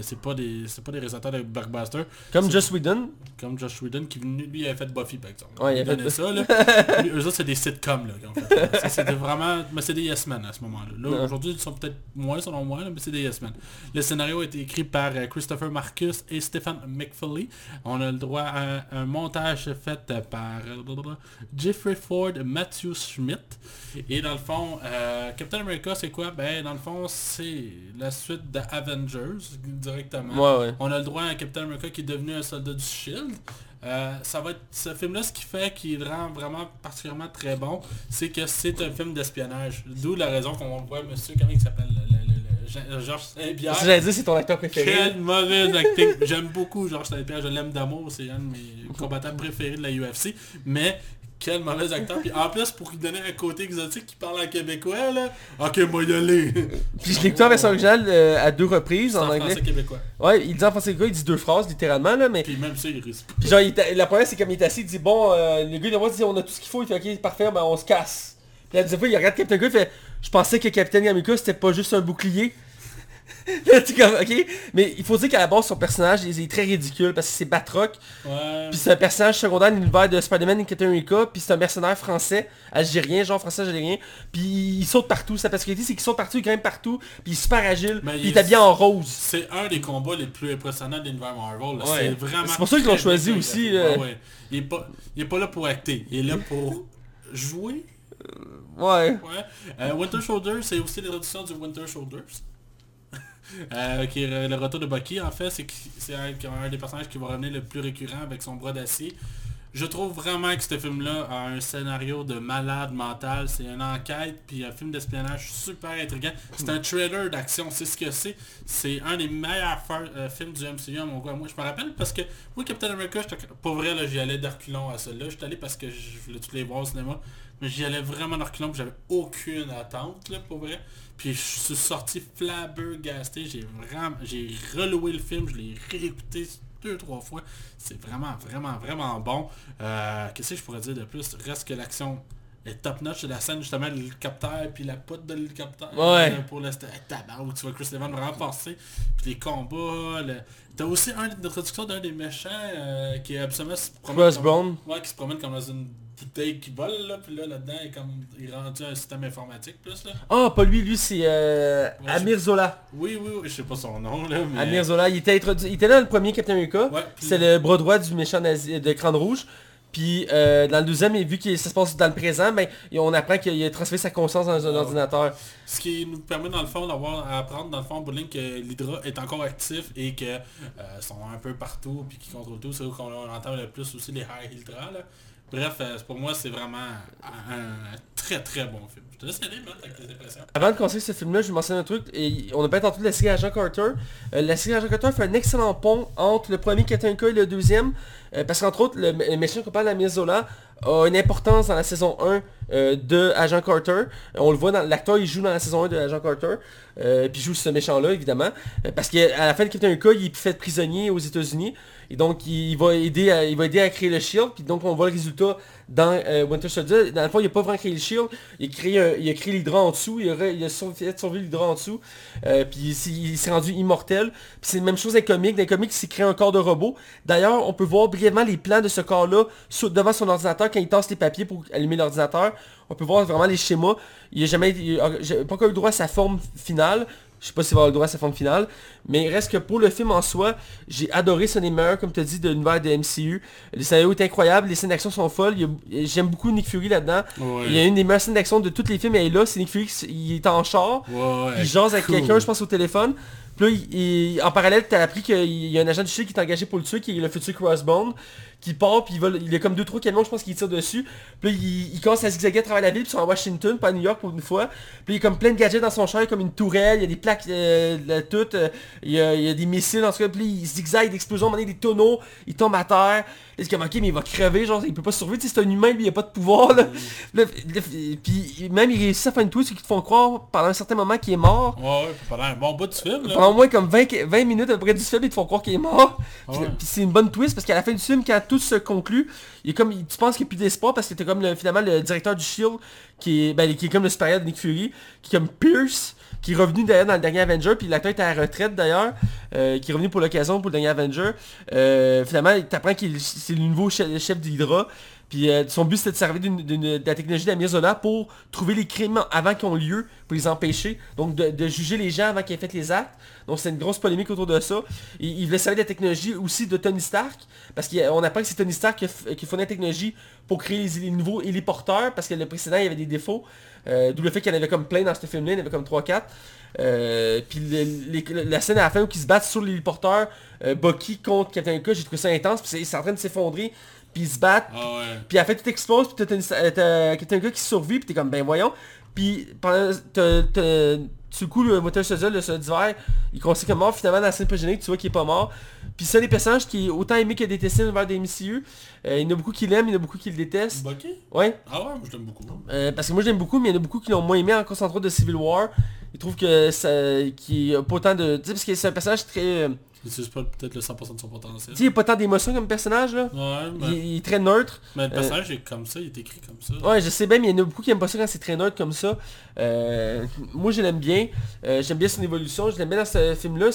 C'est pas des c'est pas des réalisateurs de blockbusters. Comme Just Whedon. Comme Josh Whedon qui lui avait fait Buffy par exemple. Ouais, il il a fait ça là. Lui, eux autres c'est des sitcoms là. C'était vraiment, mais c'est des yes men à ce moment-là. Là, aujourd'hui ils sont peut-être moins selon moi, là, mais c'est des yes men. Le scénario a été écrit par euh, Christopher Marcus et Stephen McFeely. On a le droit à un montage fait par euh, Jeffrey Ford, Matthew Schmidt. Et dans le fond, euh, Captain America c'est quoi? Ben dans le fond c'est la suite de Avengers directement. Ouais, ouais. On a le droit à un Captain America qui est devenu un soldat du Shield. Euh, ça va être ce film-là, ce qui fait qu'il le rend vraiment particulièrement très bon, c'est que c'est un film d'espionnage. D'où la raison qu'on voit monsieur, comment il s'appelle, le, le- le- le- Georges Saint-Pierre. Si j'allais dire, c'est ton acteur préféré. Quel mauvais acting. J'aime beaucoup Georges Saint-Pierre, je l'aime d'amour, c'est un de mes combattants préférés de la UFC. Mais quel mauvais acteur. Puis en plus, pour lui donner un côté exotique qui parle en québécois, là, ok, moi y aller. Puis je l'ai écouté en version originale euh, à deux reprises en en anglais. français québécois. Ouais, il dit en français il dit deux phrases littéralement là, mais Puis même ça, il risque. Puis genre, il la première, c'est comme il est assis, il dit, bon, euh, le gars, il voit, il dit, on a tout ce qu'il faut, il fait, ok, parfait, ben on se casse. Puis la deuxième fois, il regarde Captain America, il fait, je pensais que Captain America, c'était pas juste un bouclier. *laughs* Comme, ok? Mais il faut dire qu'à la base, son personnage, il est très ridicule, parce que c'est Batroc, Ouais. puis c'est un personnage secondaire de l'univers de Spider-Man et Captain America, puis c'est un mercenaire français, algérien, genre français algérien, puis il saute partout. Sa particularité, c'est qu'il saute partout, il grimpe partout, puis il est super agile, Mais puis il est habillé en rose. C'est un des combats les plus impressionnants de l'univers Marvel. Ouais. C'est vraiment. C'est pour ça qu'ils l'ont choisi aussi, là. Ouais. Il, est pas, il est pas là pour acter. Il est là pour jouer. Ouais. Ouais. Euh, Winter Soldier, c'est aussi l'introduction du Winter Soldiers. *laughs* Euh, qui le retour de Bucky en fait, c'est un, un des personnages qui va revenir le plus récurrent avec son bras d'acier. Je trouve vraiment que ce film-là a un scénario de malade mental. C'est une enquête, puis un film d'espionnage super intriguant. C'est un trailer d'action, c'est ce que c'est. C'est un des meilleurs euh, films du MCU à mon goût. Moi, je me rappelle parce que moi, Captain America, pour vrai, j'y allais d'arculon à celui-là. J'étais allé parce que je voulais tous les voir au cinéma. Mais j'y allais vraiment d'arculon, puis j'avais aucune attente, là, pour vrai. Puis je suis sorti flabbergasté. J'ai vraiment, j'ai reloué le film, je l'ai réécouté deux, trois fois. C'est vraiment, vraiment, vraiment bon. Euh, Qu'est-ce que je pourrais dire de plus? Reste que l'action est top notch. La scène justement de l'hélicoptère puis la poutre de l'hélicoptère. Ouais. euh, pour le tabarnak, où tu vois Chris Evans renforcer. Puis les combats. le- T'as aussi un, une introduction d'un des méchants euh, qui est absolument se promène Crossbone. comme- Ouais, qui se promène comme dans une qui vole là. Puis là, là-dedans, il est comme il est rendu un système informatique plus là. Ah, pas lui, lui c'est euh, Ouais, Amir Zola. Oui, oui, oui, je sais pas son nom là, mais... Amir Zola, il était, il était là dans le premier Captain America. Ouais, puis- c'est le bras droit du méchant nazi de Crâne Rouge. Puis euh, dans le deuxième, vu que ça se passe dans le présent, ben, on apprend qu'il a transféré sa conscience dans un Ouais. ordinateur. Ce qui nous permet dans le fond d'avoir à apprendre dans le fond ligne que l'Hydra est encore actif et que euh, sont un peu partout puis qui contrôlent tout. C'est eux qu'on entend le plus aussi les High Hydra là. Bref, euh, pour moi c'est vraiment un, très très bon film. Je te laisse aller avec tes impressions. Avant de commencer ce film-là, je vais mentionner un truc. Et on a pas entendu la série Agent Carter. Euh, la série Agent Carter fait un excellent pont entre le premier America et le deuxième. euh, parce qu'entre autres, le, méchant qu'on parle, la Zola, a une importance dans la saison 1 euh, de Agent Carter. On le voit dans l'acteur, il joue dans la saison 1 de Agent Carter. Puis il joue ce méchant-là, évidemment. Parce qu'à la fin de Captain America, il est fait prisonnier aux États-Unis. Et donc, il va aider à, créer le Shield. Puis donc, on voit le résultat dans euh, Winter Soldier. Dans le fond, il n'a pas vraiment créé le Shield. Il a créé, l'Hydra en dessous. Il a, a sur- fait survivre l'Hydra en dessous. Euh, puis il, s'est- rendu immortel. Puis c'est la même chose avec comics. Dans les comics, il créé un corps de robot. D'ailleurs, on peut voir brièvement les plans de ce corps-là devant son ordinateur quand il tasse les papiers pour allumer l'ordinateur. On peut voir vraiment les schémas. Il n'a jamais pas encore eu droit à sa forme finale. Je sais pas s'il va avoir le droit à sa forme finale. Mais il reste que pour le film en soi, j'ai adoré, des meilleurs, comme tu as dit, de l'univers de MCU. Le scénario est incroyable, les scènes d'action sont folles. J'aime beaucoup Nick Fury là-dedans. Ouais. Il y a une des meilleures scènes d'action de tous les films, est là, c'est Nick Fury, il est en char. Ouais, Il jase avec cool. quelqu'un, je pense, au téléphone. Puis là, il- il- en parallèle, t'as appris qu'il y a un agent du Shield qui est engagé pour le tuer, qui est le futur Crossbone, qui part, puis il, il a comme deux trois camions, je pense, qu'il tire dessus. Puis là, il, il commence à zigzaguer à travers la ville, puis ils sont à Washington, pas à New York pour une fois. Puis il y a comme plein de gadgets dans son char, il y a comme une tourelle, il y a des plaques euh, de tout, euh, il, y a, il y a des missiles, en tout cas, puis il zigzague d'explosions, à donné, des tonneaux, il tombe à terre. Là, c'est comme, ok, mais il va crever, genre, il peut pas survivre, c'est un humain, lui, il a pas de pouvoir, là. Là, là, puis même, il réussit à faire une twist, qui te font croire, pendant un certain moment, qu'il est mort. Ouais, ouais, pendant un bon bout du film là. Pendant au moins comme 20, 20 minutes après du film, ils te font croire qu'il est mort. Puis, Ouais. puis c'est une bonne twist parce qu'à la fin du film, quand tout se conclut, est comme, tu penses qu'il n'y a plus d'espoir parce que t'es comme le- finalement le directeur du Shield qui est, ben, qui est comme le supérieur de Nick Fury, qui est comme Pierce. qui est revenu d'ailleurs dans le dernier Avenger, puis l'acteur était à la retraite d'ailleurs, euh, qui est revenu pour l'occasion pour le dernier Avenger. Euh, finalement, t'apprends qu'il c'est le nouveau chef, chef d'Hydra. Puis euh, son but c'était de servir de la technologie de la pour trouver les crimes avant qu'ils ont lieu, pour les empêcher. Donc de, de juger les gens avant qu'ils aient fait les actes. Donc c'est une grosse polémique autour de ça. Il, voulait servir de la technologie aussi de Tony Stark. Parce qu'on apprend que c'est Tony Stark qui, qui fournit la technologie pour créer les, nouveaux héliporteurs. Parce que le précédent il y avait des défauts. Euh, D'où le fait qu'il y en avait comme plein dans ce film-là. Il y en avait comme 3-4. Euh, puis la scène à la fin où ils se battent sur l'héliporteur, Bucky contre Captain America, j'ai trouvé ça intense. Puis c'est en train de s'effondrer. Puis ils se battent. Ah ouais. Puis à fait tout explose, puis t'as euh, un gars qui survit, puis t'es comme ben voyons. Puis pendant t'as- sur le coup le moteur Soldier, le soldat d'hiver, il considère comme mort, finalement dans la scène post-générique, tu vois qu'il est pas mort. Puis c'est un des personnages qui est autant aimé que détesté l'univers des MCU. Euh, il y en a beaucoup qui l'aiment, il y en a beaucoup qui le détestent. Bucky? Ouais. Ah ouais, moi je l'aime beaucoup. Euh, parce que moi je l'aime beaucoup, mais il y en a beaucoup qui l'ont moins aimé en concentrant de Civil War. Ils trouvent que ça. qu'il a pas autant de. Tu sais, parce que c'est un personnage très. Euh, Il utilise pas peut-être le 100% de son potentiel. Tu il n'y a pas tant d'émotions comme personnage là. Ouais, mais, Il, il est très neutre. mais le personnage est comme ça, il est écrit comme ça. Ouais, je sais bien, mais il y en a beaucoup qui aiment pas ça quand c'est très neutre comme ça. Euh, moi, je l'aime bien. Euh, J'aime bien son évolution. Je l'aime bien dans ce film-là.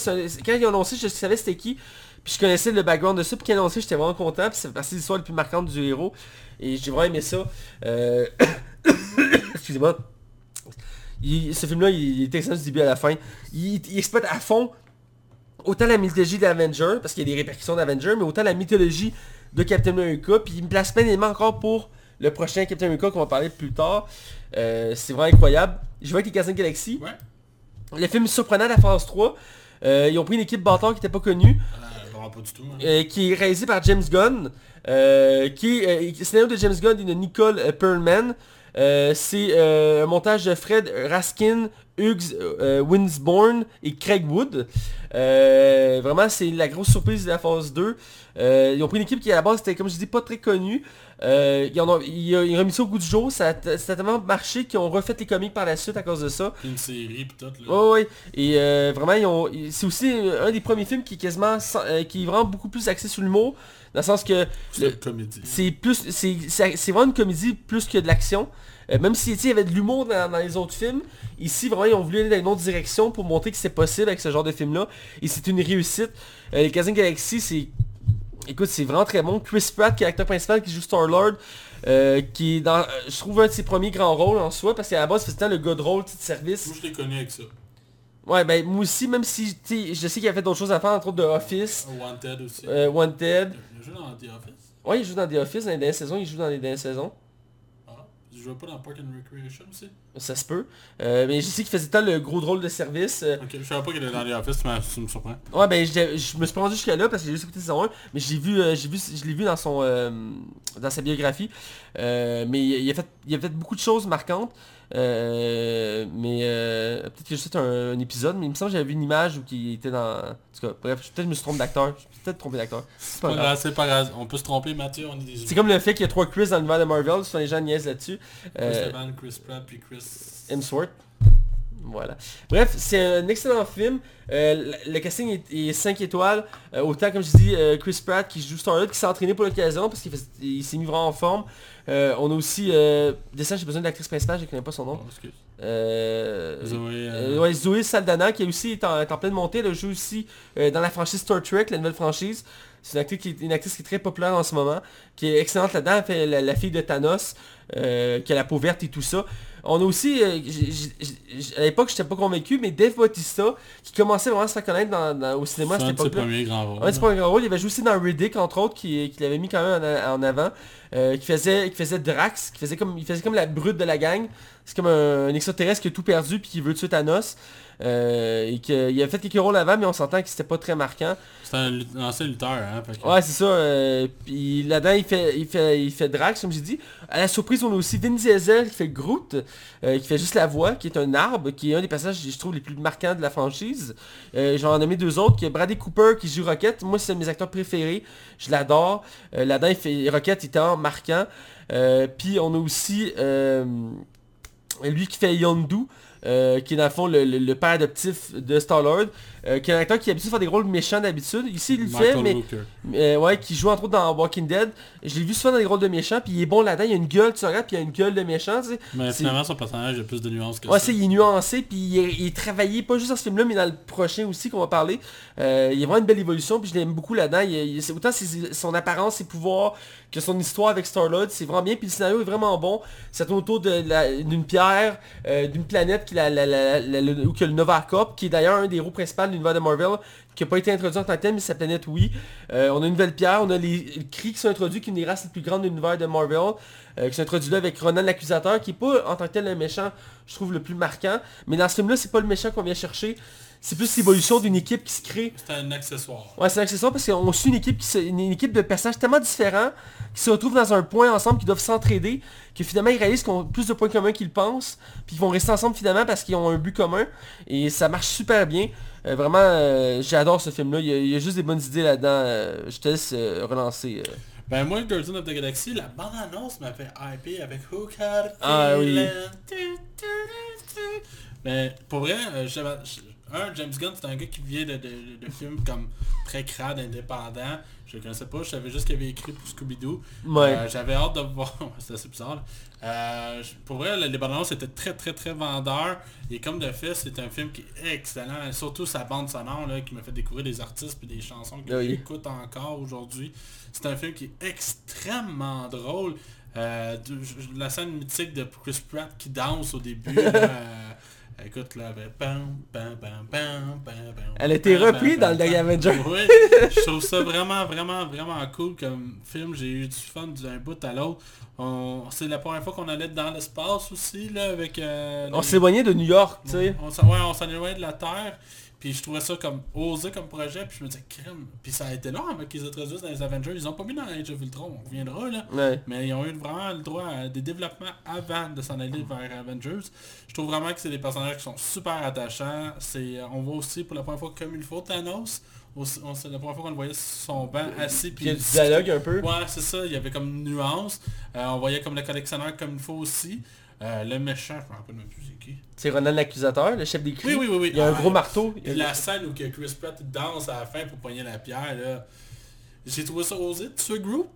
Quand ils ont annoncé, je savais c'était qui. Puis je connaissais le background de ça. Puis quand ils ont annoncé, j'étais vraiment content. Puis c'est partie l'histoire la plus marquante du héros. Et j'ai vraiment aimé ça. Euh... *coughs* Excusez-moi. Il- ce film-là, il est excellent du début à la fin. Il, il exploite à fond autant la mythologie d'Avenger, parce qu'il y a des répercussions d'Avenger, mais autant la mythologie de Captain America, puis il me place plein d'éléments encore pour le prochain Captain America qu'on va parler plus tard. Euh, c'est vraiment incroyable. Je vois avec les Galaxie. Ouais. Le film surprenant de la phase 3. euh, ils ont pris une équipe bâtard qui n'était pas connue, Euh, vraiment pas du tout. hein. euh, qui est réalisée par James Gunn, qui est euh, scénario de James Gunn et de Nicole Perlman. Euh, c'est euh, un montage de Fred Raskin, Hughes euh, Winsborn et Craig Wood. Euh, vraiment, c'est la grosse surprise de la phase 2. Euh, ils ont pris une équipe qui à la base était, comme je dis, pas très connue. Euh, ils, en ont, ils, ils ont remis ça au goût du jour. Ça a, t- ça a tellement marché qu'ils ont refait les comics par la suite à cause de ça. Une série pis tout là. Ouais, ouais. Et euh, vraiment, ils ont, ils- c'est aussi un des premiers films qui est quasiment, euh, qui est vraiment beaucoup plus axé sur l'humour. Dans le sens que C'est le- une comédie. c'est plus, c'est vraiment une comédie plus que de l'action. Euh, même si tu sais, il y avait de l'humour dans, dans les autres films, ici vraiment ils ont voulu aller dans une autre direction pour montrer que c'est possible avec ce genre de film là. Et c'est une réussite. Euh, les Casino Galaxy, c'est... Écoute, c'est vraiment très bon. Chris Pratt, qui est l'acteur principal, qui joue Star-Lord, euh, qui est dans, euh, je trouve, un de ses premiers grands rôles en soi, parce qu'à la base, tout le gars de rôle, de service. Moi je l'ai connu avec ça. Ouais, ben moi aussi, même si, je sais qu'il a fait d'autres choses à faire, entre autres de Office, Wanted aussi. euh, Wanted. Il a joué dans The Office. Ouais, il joue dans The Office dans les dernières saisons, il joue dans les dernières saisons. Il jouait pas dans Park and Recreation aussi. Ça se peut. Euh, mais je sais qu'il faisait tant le gros drôle de service. euh, Ok, je savais pas qu'il était dans The Office, mais ça me surprend. Ouais ben je, je me suis pas rendu jusqu'à là parce que j'ai juste écouté saison 1, mais j'ai vu, euh, j'ai vu, je l'ai vu dans son dans sa biographie. Mais il a, fait, il a fait beaucoup de choses marquantes. Euh, mais euh, peut-être que j'ai juste un, un épisode, mais il me semble que j'avais vu une image où il était dans. En tout cas, bref, peut-être que je me suis trompé d'acteur. Je suis peut-être trompé d'acteur. C'est pas pas grave. c'est pas grave. On peut se tromper, Mathieu, on est des C'est comme le fait qu'il y a trois Chris dans l'univers de Marvel, souvent les gens niaisent là-dessus. Chris Euh, Chris Pratt, puis Chris... Hemsworth. Voilà. Bref, c'est un excellent film. Euh, le casting est, 5 étoiles. Euh, autant, comme je dis, euh, Chris Pratt qui joue Star-Lord, qui s'est entraîné pour l'occasion parce qu'il s'est mis vraiment en forme. On a aussi... Dessin, j'ai besoin de l'actrice principale, je ne connais pas son nom. Oh, excuse. Zoé... ouais, Zoé Saldana qui est aussi est en, est en pleine montée. Elle joue aussi dans la franchise Star Trek, la nouvelle franchise. C'est une actrice, qui est, une actrice qui est très populaire en ce moment, qui est excellente là-dedans. Elle fait la, la fille de Thanos, qui a la peau verte et tout ça. On a aussi, euh, j- j- j- à l'époque, j'étais pas convaincu, mais Dave Bautista, qui commençait vraiment à se faire connaître dans- dans- au cinéma à cette époque-là. c'est pas un grand rôle. Il avait joué aussi dans Riddick, entre autres, qui, qui l'avait mis quand même en, en avant. euh, qui, faisait, qui faisait Drax, qui faisait comme, il faisait comme la brute de la gang. C'est comme un, un extraterrestre qui a tout perdu puis qui veut tuer Thanos. Euh, et qu'il il a fait quelques rôles avant, mais on s'entend que c'était pas très marquant. C'est un, ancien lutteur, hein. que- Ouais, c'est ça. euh, puis là-dedans, il fait, il, fait, il fait Drax, comme j'ai dit. À la surprise, on a aussi Vin Diesel qui fait Groot, euh, qui fait juste la voix, qui est un arbre, qui est un des passages, je trouve, les plus marquants de la franchise. Euh, J'en ai nommé deux autres, qui est Bradley Cooper qui joue Rocket. Moi, c'est un de mes acteurs préférés. Je l'adore. Euh, là-dedans, il fait Rocket étant marquant. Euh, puis on a aussi lui qui fait Yondu. Euh, qui est dans le fond le, le- père adoptif de Star-Lord, euh, qui est un acteur qui est habitué à faire des rôles méchants d'habitude. Ici, il le fait, mais euh, ouais, qui joue entre autres dans Walking Dead. Je l'ai vu souvent dans des rôles de méchants, puis il est bon là-dedans. Il a une gueule, tu regardes, puis il a une gueule de méchant, tu sais. Mais finalement, son personnage a plus de nuances que Ouais, ça. c'est il est nuancé, puis il est, il est travaillé, pas juste dans ce film-là, mais dans le prochain aussi qu'on va parler. Euh, il y a vraiment une belle évolution, puis je l'aime beaucoup là-dedans. Il, il- c'est autant son apparence, ses pouvoirs, que son histoire avec Star-Lord, c'est vraiment bien, puis le scénario est vraiment bon. Ça tourne autour d'une pierre, d'une planète qui est la, la, la, la- le, où que le Nova Corp, qui est d'ailleurs un des héros principaux l'univers de Marvel, qui n'a pas été introduit en tant que tel, mais sa planète oui. Euh, on a une nouvelle pierre, on a les, qui sont introduits, qui est une des races les plus grandes de l'univers de Marvel, euh, qui sont introduits là avec Ronan l'accusateur, qui est pas en tant que tel le méchant, je trouve le plus marquant. Mais dans ce film-là, c'est pas le méchant qu'on vient chercher. C'est plus l'évolution d'une équipe qui se crée. C'est un accessoire. Ouais, c'est un accessoire parce qu'on suit une équipe, qui se- une, équipe de personnages tellement différents qui se retrouvent dans un point ensemble, qui doivent s'entraider, que finalement ils réalisent qu'ils ont plus de points communs qu'ils pensent, puis ils vont rester ensemble finalement parce qu'ils ont un but commun. Et ça marche super bien. Euh, vraiment, euh, j'adore ce film-là. Il y, a, il y a juste des bonnes idées là-dedans. Euh, je te laisse relancer. Ben moi, Guardians of the Galaxy, la bande-annonce m'a fait hyper avec Who Ah oui. Mais pour vrai, j'avais- un, James Gunn, c'est un gars qui vient de, de, de films comme très crade, indépendant. Je le connaissais pas, je savais juste qu'il avait écrit pour Scooby-Doo. Ouais. Euh, J'avais hâte de voir, *laughs* c'est assez bizarre. Euh, pour vrai, le- les bandes étaient très très très vendeurs. Et comme de fait, c'est un film qui est excellent. Surtout sa bande sonore là, qui m'a fait découvrir des artistes et des chansons que oui. j'écoute encore aujourd'hui. C'est un film qui est extrêmement drôle. Euh, la scène mythique de Chris Pratt qui danse au début. là, *laughs* écoute là, ben, Elle a été reprise dans le dernier. Avenger. Oui, je trouve ça vraiment, vraiment, vraiment cool comme film. J'ai eu du fun d'un bout à l'autre. On- C'est la première fois qu'on allait dans l'espace aussi, là, avec... euh, On les- s'éloignait de New York, tu sais. on s'en ouais, on s'en éloignait de la Terre. Puis je trouvais ça comme osé comme projet. Puis je me disais, crème. Puis ça a été long avant qu'ils introduisent dans les Avengers. Ils ont pas mis dans Age of Ultron. On reviendra là. Ouais. Mais ils ont eu vraiment le droit à des développements avant de s'en aller vers Avengers. Je trouve vraiment que c'est des personnages qui sont super attachants. C'est, on voit aussi pour la première fois comme il faut Thanos. C'est la première fois qu'on le voyait sur son banc assis. Puis il y a du dialogue un peu. Ouais, c'est ça. Il y avait comme une nuance. Euh, on voyait comme le collectionneur comme il faut aussi. Euh, le méchant, je me rappelle même plus c'est Ronan l'accusateur, le chef des Kree. Oui, oui, oui, oui. Il y a un gros marteau. Il y a- la scène où que Chris Pratt danse à la fin pour pogner la pierre, là. J'ai trouvé ça osé de tuer Groot.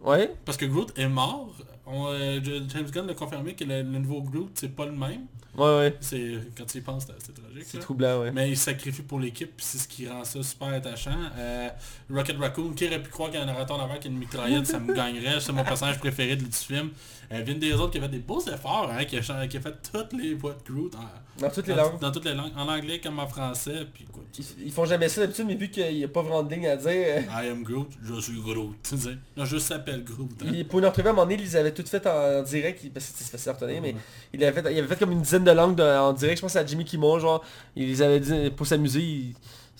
Ouais. Parce que Groot est mort. On, euh, James Gunn l'a confirmé que le, le nouveau Groot, c'est pas le même. Ouais, ouais. C'est Quand tu y penses, c'est tragique. C'est troublant, ouais. Mais il sacrifie pour l'équipe, puis c'est ce qui rend ça super attachant. Euh, Rocket Raccoon, qui aurait pu croire qu'il y a un narrateur avant qui une mitraillette, ça me gagnerait. C'est mon personnage préféré de- du film. Euh, Vin des autres qui a fait des beaux efforts, hein, qui, a, chan- qui a fait toutes les voix de Groot en, Dans toutes les dans, langues. dans toutes les langues, en anglais comme en français. Puis Ils, ils font jamais ça d'habitude, mais vu qu'il n'y a pas vraiment de ligne à dire, euh, I am Groot, je suis Groot. Là, je s'appelle Groot. hein. il- pour une entrevue à un moment donné, ils avaient toutes faites en, direct, il- parce que c'est facile à retenir, mais il avait, fait, il avait fait comme une dizaine de langues de- en direct, je pense à Jimmy Kimmel, genre, il les avait dit pour s'amuser. il-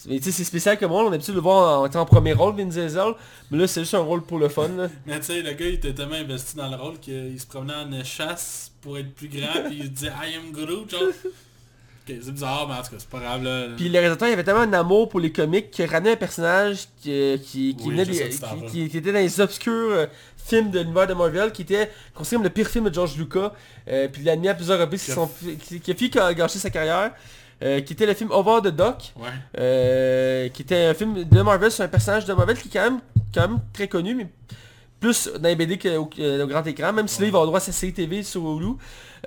Mais tu sais, c'est spécial comme rôle, on a l'habitude de le voir en premier rôle, Vin Diesel, mais là c'est juste un rôle pour le fun. là. *laughs* Mais tu sais, le gars, il était tellement investi dans le rôle qu'il se promenait en chasse pour être plus grand, puis il disait I am Groot, genre. C'est bizarre, mais en tout cas, c'est pas grave, là. Puis le réalisateur il avait tellement un amour pour les comics qu'il ramenait un personnage qui, euh, qui, qui Oui, venait des- qui, qui était dans les obscurs films de l'univers de Marvel, qui était considéré comme le pire film de George Lucas, euh, puis il l'a admis à plusieurs reprises, qui, sont, qui, qui a gâché sa carrière, euh, qui était le film Over the Dock, Ouais. euh, qui était un film de Marvel sur un personnage de Marvel qui est quand même, quand même très connu, mais plus dans les BD qu'au euh, grand écran, même si là il va avoir droit à sa série TV sur Hulu.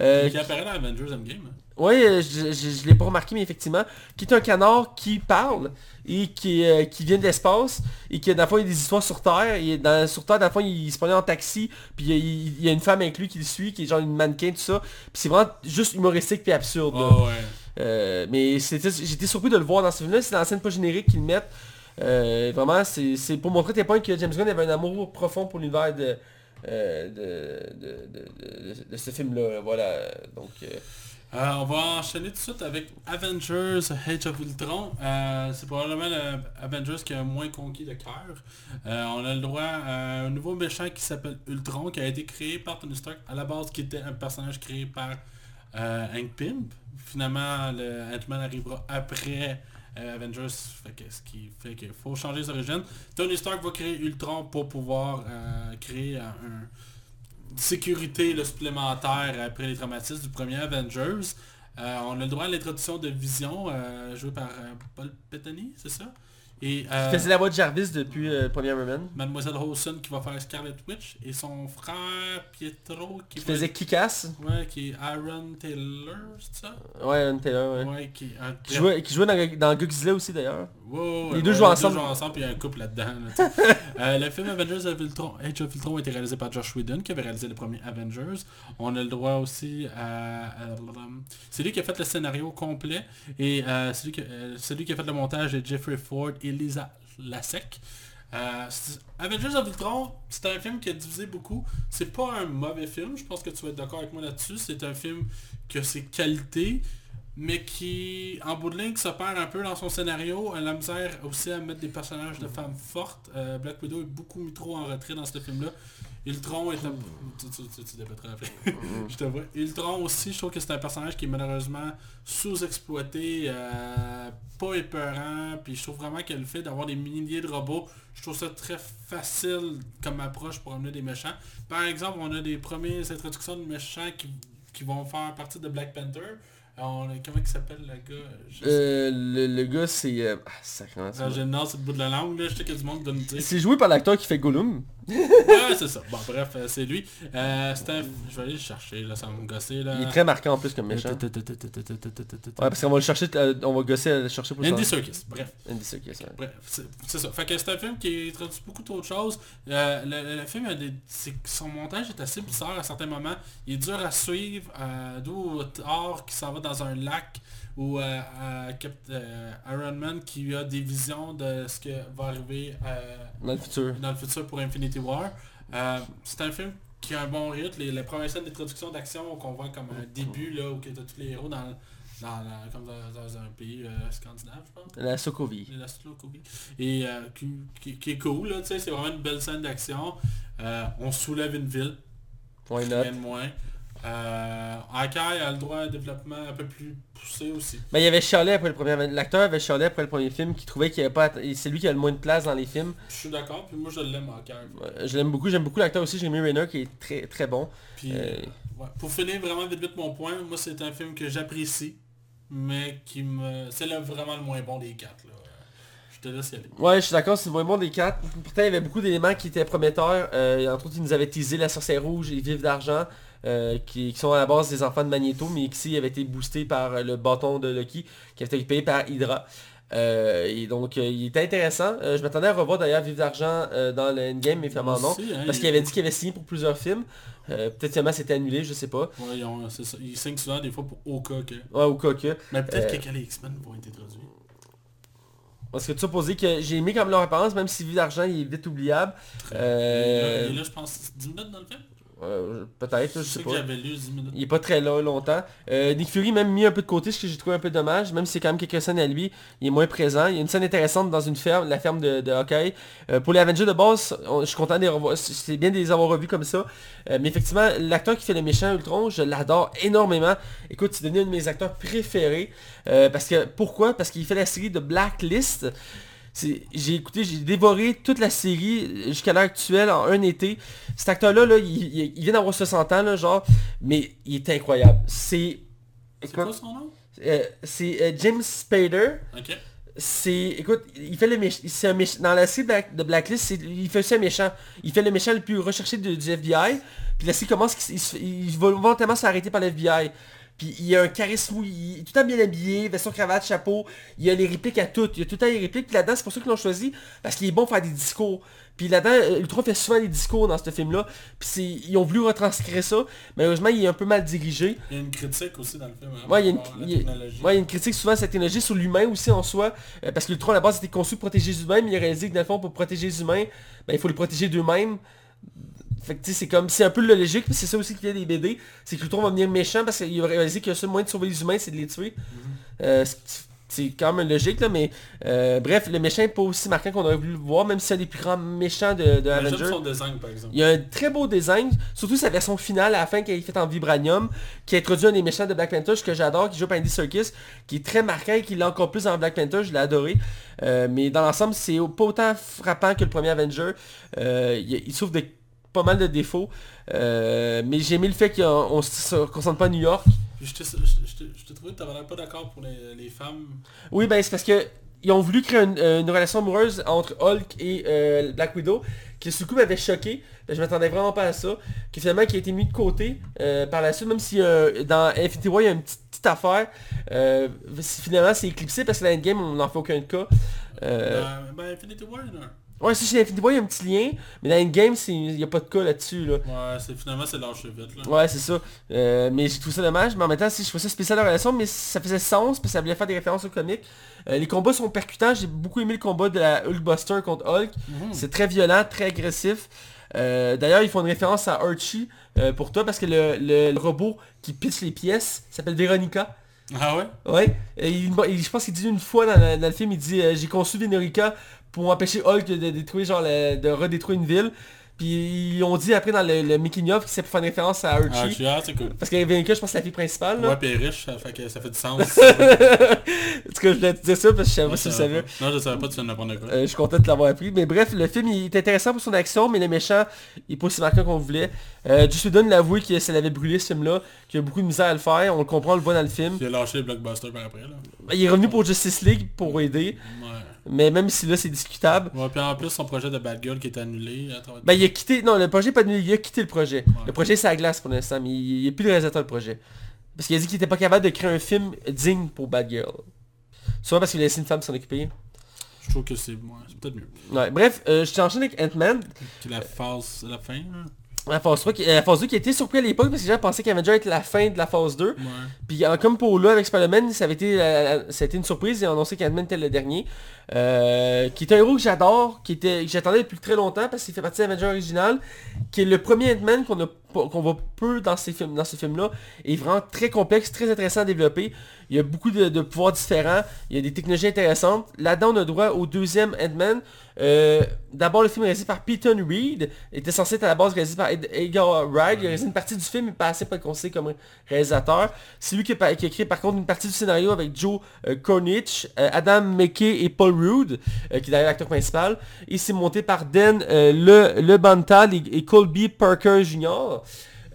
Euh, qui apparaît dans Avengers Endgame. Hein. oui, euh, je, je, je l'ai pas remarqué, mais effectivement, qui est un canard qui parle et qui, euh, qui vient de l'espace et qui, dans le fond, il y a des histoires sur Terre. Et dans, sur Terre, dans le fond, il, se prenait en taxi, puis il, y a- il- il y a une femme avec lui qui le suit, qui est genre une mannequin, tout ça. Puis c'est vraiment juste humoristique puis absurde. là. Oh ouais. Euh, mais j'étais surpris de le voir dans ce film-là. C'est dans la scène pas générique qu'ils le mettent. Euh, vraiment, c'est pour montrer à tel point que James Gunn avait un amour profond pour l'univers de, de, de, de- ce film-là. Voilà. Donc, euh, on va enchaîner tout de suite avec Avengers Age of Ultron. Euh, c'est probablement le Avengers qui a moins conquis de cœur. Euh, on a le droit à un nouveau méchant qui s'appelle Ultron, qui a été créé par Tony Stark à la base, qui était un personnage créé par Hank Pym. Finalement, le Ant-Man arrivera après Avengers, fait que, ce qui fait qu'il faut changer les origines. Tony Stark va créer Ultron pour pouvoir créer un- sécurité là, supplémentaire après les traumatismes du premier Avengers. Euh, on a le droit à l'introduction de Vision, euh, joué par euh, Paul Bettany, c'est ça? Et euh, faisait la voix de Jarvis depuis le premier Iron Man. Mademoiselle Holson qui va faire Scarlet Witch et son frère Pietro qui, Qui va- faisait Kick-Ass. Ouais, qui est Aaron Taylor, c'est ça? Ouais, Aaron Taylor, ouais. Ouais, qui est un Qui jouait, qui jouait dans, dans Godzilla aussi d'ailleurs. Les ouais, deux jouent ensemble. jouent ensemble, puis il y a un couple là-dedans. là. *laughs* Euh, le film Avengers of Ultron, Age of Ultron a été réalisé par Josh Whedon, qui avait réalisé le premier Avengers. On a le droit aussi à... à- c'est lui qui a fait le scénario complet, et euh, celui, qui, euh, celui qui a fait le montage est Jeffrey Ford et Lisa Lasek. C'est- Avengers of Ultron, c'est un film qui a divisé beaucoup. C'est pas un mauvais film, je pense que tu vas être d'accord avec moi là-dessus. C'est un film qui a ses qualités, mais qui, en bout de ligne, se perd un peu dans son scénario. Elle a la misère aussi à mettre des personnages de femmes fortes. Euh, Black Widow est beaucoup mis trop en retrait dans ce film-là. Ultron est un... Tu, tu, *laughs* je te vois. Ultron aussi, je trouve que c'est un personnage qui est malheureusement sous-exploité, euh, pas épeurant, puis je trouve vraiment que le fait d'avoir des milliers de robots, je trouve ça très facile comme approche pour amener des méchants. Par exemple, on a des premières introductions de méchants qui, qui vont faire partie de Black Panther. Euh, comment il s'appelle le gars? Je Euh, le, le gars c'est... Euh... Ah, ça va. J'ai le nom sur le bout de la langue, là. je sais qu'il y a du monde qui donne. C'est joué par l'acteur qui fait Gollum. Ouais, c'est ça. Bon, bref, euh, c'est lui. Euh, un... Je vais aller le chercher, là, ça va me gosser, là. Il est très marquant en plus comme méchant. Ouais, parce qu'on va le chercher, euh, on va gosser à le chercher pour Andy. Serkis, bref. Andy Serkis, ouais. Bref, c'est ça. Fait que c'est un film qui introduit beaucoup trop de choses. Euh, le, le film, a des- son montage est assez bizarre à certains moments. Il est dur à suivre. Euh, D'où Thor qui s'en va dans un lac ou euh, Cap- euh, Iron Man qui a des visions de ce qui va arriver euh, Dans le futur. dans le futur pour Infinity War. C'est un film qui a un bon rythme. Les, les premières scènes d'introduction d'action qu'on voit comme un début là où tu as tous les héros dans, dans, la- comme dans, dans un pays euh, scandinave, je pense. La Sokovie. La Slowcovie. Et euh, qui, qui- qui est cool, là, tu sais, c'est vraiment une belle scène d'action. Euh, on soulève une ville, not? rien de moins. Euh, Hawkeye a le droit à un développement un peu plus poussé aussi. Ben, il y avait chialé après le premier... L'acteur avait chialé après le premier film qui trouvait qu'il avait pas... C'est lui qui a le moins de place dans les films. Je suis d'accord, puis moi je l'aime Hawkeye. Ouais, Je l'aime beaucoup, j'aime beaucoup l'acteur aussi, Jeremy Renner qui est très très bon. Puis, Euh, euh, ouais. Pour finir vraiment vite vite mon point, moi c'est un film que j'apprécie, mais qui me... C'est vraiment le moins bon des quatre. Là. Je te laisse y aller. Ouais, je suis d'accord, c'est le moins bon des quatre. Pourtant, il y avait beaucoup d'éléments qui étaient prometteurs. Euh, entre autres, ils nous avaient teasé la sorcière rouge et les vives d'argent, euh, qui, qui sont à la base des enfants de Magneto, mais qui ici avaient été boostés par le bâton de Loki, qui avait été payé par Hydra. Euh, et donc, euh, il était intéressant. Euh, je m'attendais à revoir d'ailleurs Vive d'argent dans le Endgame, mais finalement non. Hein, Parce il- qu'il avait dit qu'il avait signé pour plusieurs films. Peut-être finalement c'était annulé, je sais pas. Ouais, ils, ont- c'est ça. Ils signent souvent des fois pour au cas que... Ouais, ou quoi que. Mais peut-être que quand les X-Men vont être introduits. Parce que tu as posé que j'ai aimé comme leur réponse, même si Vive d'argent il est vite oubliable. Il est là, je pense, 10 minutes dans le film? Euh, Peut-être, je Je sais pas. que j'avais lu 10 minutes. Il est pas très longtemps. Euh, Nick Fury même mis un peu de côté, ce que j'ai trouvé un peu dommage, même si c'est quand même quelques scènes à lui, il est moins présent. Il y a une scène intéressante dans une ferme, la ferme de, de Hawkeye. Euh, pour les Avengers de base, on- je suis content de les revoir. C'est bien de les avoir revus comme ça. Mais effectivement, l'acteur qui fait le méchant Ultron, je l'adore énormément. Écoute, c'est devenu un de mes acteurs préférés. Parce que pourquoi? Parce qu'il fait la série de Blacklist. J'ai écouté, j'ai dévoré toute la série jusqu'à l'heure actuelle en un été. Cet acteur-là, là, il, il- il vient d'avoir 60 ans, là, genre, mais il est incroyable. C'est... C'est quoi son nom? euh, c'est euh, James Spader. Ok. C'est, écoute, il fait le méchant, méch- dans la série Black- de Blacklist, il fait aussi un méchant. Il fait le méchant le plus recherché de- du FBI. Puis la série commence, il, il va volontairement s'arrêter par l'FBI. Puis il a un charisme, il est tout le temps bien habillé, veston, cravate, chapeau. Il a les répliques à toutes. Il a tout le temps les répliques. Puis là-dedans, c'est pour ça qu'ils l'ont choisi. Parce qu'il est bon pour faire des discours. Puis là-dedans, euh, Ultron fait souvent des discours dans ce film-là. Puis ils ont voulu retranscrire ça. Malheureusement, il est un peu mal dirigé. Il y a une critique aussi dans le film. hein, Ouais, il y a une- par rapport à la il y a- technologie. Ouais, il y a une critique souvent la technologie, sur l'humain aussi en soi, euh, parce que l'Ultron à la base était conçu pour protéger les humains, mais il a réalisé que dans le fond, pour protéger les humains, ben, il faut les protéger d'eux-mêmes. Fait que tu sais, c'est comme, c'est un peu le logique, puis c'est ça aussi qui vient des BD, c'est que l'Ultron va venir méchant parce qu'il a réalisé que le seul moyen de sauver les humains, c'est de les tuer. Euh, c'est- quand même logique là, mais euh, bref, le méchant est pas aussi marquant qu'on aurait voulu le voir, même si c'est un des plus grands méchants de, de Mais Avengers. J'aime son design par exemple. Il y a un très beau design, surtout sa version finale à la fin qui est faite en vibranium, qui introduit un des méchants de Black Panther que j'adore, qui joue par Andy Serkis, qui est très marquant et qui l'a encore plus dans Black Panther, je l'ai adoré. Euh, mais dans l'ensemble, c'est pas autant frappant que le premier Avenger. Il, il souffre de pas mal de défauts. Euh, mais j'ai aimé le fait qu'on on se concentre pas à New York. Je te, je, te, je te trouvais que t'avais l'air pas d'accord pour les, les femmes. Oui, ben c'est parce que ils ont voulu créer une, euh, une relation amoureuse entre Hulk et euh, Black Widow, qui ce coup m'avait choqué. Ben, je m'attendais vraiment pas à ça. Qui finalement qui a été mis de côté euh, par la suite, même si dans Infinity War il y a une petite, petite affaire. Finalement c'est éclipsé parce que dans Endgame on n'en fait aucun cas. Euh, Euh, ben, Infinity War, un. Ouais, si chez Infinity War il y a un petit lien, mais dans Endgame il n'y a pas de cas là-dessus. Là. Ouais, c'est, finalement, c'est vite, là. Ouais, c'est ça. Euh, mais j'ai trouvé ça dommage. Mais en même temps, si je trouvais ça spécial la relation, mais ça faisait sens, parce que ça voulait faire des références au comic. Euh, les combats sont percutants. J'ai beaucoup aimé le combat de la Hulkbuster contre Hulk. Mhm. C'est très violent, très agressif. Euh, D'ailleurs, ils font une référence à Archie euh, pour toi, parce que le, le- le robot qui pitch les pièces s'appelle Veronica. Ah ouais? Ouais. Il- je pense qu'il dit une fois dans, le- film, il dit euh, j'ai conçu Veronica pour empêcher Hulk de détruire, genre, de redétruire une ville. Puis ils ont dit après dans le, le making of que c'est pour faire une référence à Ah, Archie. ah, c'est cool. Parce que Veronica, je pense que c'est la fille principale. Là. Ouais, puis elle est riche, ça fait, que ça fait du sens. *laughs* en tout cas, je voulais te dire ça parce que je savais pas si tu savais. Non, je savais pas, tu viens de n'importe quoi. Euh, je suis content de l'avoir appris. Mais bref, le film il est intéressant pour son action, mais le méchant il est pas aussi marquant qu'on voulait. Euh, Joss Whedon l'a avoué que ça l'avait brûlé ce film-là, qu'il a beaucoup de misère à le faire. On le comprend, on le voit dans le film. Il a lâché les blockbusters par après, là. Il est revenu pour Justice League pour aider. Ouais. Mais même si là c'est discutable. Ouais, puis en plus, son projet de Bad Girl qui est annulé. Ben il a quitté. Non, le projet est pas annulé, il a quitté le projet. Ouais. Le projet c'est à glace pour l'instant, mais il, il est plus le réalisateur du projet. Parce qu'il a dit qu'il était pas capable de créer un film digne pour Bad Girl. Soit parce qu'il a laissé une femme s'en occuper. je trouve que c'est ouais, c'est peut-être mieux. Ouais, bref, euh, je t'enchaîne avec Ant-Man. La phase, la fin. La phase 3, qui- euh, la phase 2 qui a été surpris à l'époque parce que les gens pensaient qu'Avenger était la fin de la phase 2. Ouais. Puis comme pour là avec Spider-Man, ça avait été, ça a été une surprise. Ils ont annoncé qu'Ant-Man était le dernier. Euh, qui est un héros que j'adore, qui était, que j'attendais depuis très longtemps parce qu'il fait partie de original. Qui est le premier Ant-Man qu'on qu'on voit peu dans ces films dans ce film là est vraiment très complexe, très intéressant à développer. Il y a beaucoup de, pouvoirs différents, il y a des technologies intéressantes. Là-dedans, on a droit au deuxième Ant-Man. Euh, D'abord, le film est réalisé par Peyton Reed, était censé être à la base réalisé par Ed- Edgar Wright. Il a réalisé une partie du film, mais pas assez considéré comme réalisateur. C'est lui qui a, qui a écrit par contre une partie du scénario avec Joe euh, Cornish, euh, Adam McKay et Paul Euh, qui est d'ailleurs l'acteur principal. Et c'est monté par Dan euh, Le, Le Bantal et, Colby Parker Jr.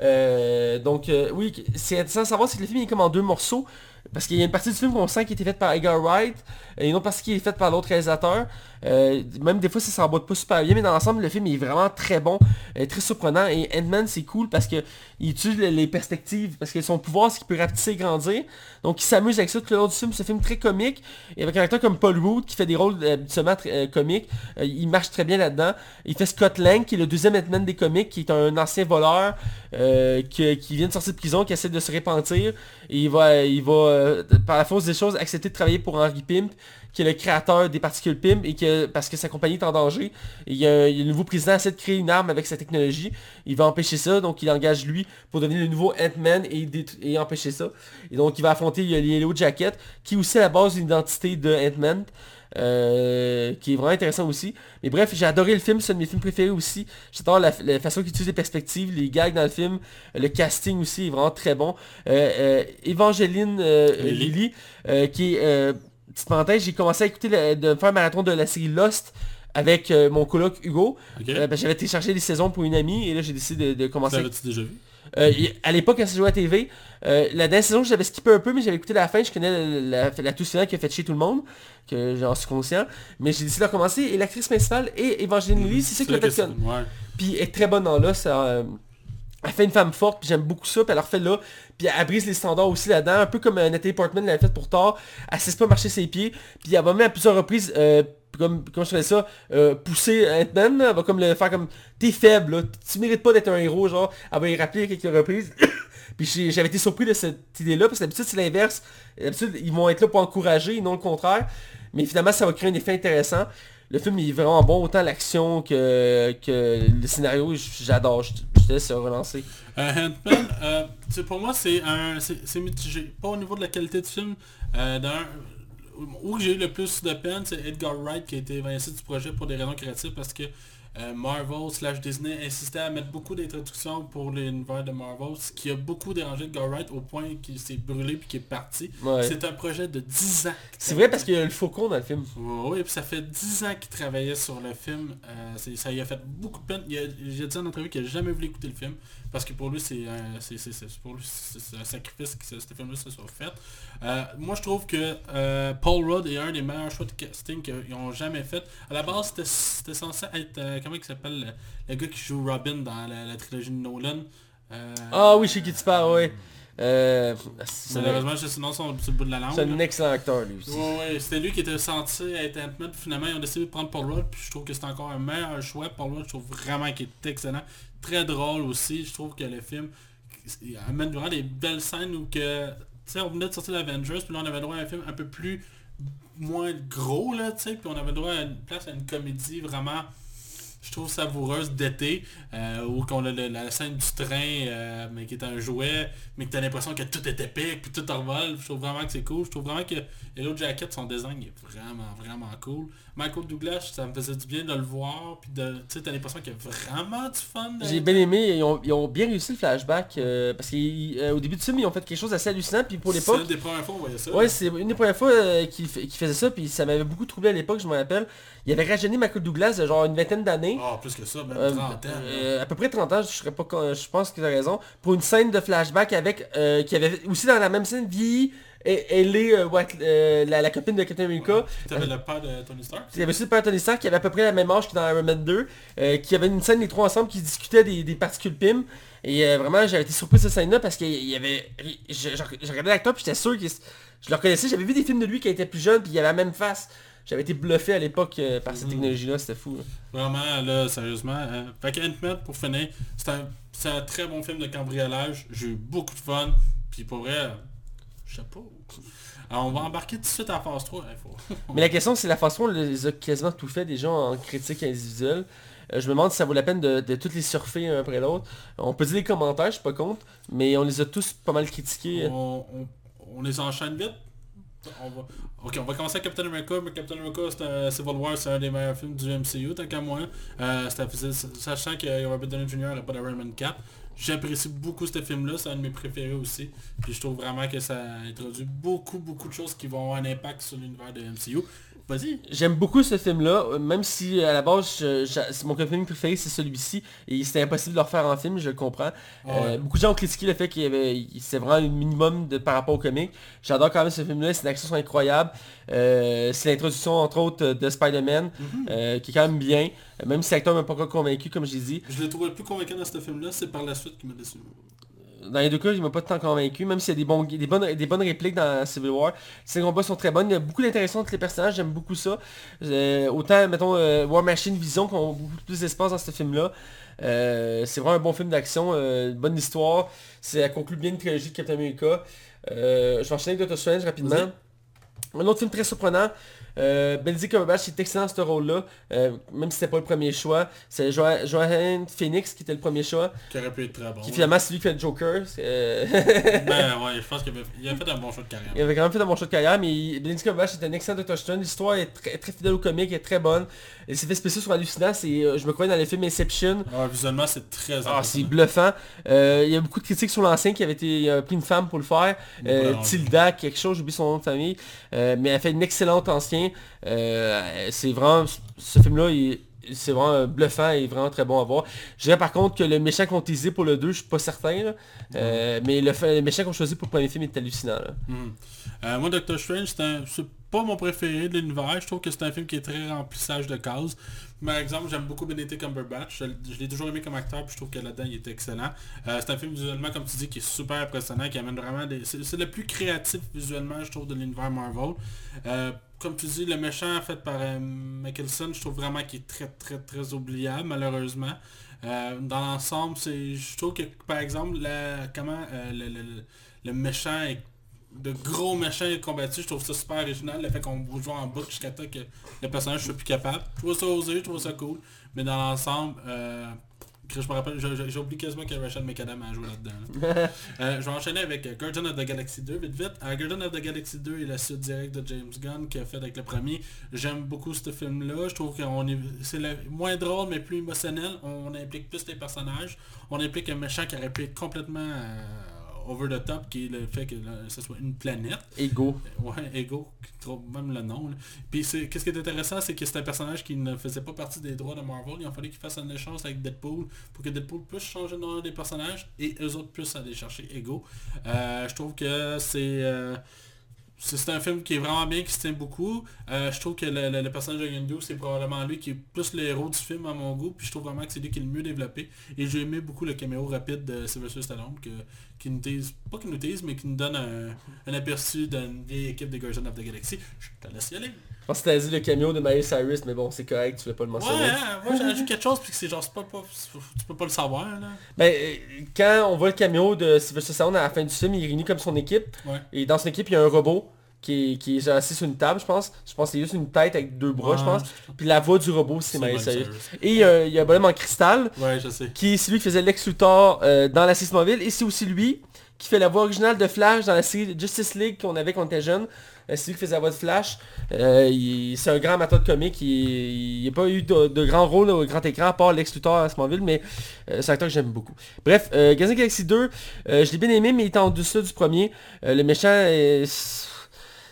Euh, donc oui, c'est intéressant de savoir que le film est comme en deux morceaux. Parce qu'il y a une partie du film qu'on sent qui été faite par Edgar Wright et une autre partie qui est faite par l'autre réalisateur. Euh, même des fois ça s'emboîte pas super bien, mais dans l'ensemble le film est vraiment très bon, euh, très surprenant. Et Ant-Man c'est cool parce que il utilise les- perspectives, parce que son pouvoir c'est qu'il peut rapetisser et grandir. Donc il s'amuse avec ça tout le long du film. C'est un film très comique. Et avec un acteur comme Paul Rudd qui fait des rôles euh, habituellement comiques, il marche très bien là-dedans. Il fait Scott Lang qui est le deuxième Ant-Man des comics, qui est un ancien voleur qui, vient de sortir de prison, qui essaie de se repentir. Et il va, il va par la force des choses, accepter de travailler pour Henry Pimp, qui est le créateur des particules Pimp, et que, parce que sa compagnie est en danger. Et il y a, il y a le nouveau président essaie de créer une arme avec sa technologie. Il va empêcher ça, donc il engage lui pour devenir le nouveau Ant-Man et, empêcher ça. Et donc il va affronter il y a les Yellow Jacket, qui est aussi à la base d'une identité de Ant-Man. euh, qui est vraiment intéressant aussi. Mais bref, j'ai adoré le film, c'est un de mes films préférés aussi. J'adore la, la façon qu'il utilise les perspectives, les gags dans le film, le casting aussi est vraiment très bon. Euh, euh, Evangeline euh, euh, qui est... Petite parenthèse, j'ai commencé à écouter, le- de faire un marathon de la série Lost avec euh, mon coloc Hugo. Euh, ben, J'avais téléchargé les saisons pour une amie et là j'ai décidé de, de commencer. l'avais-tu déjà vu? Euh, à l'époque, quand ça jouait à TV, la dernière saison, j'avais skippé un peu, mais j'avais écouté la fin. Je connais la, la, la qui a fait chier tout le monde, que j'en suis conscient. Mais j'ai décidé de recommencer. Et l'actrice principale est Evangeline Lilly, c'est ça qui que fait. Puis elle est très bonne dans là. Ça, elle fait une femme forte, puis j'aime beaucoup ça. Puis elle le refait là. Puis elle brise les standards aussi là-dedans. Un peu comme euh, Natalie Portman l'avait fait pour Thor. Elle cesse pas marcher ses pieds. Puis elle va même à plusieurs reprises... Euh, comme, comment je fais ça, euh, pousser Ant-Man, elle va comme le faire comme, t'es faible, là. tu mérites pas d'être un héros, genre, elle va y rappeler quelques reprises. *coughs* Puis j'avais été surpris de cette idée-là, parce que d'habitude c'est l'inverse. D'habitude, ils vont être là pour encourager, non le contraire. Mais finalement, ça va créer un effet intéressant. Le film il est vraiment bon, autant l'action que, que le scénario, j'adore. Je te laisse relancer. Euh, c'est- pour moi, c'est un, c'est mitigé. Pas au niveau de la qualité du film. Euh, où j'ai eu le plus de peine, c'est Edgar Wright qui a été évincé du projet pour des raisons créatives parce que euh, Marvel slash Disney insistait à mettre beaucoup d'introductions pour l'univers de Marvel, ce qui a beaucoup dérangé Edgar Wright au point qu'il s'est brûlé puis qu'il est parti. Ouais. C'est un projet de 10 ans. C'est vrai parce qu'il y a le faucon dans le film. Oui, puis ça fait 10 ans qu'il travaillait sur le film. Euh, ça lui a fait beaucoup de peine. Il a, il a dit en entrevue qu'il n'a jamais voulu écouter le film. Parce que pour lui, c'est un, c'est- c'est- c'est- pour lui, c'est- un sacrifice que ce, film-là se soit fait. Euh, moi, je trouve que euh, Paul Rudd est un des meilleurs choix de casting qu'ils ont jamais fait. À la base, c'était- c'était censé être... euh, comment il s'appelle le, le gars qui joue Robin dans la, la trilogie de Nolan? Euh, Ah oui, je sais qui tu parles. Euh, c'est Malheureusement, je sais non, c'est sur le bout de la langue. c'est un excellent acteur, lui aussi. Ouais, ouais, c'était lui qui était censé être Ant-Man. puis Finalement, ils ont décidé de prendre Paul Rudd. Puis je trouve que c'est encore un meilleur choix. Paul Rudd, je trouve vraiment qu'il est excellent. Très drôle aussi. Je trouve que le film il amène vraiment des belles scènes où que... Tu sais, on venait de sortir l'Avengers. Puis là, on avait droit à un film un peu plus... moins gros, là, tu sais. Puis on avait droit à une place à une comédie vraiment... Je trouve savoureuse d'été, euh, où qu'on a le- la scène du train, euh, mais qui est un jouet, mais que t'as l'impression que tout est épique, puis tout envole. Je trouve vraiment que c'est cool. Je trouve vraiment que Hello Jacket, son design est vraiment, vraiment cool. Michael Douglas, ça me faisait du bien de le voir, puis de, tu sais, t'as l'impression qu'il y a vraiment du fun. J'ai bien aimé, ils ont, ils ont bien réussi le flashback, euh, parce qu'au début du film, ils ont fait quelque chose d'assez hallucinant, puis pour C'est l'époque, une des premières fois on voyait ça. Ouais, c'est une des premières fois euh, qu'il f- qu'il faisait ça, puis ça m'avait beaucoup troublé à l'époque, je me rappelle. Il avait rajeuni Michael Douglas de genre une vingtaine d'années. Ah, plus que ça, même Euh, 30 ans. euh, à peu près 30 ans, je serais pas je pense que tu as raison. Pour une scène de flashback avec euh, qui avait aussi dans la même scène vieilli elle est euh, White- euh, la, la copine de Captain America. T'avais le père de Tony Stark. Il y avait aussi le père Tony Stark qui avait à peu près la même âge que dans Iron Man 2, euh, qui avait une scène les trois ensemble qui discutaient des, des particules PIM. Et euh, vraiment j'avais été surpris de cette scène là parce qu'il y avait. Je regardais l'acteur puis j'étais sûr que je le reconnaissais. J'avais vu des films de lui qui était plus jeune puis il avait la même face. J'avais été bluffé à l'époque euh, par cette technologie là, c'était fou. là. Vraiment, là, sérieusement. euh, fait que pour finir, c'est un, très bon film de cambriolage. J'ai eu beaucoup de fun. Puis pour vrai, euh, pas. Alors, on va embarquer tout de suite à la phase 3. Il faut... *laughs* Mais la question c'est la façon on les a quasiment tout fait déjà en critique individuelle. Euh, je me demande si ça vaut la peine de, de toutes les surfer un après l'autre. On peut dire les commentaires, je suis pas contre, mais on les a tous pas mal critiqués. on, on- on les enchaîne vite. On va... Ok, on va commencer avec Captain America. Mais Captain America, c'est un- Civil War, c'est un des meilleurs films du MCU, tant qu'à moi. Euh, sachant que Robert Downey Jr. n'a pas d'Iron Man 4. J'apprécie beaucoup ce film-là, c'est un de mes préférés aussi. Puis je trouve vraiment que ça introduit beaucoup, beaucoup de choses qui vont avoir un impact sur l'univers de MCU. Vas-y. J'aime beaucoup ce film-là, euh, même si à la base, je- je- c'est mon film préféré, c'est celui-ci, et c'était impossible de le refaire en film, je le comprends. Euh, beaucoup de gens ont critiqué le fait qu'il y avait, c'était vraiment le minimum de, par rapport au comic. J'adore quand même ce film-là, ses actions sont incroyables. Euh, c'est l'introduction entre autres de Spider-Man, Mhm. euh, qui est quand même bien, même si l'acteur m'a pas encore convaincu, comme j'ai dit. Je l'ai trouvé le plus convaincant dans ce film-là, c'est par la suite qui m'a déçu. Dans les deux cas, il m'a pas tant convaincu, même s'il y a des, bons, des, bonnes, des bonnes répliques dans Civil War. Ces combats sont très bonnes, il y a beaucoup d'interactions entre les personnages, j'aime beaucoup ça. Euh, autant, mettons, euh, War Machine, Vision, qui ont beaucoup plus d'espace dans ce film-là. Euh, c'est vraiment un bon film d'action, une bonne histoire. À conclut bien une trilogie de Captain America. Je vais enchaîner avec Doctor Strange rapidement. Un autre film très surprenant. Euh, Benedict Cumberbatch est excellent dans ce rôle-là, euh, même si c'était pas le premier choix. C'est Jo- Joaquin Phoenix qui était le premier choix, Qui aurait pu être très bon. qui finalement c'est lui qui fait le Joker. Euh, *laughs* ben *laughs* ouais, je pense qu'il avait, fait un bon choix de carrière. Il avait quand même fait un bon choix de carrière, mais Benedict Cumberbatch est un excellent Dr. Stone. L'histoire est très, très fidèle au comique, est très bonne. Les effets spéciaux sont hallucinants. C'est, euh, je me crois dans le film Inception. Ouais, visuellement, c'est très Ah, c'est bluffant. Euh, il y a beaucoup de critiques sur l'ancien qui avait été pris une femme pour le faire. Euh, Tilda, quelque chose, j'oublie son nom de famille. Mais elle fait une excellente ancien. C'est vraiment, ce film-là, il- c'est vraiment bluffant et vraiment très bon à voir. Je dirais par contre que le méchant qu'on utilisé pour le 2, je suis pas certain. là. Euh, mais le, méchant qu'on choisit pour le premier film est hallucinant. là. Euh, moi, Doctor Strange, c'est un- pas mon préféré de l'univers. Je trouve que c'est un film qui est très remplissage de cases. Par exemple, j'aime beaucoup Benedict Cumberbatch. Je, je l'ai toujours aimé comme acteur, puis je trouve que là-dedans, il est excellent. Euh, c'est un film visuellement, comme tu dis, qui est super impressionnant, qui amène vraiment des... C'est le plus créatif visuellement, je trouve, de l'univers Marvel. Euh, comme tu dis, le méchant fait par euh, je trouve vraiment qu'il est très, très, très oubliable, malheureusement. Euh, dans l'ensemble, c'est, je trouve que, par exemple, la, comment le, le- le méchant est de gros méchants est combattu, je trouve ça super original, le fait qu'on joue en boucle jusqu'à temps que le personnage soit plus capable. Je trouve ça osé, je trouve ça cool. Mais dans l'ensemble, euh, je me rappelle, j'ai oublié quasiment que Rachel McAdam a joué là-dedans. là. *laughs* Euh, je vais enchaîner avec euh, Guardian of the Galaxy 2, vite vite. Euh, Guardian of the Galaxy 2 est la suite directe de James Gunn qui a fait avec le premier. J'aime beaucoup ce film-là. Je trouve que c'est le- moins drôle mais plus émotionnel. On implique plus les personnages. On implique un méchant qui aurait pu être complètement euh, over the top, qui est le fait que là, ce soit une planète. Ego. Ouais, Ego, qui trouve même le nom. là. Puis c'est- qu'est-ce qui est intéressant, c'est que c'est un personnage qui ne faisait pas partie des droits de Marvel. Il a fallu qu'il fasse un échange avec Deadpool pour que Deadpool puisse changer le nom des personnages et eux autres puissent aller chercher Ego. Euh, je trouve que c'est... euh, c'est c'est un film qui est vraiment bien, qui se tient beaucoup. Euh, je trouve que le, le- le personnage de Yondu, c'est probablement lui qui est plus le héros du film à mon goût. Puis je trouve vraiment que c'est lui qui est le mieux développé. Et j'ai aimé beaucoup le caméo rapide de Sylvester Stallone, que- qui nous tease, pas qui nous tease, mais qui nous donne un, un aperçu d'une vieille équipe des Guardians of the Galaxy. Je te laisse y aller. Je pense que t'as dit le cameo de Miley Cyrus, mais bon, c'est correct, tu voulais pas le Ouais, mentionner. hein, moi j'ai ajouté quelque chose, puis que c'est genre, pas, pas- tu peux pas le savoir, là. Ben, euh, quand on voit le cameo de Sylvester Stallone à la fin du film, il réunit comme son équipe. Ouais. Et dans son équipe, il y a un robot qui est, qui est assis sur une table, je pense. Je pense que c'est juste une tête avec deux bras, je pense. Puis la voix du robot, c'est Cyrus. Cyrus. Et il y a, il y a un bonhomme en cristal, Ouais, je sais. qui est celui qui faisait Lex Luthor euh, dans la Smallville. Et c'est aussi lui qui fait la voix originale de Flash dans la série Justice League qu'on avait quand on était jeune. Euh, c'est lui qui faisait la voix de Flash. Euh, c'est un grand amateur de comics. Il n'a pas eu de, de grand rôle au grand écran à part Lex Luthor à Smallville, mais euh, c'est un acteur que j'aime beaucoup. Bref, euh, Guardians Galaxy 2, euh, je l'ai bien aimé, mais il était en dessous du premier. Euh, le méchant, euh, c'était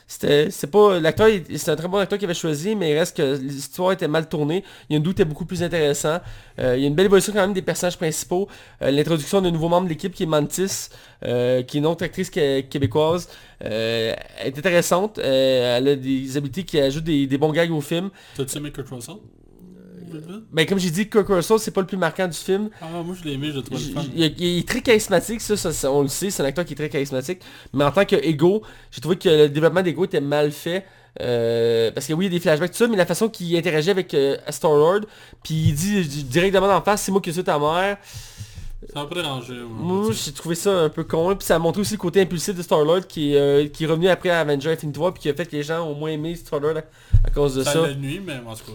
c'est pas l'acteur c'est un très bon acteur qu'il avait choisi mais il reste que l'histoire était mal tournée. Il y a une doute était beaucoup plus intéressant. Euh, il y a une belle évolution quand même des personnages principaux. Euh, l'introduction d'un nouveau membre de l'équipe qui est Mantis euh, qui est une autre actrice qué- québécoise. Est intéressante. Elle a des habiletés qui ajoutent des, des bons gags au film. T'as-tu Kurt Russell ben comme j'ai dit Kirk Russell c'est pas le plus marquant du film Ah, moi je l'ai aimé, je le trouve le fun. Il, est- il est très charismatique, ça, on le sait, c'est un acteur qui est très charismatique. Mais en tant que Ego, j'ai trouvé que le développement d'Ego était mal fait. euh, parce que oui, il y a des flashbacks, tout ça, mais la façon qu'il interagit avec euh, Star-Lord, puis il dit directement en face, c'est moi qui suis ta mère. Ça m'a pas dérangé. moi, j'ai trouvé ça un peu con. Puis ça a montré aussi le côté impulsif de Star-Lord qui, est, euh, qui est revenu après Avenger Infinity War, puis qui a fait que les gens ont moins aimé Star-Lord à, à cause de Ça ça. la nuit, mais en tout cas.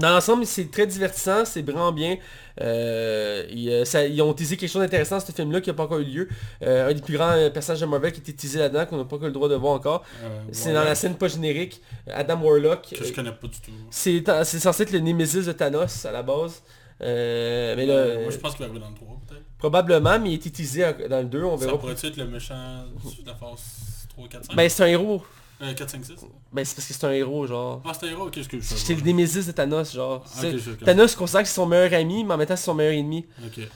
Dans l'ensemble, c'est très divertissant, c'est vraiment bien. Euh, ça- ils ont teasé quelque chose d'intéressant dans ce film-là qui n'a pas encore eu lieu. Euh, un des plus grands euh, personnages de Marvel qui était teasé là-dedans, qu'on n'a pas encore le droit de voir encore. Euh, C'est dans la scène pas générique. Adam Warlock. Que je connais pas du tout. C'est c'est censé être le Nemesis de Thanos à la base. Mais là, moi je pense qu'il va arriver dans le 3 peut-être. probablement, mais il était teasé dans le 2, on Ça verra. pourrait être le méchant de la phase 3, 4, 5 Ben c'est un héros. Euh, 4, 5, 6 Ben c'est parce que c'est un héros, genre. Ah c'est un héros, je C'est le Nemesis de Thanos, genre. Ah, ok. Thanos considère que c'est son meilleur ami, mais en même temps c'est son meilleur ennemi. Ok.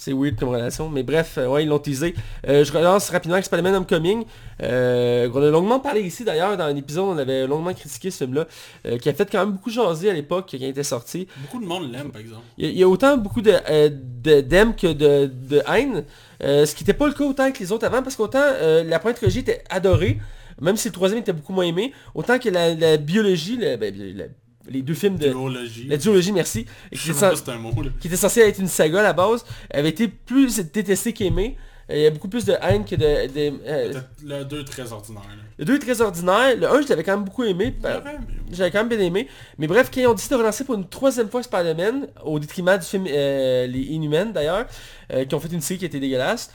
C'est weird comme relation, mais bref, euh, ouais, ils l'ont teasé. Euh, je relance rapidement avec Spider-Man Homecoming. Euh, on a longuement parlé ici d'ailleurs, dans un épisode, on avait longuement critiqué ce film-là, qui a fait quand même beaucoup jaser à l'époque quand il était sorti. Beaucoup de monde l'aime par exemple. Il y, a, il y a autant beaucoup de d'aime que de, de haine, ce qui n'était pas le cas autant que les autres avant, parce qu'autant la première trilogie était adorée, même si le troisième était beaucoup moins aimé, autant que la, la biologie, ben, la- les deux films de... Duologie. La duologie, merci. qui était un mot qui était censé être une saga à la base, avait été plus détestée qu'aimée. Euh, Il y a beaucoup plus de haine que de... de- euh, Le 2 très ordinaire là. le 2 est très ordinaire. Le 1, je l'avais quand même beaucoup aimé. ben, Ouais, mais- J'avais quand même bien aimé. Mais bref, quand ils ont décidé de relancer pour une troisième fois Spider-Man, au détriment du film euh, Les Inhumans d'ailleurs, euh, qui ont fait une série qui était dégueulasse,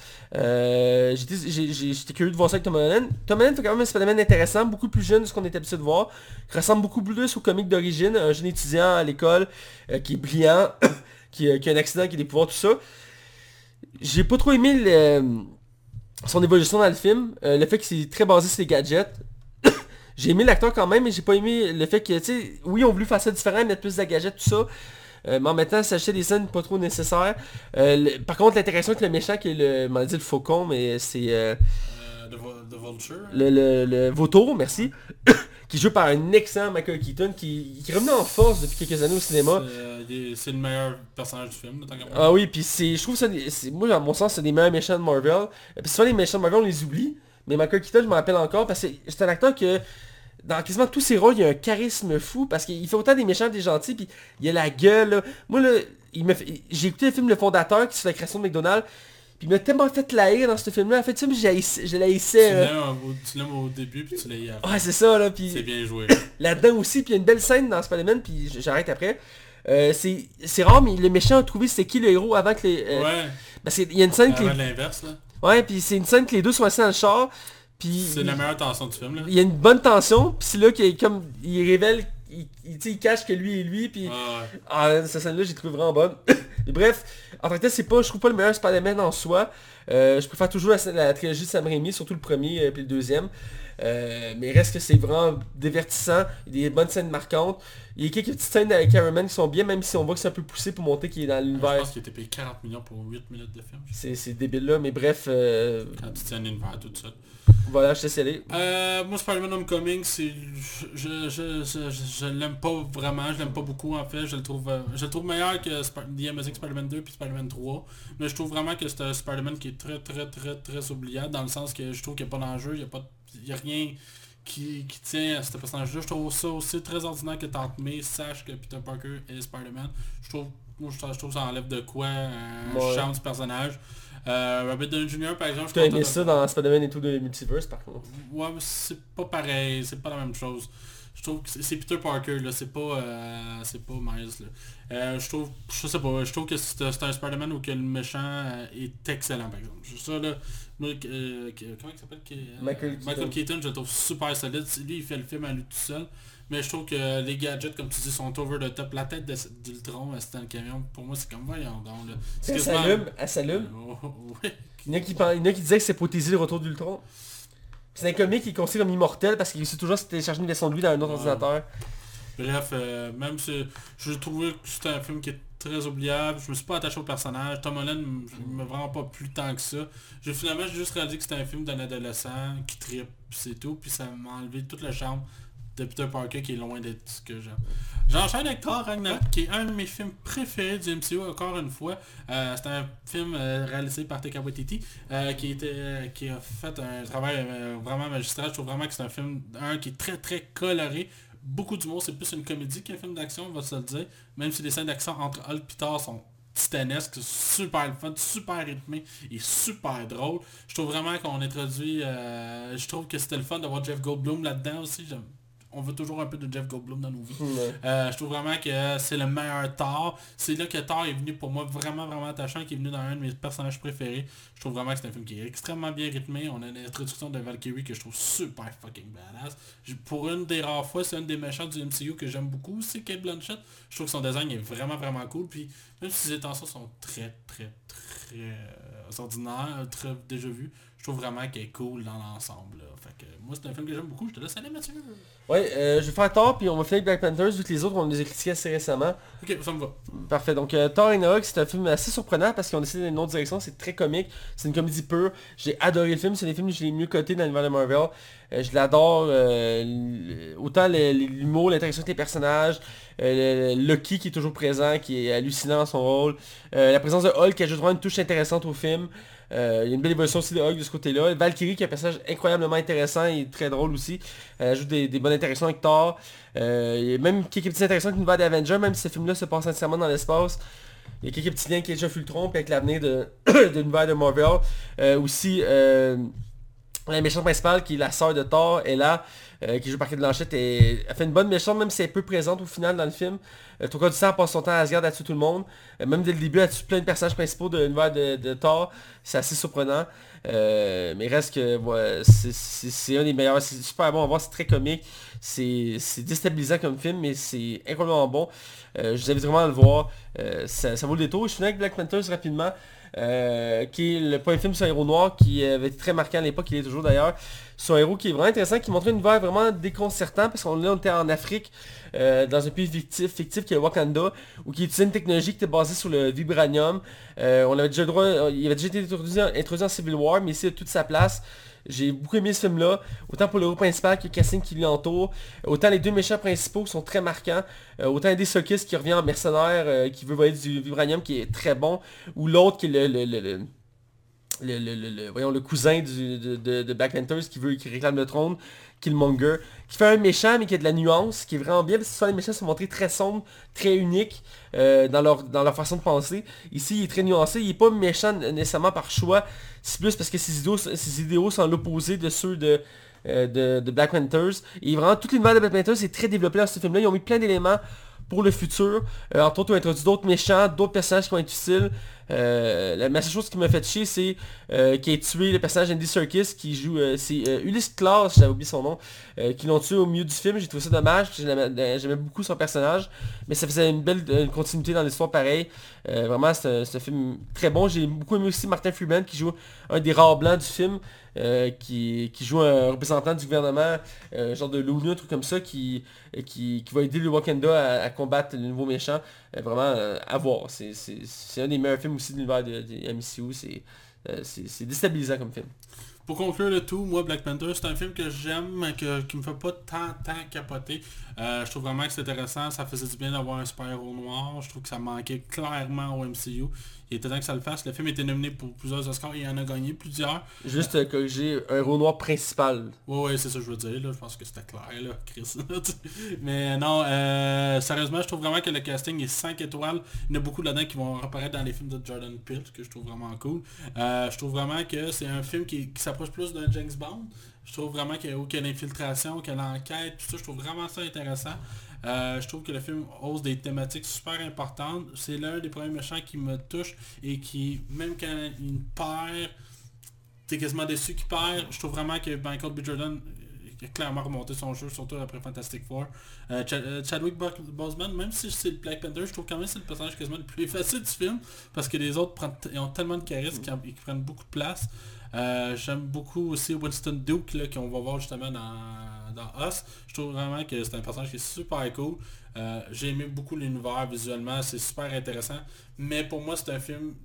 j'étais curieux de voir ça avec Tom Holland. Tom Holland fait quand même un Spider-Man intéressant, beaucoup plus jeune de ce qu'on est habitué de voir, qui ressemble beaucoup plus au comique d'origine, un jeune étudiant à l'école qui est brillant, *coughs* qui, qui a un accident, qui a des pouvoirs, tout ça. J'ai pas trop aimé son évolution dans le film, euh, le fait que c'est très basé sur les gadgets. *coughs* j'ai aimé l'acteur quand même, mais j'ai pas aimé le fait que, tu sais, oui, on voulu faire ça différent, mettre plus de gadgets, tout ça. Euh, mais en même temps, s'acheter des scènes pas trop nécessaires. Euh, par contre, l'interaction avec le méchant qui est le, m'en dit le faucon, mais c'est euh, Euh, Vulture. le, le, le vautour, merci, *coughs* qui joue par un excellent Michael Keaton, qui, qui revenu en force depuis quelques années au cinéma. C'est, euh, le meilleur personnage du film, tant. Ah oui, puis c'est, je trouve ça, c'est- moi, à mon sens, c'est des meilleurs méchants de Marvel. Et Puis souvent, les méchants de Marvel, on les oublie. Mais Michael Keaton, je me rappelle encore, parce que c'est un acteur que, dans quasiment tous ses rôles, il y a un charisme fou, parce qu'il fait autant des méchants que des gentils, puis il a la gueule, là. Moi, là, il me fait- j'ai écouté le film Le Fondateur, qui sur la création de McDonald's, puis il m'a tellement fait laïr dans ce film-là. En fait, tu sais, je Tu euh. l'aimes au- tu l'aimes au début puis tu l'as la fin. Ouais, c'est ça, là, C'est puis bien joué. là-dedans aussi, puis il y a une belle scène dans Spider-Man, puis j'arrête après. Euh, c'est c'est rare, mais le méchant a trouvé c'est qui le héros avant que les... euh, Ouais, qu'il y a une scène l'inverse, là. Ouais, puis c'est une scène que les deux sont assis dans le char, puis... C'est la meilleure tension du film, là. Il y a une bonne tension, puis c'est là qu'il comme... Il révèle... Il, il, il cache que lui est lui, puis... Ah, ouais. Ah, cette scène-là, j'ai trouvé vraiment bonne. Et *laughs* bref, en tant que tel, c'est pas, je trouve pas le meilleur Spider-Man en soi. Euh, je préfère toujours la, la trilogie de Sam Raimi, surtout le premier et puis le deuxième. Euh, mais reste que c'est vraiment divertissant. Il y a des bonnes scènes marquantes. Il y a quelques petites scènes avec Cameron qui sont bien, même si on voit que c'est un peu poussé pour montrer qu'il est dans Je l'univers. pense qu'il était payé 40 millions pour 8 minutes de film. C'est débile là, mais bref, euh, Quand tu tiens un univers tout seul. Voilà, je te laisse aller. Euh, moi, Spider-Man Homecoming, c'est... Je, je, je, je, je l'aime pas vraiment, je l'aime pas beaucoup en fait. Je le trouve, euh, je le trouve meilleur que Sp- The Amazing Spider-Man 2 puis Spider-Man 3. Mais je trouve vraiment que c'est un Spider-Man qui est très très très très oubliable dans le sens que je trouve qu'il n'y a pas d'enjeu, il n'y a, pas de- il y a rien qui, qui tient à ce personnage-là. Je trouve ça aussi très ordinaire que Tante May sache que Peter Parker est Spider-Man. Je trouve, moi, je, trouve- je trouve que ça enlève de quoi un Ouais. charme du personnage. Euh, Robert Downey Jr. par exemple, je Tu as suis content aimé de- ça dans Spider-Man et tout de Multiverse par contre. Ouais, mais c'est pas pareil, c'est pas la même chose. Je trouve que c'est Peter Parker, là, c'est pas, euh, c'est pas Miles, là. Euh, je trouve, je sais pas, je trouve que c'est un Spider-Man où que le méchant euh, est excellent, par exemple. Ça, là, moi, comment il s'appelle euh, Michael Keaton. Keaton, je le trouve super solide. Lui, il fait le film à lui tout seul. Mais je trouve que les gadgets, comme tu dis, sont over the top. La tête de- d'Ultron, euh, c'était dans le camion. Pour moi, c'est comme, voyons donc, là. Elle s'allume, elle s'allume. *laughs* Il y en a qui, il y en a qui disaient que c'est pour teaser le retour d'Ultron. C'est un comique qui est considéré comme immortel parce qu'il réussit toujours à se télécharger une version de lui dans un autre Ouais. ordinateur. Bref, euh, même si je trouvais que c'était un film qui est très oubliable, je me suis pas attaché au personnage. Tom Holland je m'a vraiment pas plus tant que ça. J'ai finalement j'ai juste réalisé que c'était un film d'un adolescent qui tripe, c'est tout, puis ça m'a enlevé toute la charme de Peter Parker qui est loin d'être ce que j'aime. J'enchaîne avec Thor Ragnarok qui est un de mes films préférés du MCU encore une fois. Euh, c'est un film euh, réalisé par Taika euh, qui, était, qui a fait un travail vraiment magistral. Je trouve vraiment que c'est un film un qui est très très coloré. Beaucoup d'humour, c'est plus une comédie qu'un film d'action, on va se le dire. Même si les scènes d'action entre Hulk et Thor sont titanesques, super fun, super rythmé et super drôle. Je trouve vraiment qu'on introduit... je trouve que c'était le fun d'avoir Jeff Goldblum là-dedans aussi. J'aime- On veut toujours un peu de Jeff Goldblum dans nos vies. Ouais. Euh, je trouve vraiment que c'est le meilleur Thor. C'est là que Thor est venu pour moi vraiment vraiment attachant, qui est venu dans un de mes personnages préférés. Je trouve vraiment que c'est un film qui est extrêmement bien rythmé. On a l'introduction de Valkyrie que je trouve super fucking badass. Pour une des rares fois, c'est une des méchants du MCU que j'aime beaucoup, c'est Kate Blanchett. Je trouve que son design est vraiment vraiment cool. Puis même si ses intentions sont très très très euh, ordinaires, très déjà vues, je trouve vraiment qu'elle est cool dans l'ensemble. Moi c'est un film que j'aime beaucoup. Je te laisse aller Mathieu. Ouais, euh, je vais faire Thor, puis on va finir avec Black Panthers, vu que les autres, on les a critiqués assez récemment. Ok, ça me va. Parfait, donc euh, Thor Ragnarok, c'est un film assez surprenant parce qu'on a décidé d'une autre direction, c'est très comique, c'est une comédie pure. J'ai adoré le film, c'est des films que j'ai mieux coté dans l'univers de Marvel. Euh, je l'adore, autant l'humour, l'interaction avec les personnages, le- Loki qui est toujours présent, qui est hallucinant dans son rôle, la présence de Hulk qui ajoute vraiment une touche intéressante au film. Euh, il y a une belle évolution aussi de Hulk de ce côté-là. Valkyrie qui est un personnage incroyablement intéressant et très drôle aussi. Elle ajoute des, bonnes interactions avec Thor. Euh, il y a même quelques petites interactions avec l'univers d'Avengers, même si ce film-là se passe entièrement dans l'espace. Il y a quelques petits liens avec Age of Ultron, puis avec l'avenir de, *coughs* de l'univers de Marvel. Euh, aussi, euh, la méchante principale qui est la sœur de Thor est là, euh, qui joue par Kate Blanchett, et elle fait une bonne méchante, même si elle est peu présente au final dans le film. Euh, Trois quarts du elle passe son temps à Asgard à tuer tout le monde. Euh, même dès le début, elle tue plein de personnages principaux de l'univers de, Thor. C'est assez surprenant. Euh, mais reste que c'est- un des meilleurs. C'est super bon à voir, c'est très comique. C'est déstabilisant comme film, mais c'est incroyablement bon. Je vous invite vraiment à le voir. Ça, ça vaut le détour. Je finis avec Black Panthers rapidement. Euh, qui est le premier film sur un héros noir qui avait été très marquant à l'époque, il est toujours d'ailleurs. Sur un héros qui est vraiment intéressant, qui montrait une univers vraiment déconcertant, parce qu'on était en Afrique, euh, dans un pays fictif, fictif qui est Wakanda, où qui utilisait une technologie qui était basée sur le vibranium. Euh, on déjà droit, il avait déjà été introduit, introduit en Civil War, mais ici, il a toute sa place. J'ai beaucoup aimé ce film-là, autant pour le héros principal que le casting qui l'entoure, autant les deux méchants principaux qui sont très marquants, euh, autant Eddie Serkis qui revient en mercenaire, euh, qui veut voler du vibranium qui est très bon, ou l'autre qui est le- le, le- le- voyons, le cousin de, de- Black Panthers qui veut qui réclame le trône, Killmonger, qui fait un méchant mais qui a de la nuance, qui est vraiment bien, parce que souvent les méchants sont montrés très sombres, très uniques euh, dans, leur, dans leur façon de penser. Ici, il est très nuancé, il n'est pas méchant nécessairement par choix, c'est plus parce que ses idéaux, ses idéaux sont l'opposé de ceux de, euh, de, Black Panthers. Et vraiment, tout l'univers de Black Panthers est très développé dans ce film-là. Ils ont mis plein d'éléments pour le futur. Euh, entre autres, on a introduit d'autres méchants, d'autres personnages qui vont être utiles. Euh, la seule chose qui m'a fait chier, c'est euh, qui a tué le personnage Andy Serkis qui joue, euh, c'est Ulysse Klaus, j'avais oublié son nom, qui l'ont tué au milieu du film. J'ai trouvé ça dommage, j'aimais beaucoup son personnage, mais ça faisait une belle continuité dans l'histoire pareil. Vraiment, c'est un, film très bon. J'ai beaucoup aimé aussi Martin Freeman qui joue un des rares blancs du film. qui, qui joue un représentant du gouvernement, genre de l'ONU, un truc comme ça, qui, qui, va aider le Wakanda à, à combattre le nouveau méchant. Euh, vraiment, euh, à voir. C'est un des meilleurs films aussi de l'univers de, MCU. C'est euh, c'est- déstabilisant comme film. Pour conclure le tout, moi Black Panther, c'est un film que j'aime, que, qui me fait pas tant, tant capoter. Je trouve vraiment que c'est intéressant, ça faisait du bien d'avoir un super-héros noir. Je trouve que ça manquait clairement au MCU. Il était temps que ça le fasse. Le film était nominé pour plusieurs Oscars, il en a gagné plusieurs. Juste euh, corriger un héros noir principal. Ouais, ouais, c'est ça que je veux dire, là. Je pense que c'était clair, là, Chris. *laughs* Mais non, euh, sérieusement, je trouve vraiment que le casting est 5 étoiles. Il y en a beaucoup là-dedans qui vont apparaître dans les films de Jordan Peele, que je trouve vraiment cool. Euh, je trouve vraiment que c'est un film qui, qui s'approche plus d'un James Bond. Je trouve vraiment qu'il y a, qu'il y a l'infiltration, a l'enquête, tout ça, je trouve vraiment ça intéressant. Euh, je trouve que le film ose des thématiques super importantes. C'est l'un des premiers méchants qui me touche et qui, même quand il perd, t'es quasiment déçu qu'il perd. Je trouve vraiment que Michael B. Jordan a clairement remonté son jeu, surtout après Fantastic Four. Euh, euh, Chadwick Bo- Boseman, même si c'est le Black Panther, je trouve quand même que c'est le personnage quasiment le plus *laughs* facile du film, parce que les autres ont tellement de charisme qu'ils prennent beaucoup de place. Euh, J'aime beaucoup aussi Winston Duke, là, qu'on va voir justement dans, dans Us. Je trouve vraiment que c'est un personnage qui est super cool. Euh, J'ai aimé beaucoup l'univers visuellement, c'est super intéressant. Mais pour moi, c'est un film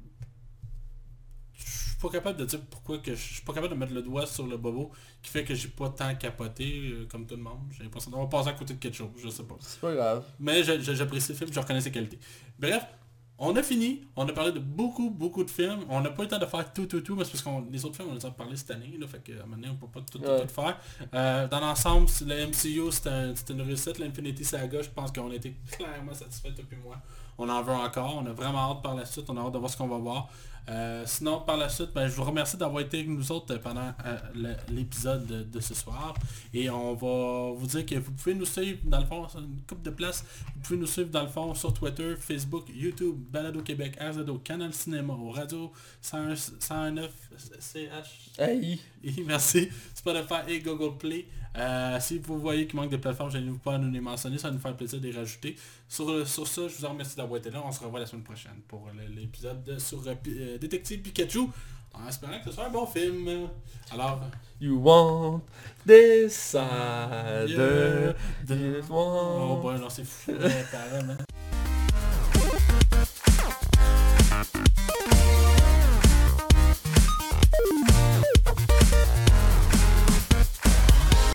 je suis pas capable de dire pourquoi que je suis pas capable de mettre le doigt sur le bobo qui fait que j'ai pas tant capoté euh, comme tout le monde. J'ai l'impression d'avoir passé à côté de quelque chose, je sais pas. C'est pas grave. Mais j'apprécie le film, je reconnais ses qualités. Bref, on a fini, on a parlé de beaucoup, beaucoup de films. On n'a pas eu le temps de faire tout, tout, tout, mais c'est parce que les autres films, on les a parlé cette année, là, fait qu'à un moment donné, on peut pas tout, tout, Ouais. tout faire. Euh, dans l'ensemble, le MCU, c'était un- c'était une réussite. L'Infinity Saga, je pense qu'on a été clairement satisfait depuis moi. On en veut encore, on a vraiment hâte par la suite, on a hâte de voir ce qu'on va voir. Euh, sinon, par la suite, ben, je vous remercie d'avoir été avec nous autres pendant euh, l'épisode de, de ce soir. Et on va vous dire que vous pouvez nous suivre dans le fond, une coupe de place. Vous pouvez nous suivre dans le fond sur Twitter, Facebook, YouTube, Balado Québec, RZO, Canal Cinéma, Radio 101 109 CH. Hey. Merci. Spotify et Google Play. Euh, si vous voyez qu'il manque de plateformes, je n'hésitez pas à nous les mentionner. Ça va nous faire plaisir de les rajouter. Sur, sur ça, je vous en remercie d'avoir été là. On se revoit la semaine prochaine pour l'épisode de- sur euh, euh, Détective Pikachu. En espérant que ce soit un bon film. Alors, You want this side. yeah, This Oh boy, non, c'est fou. *laughs*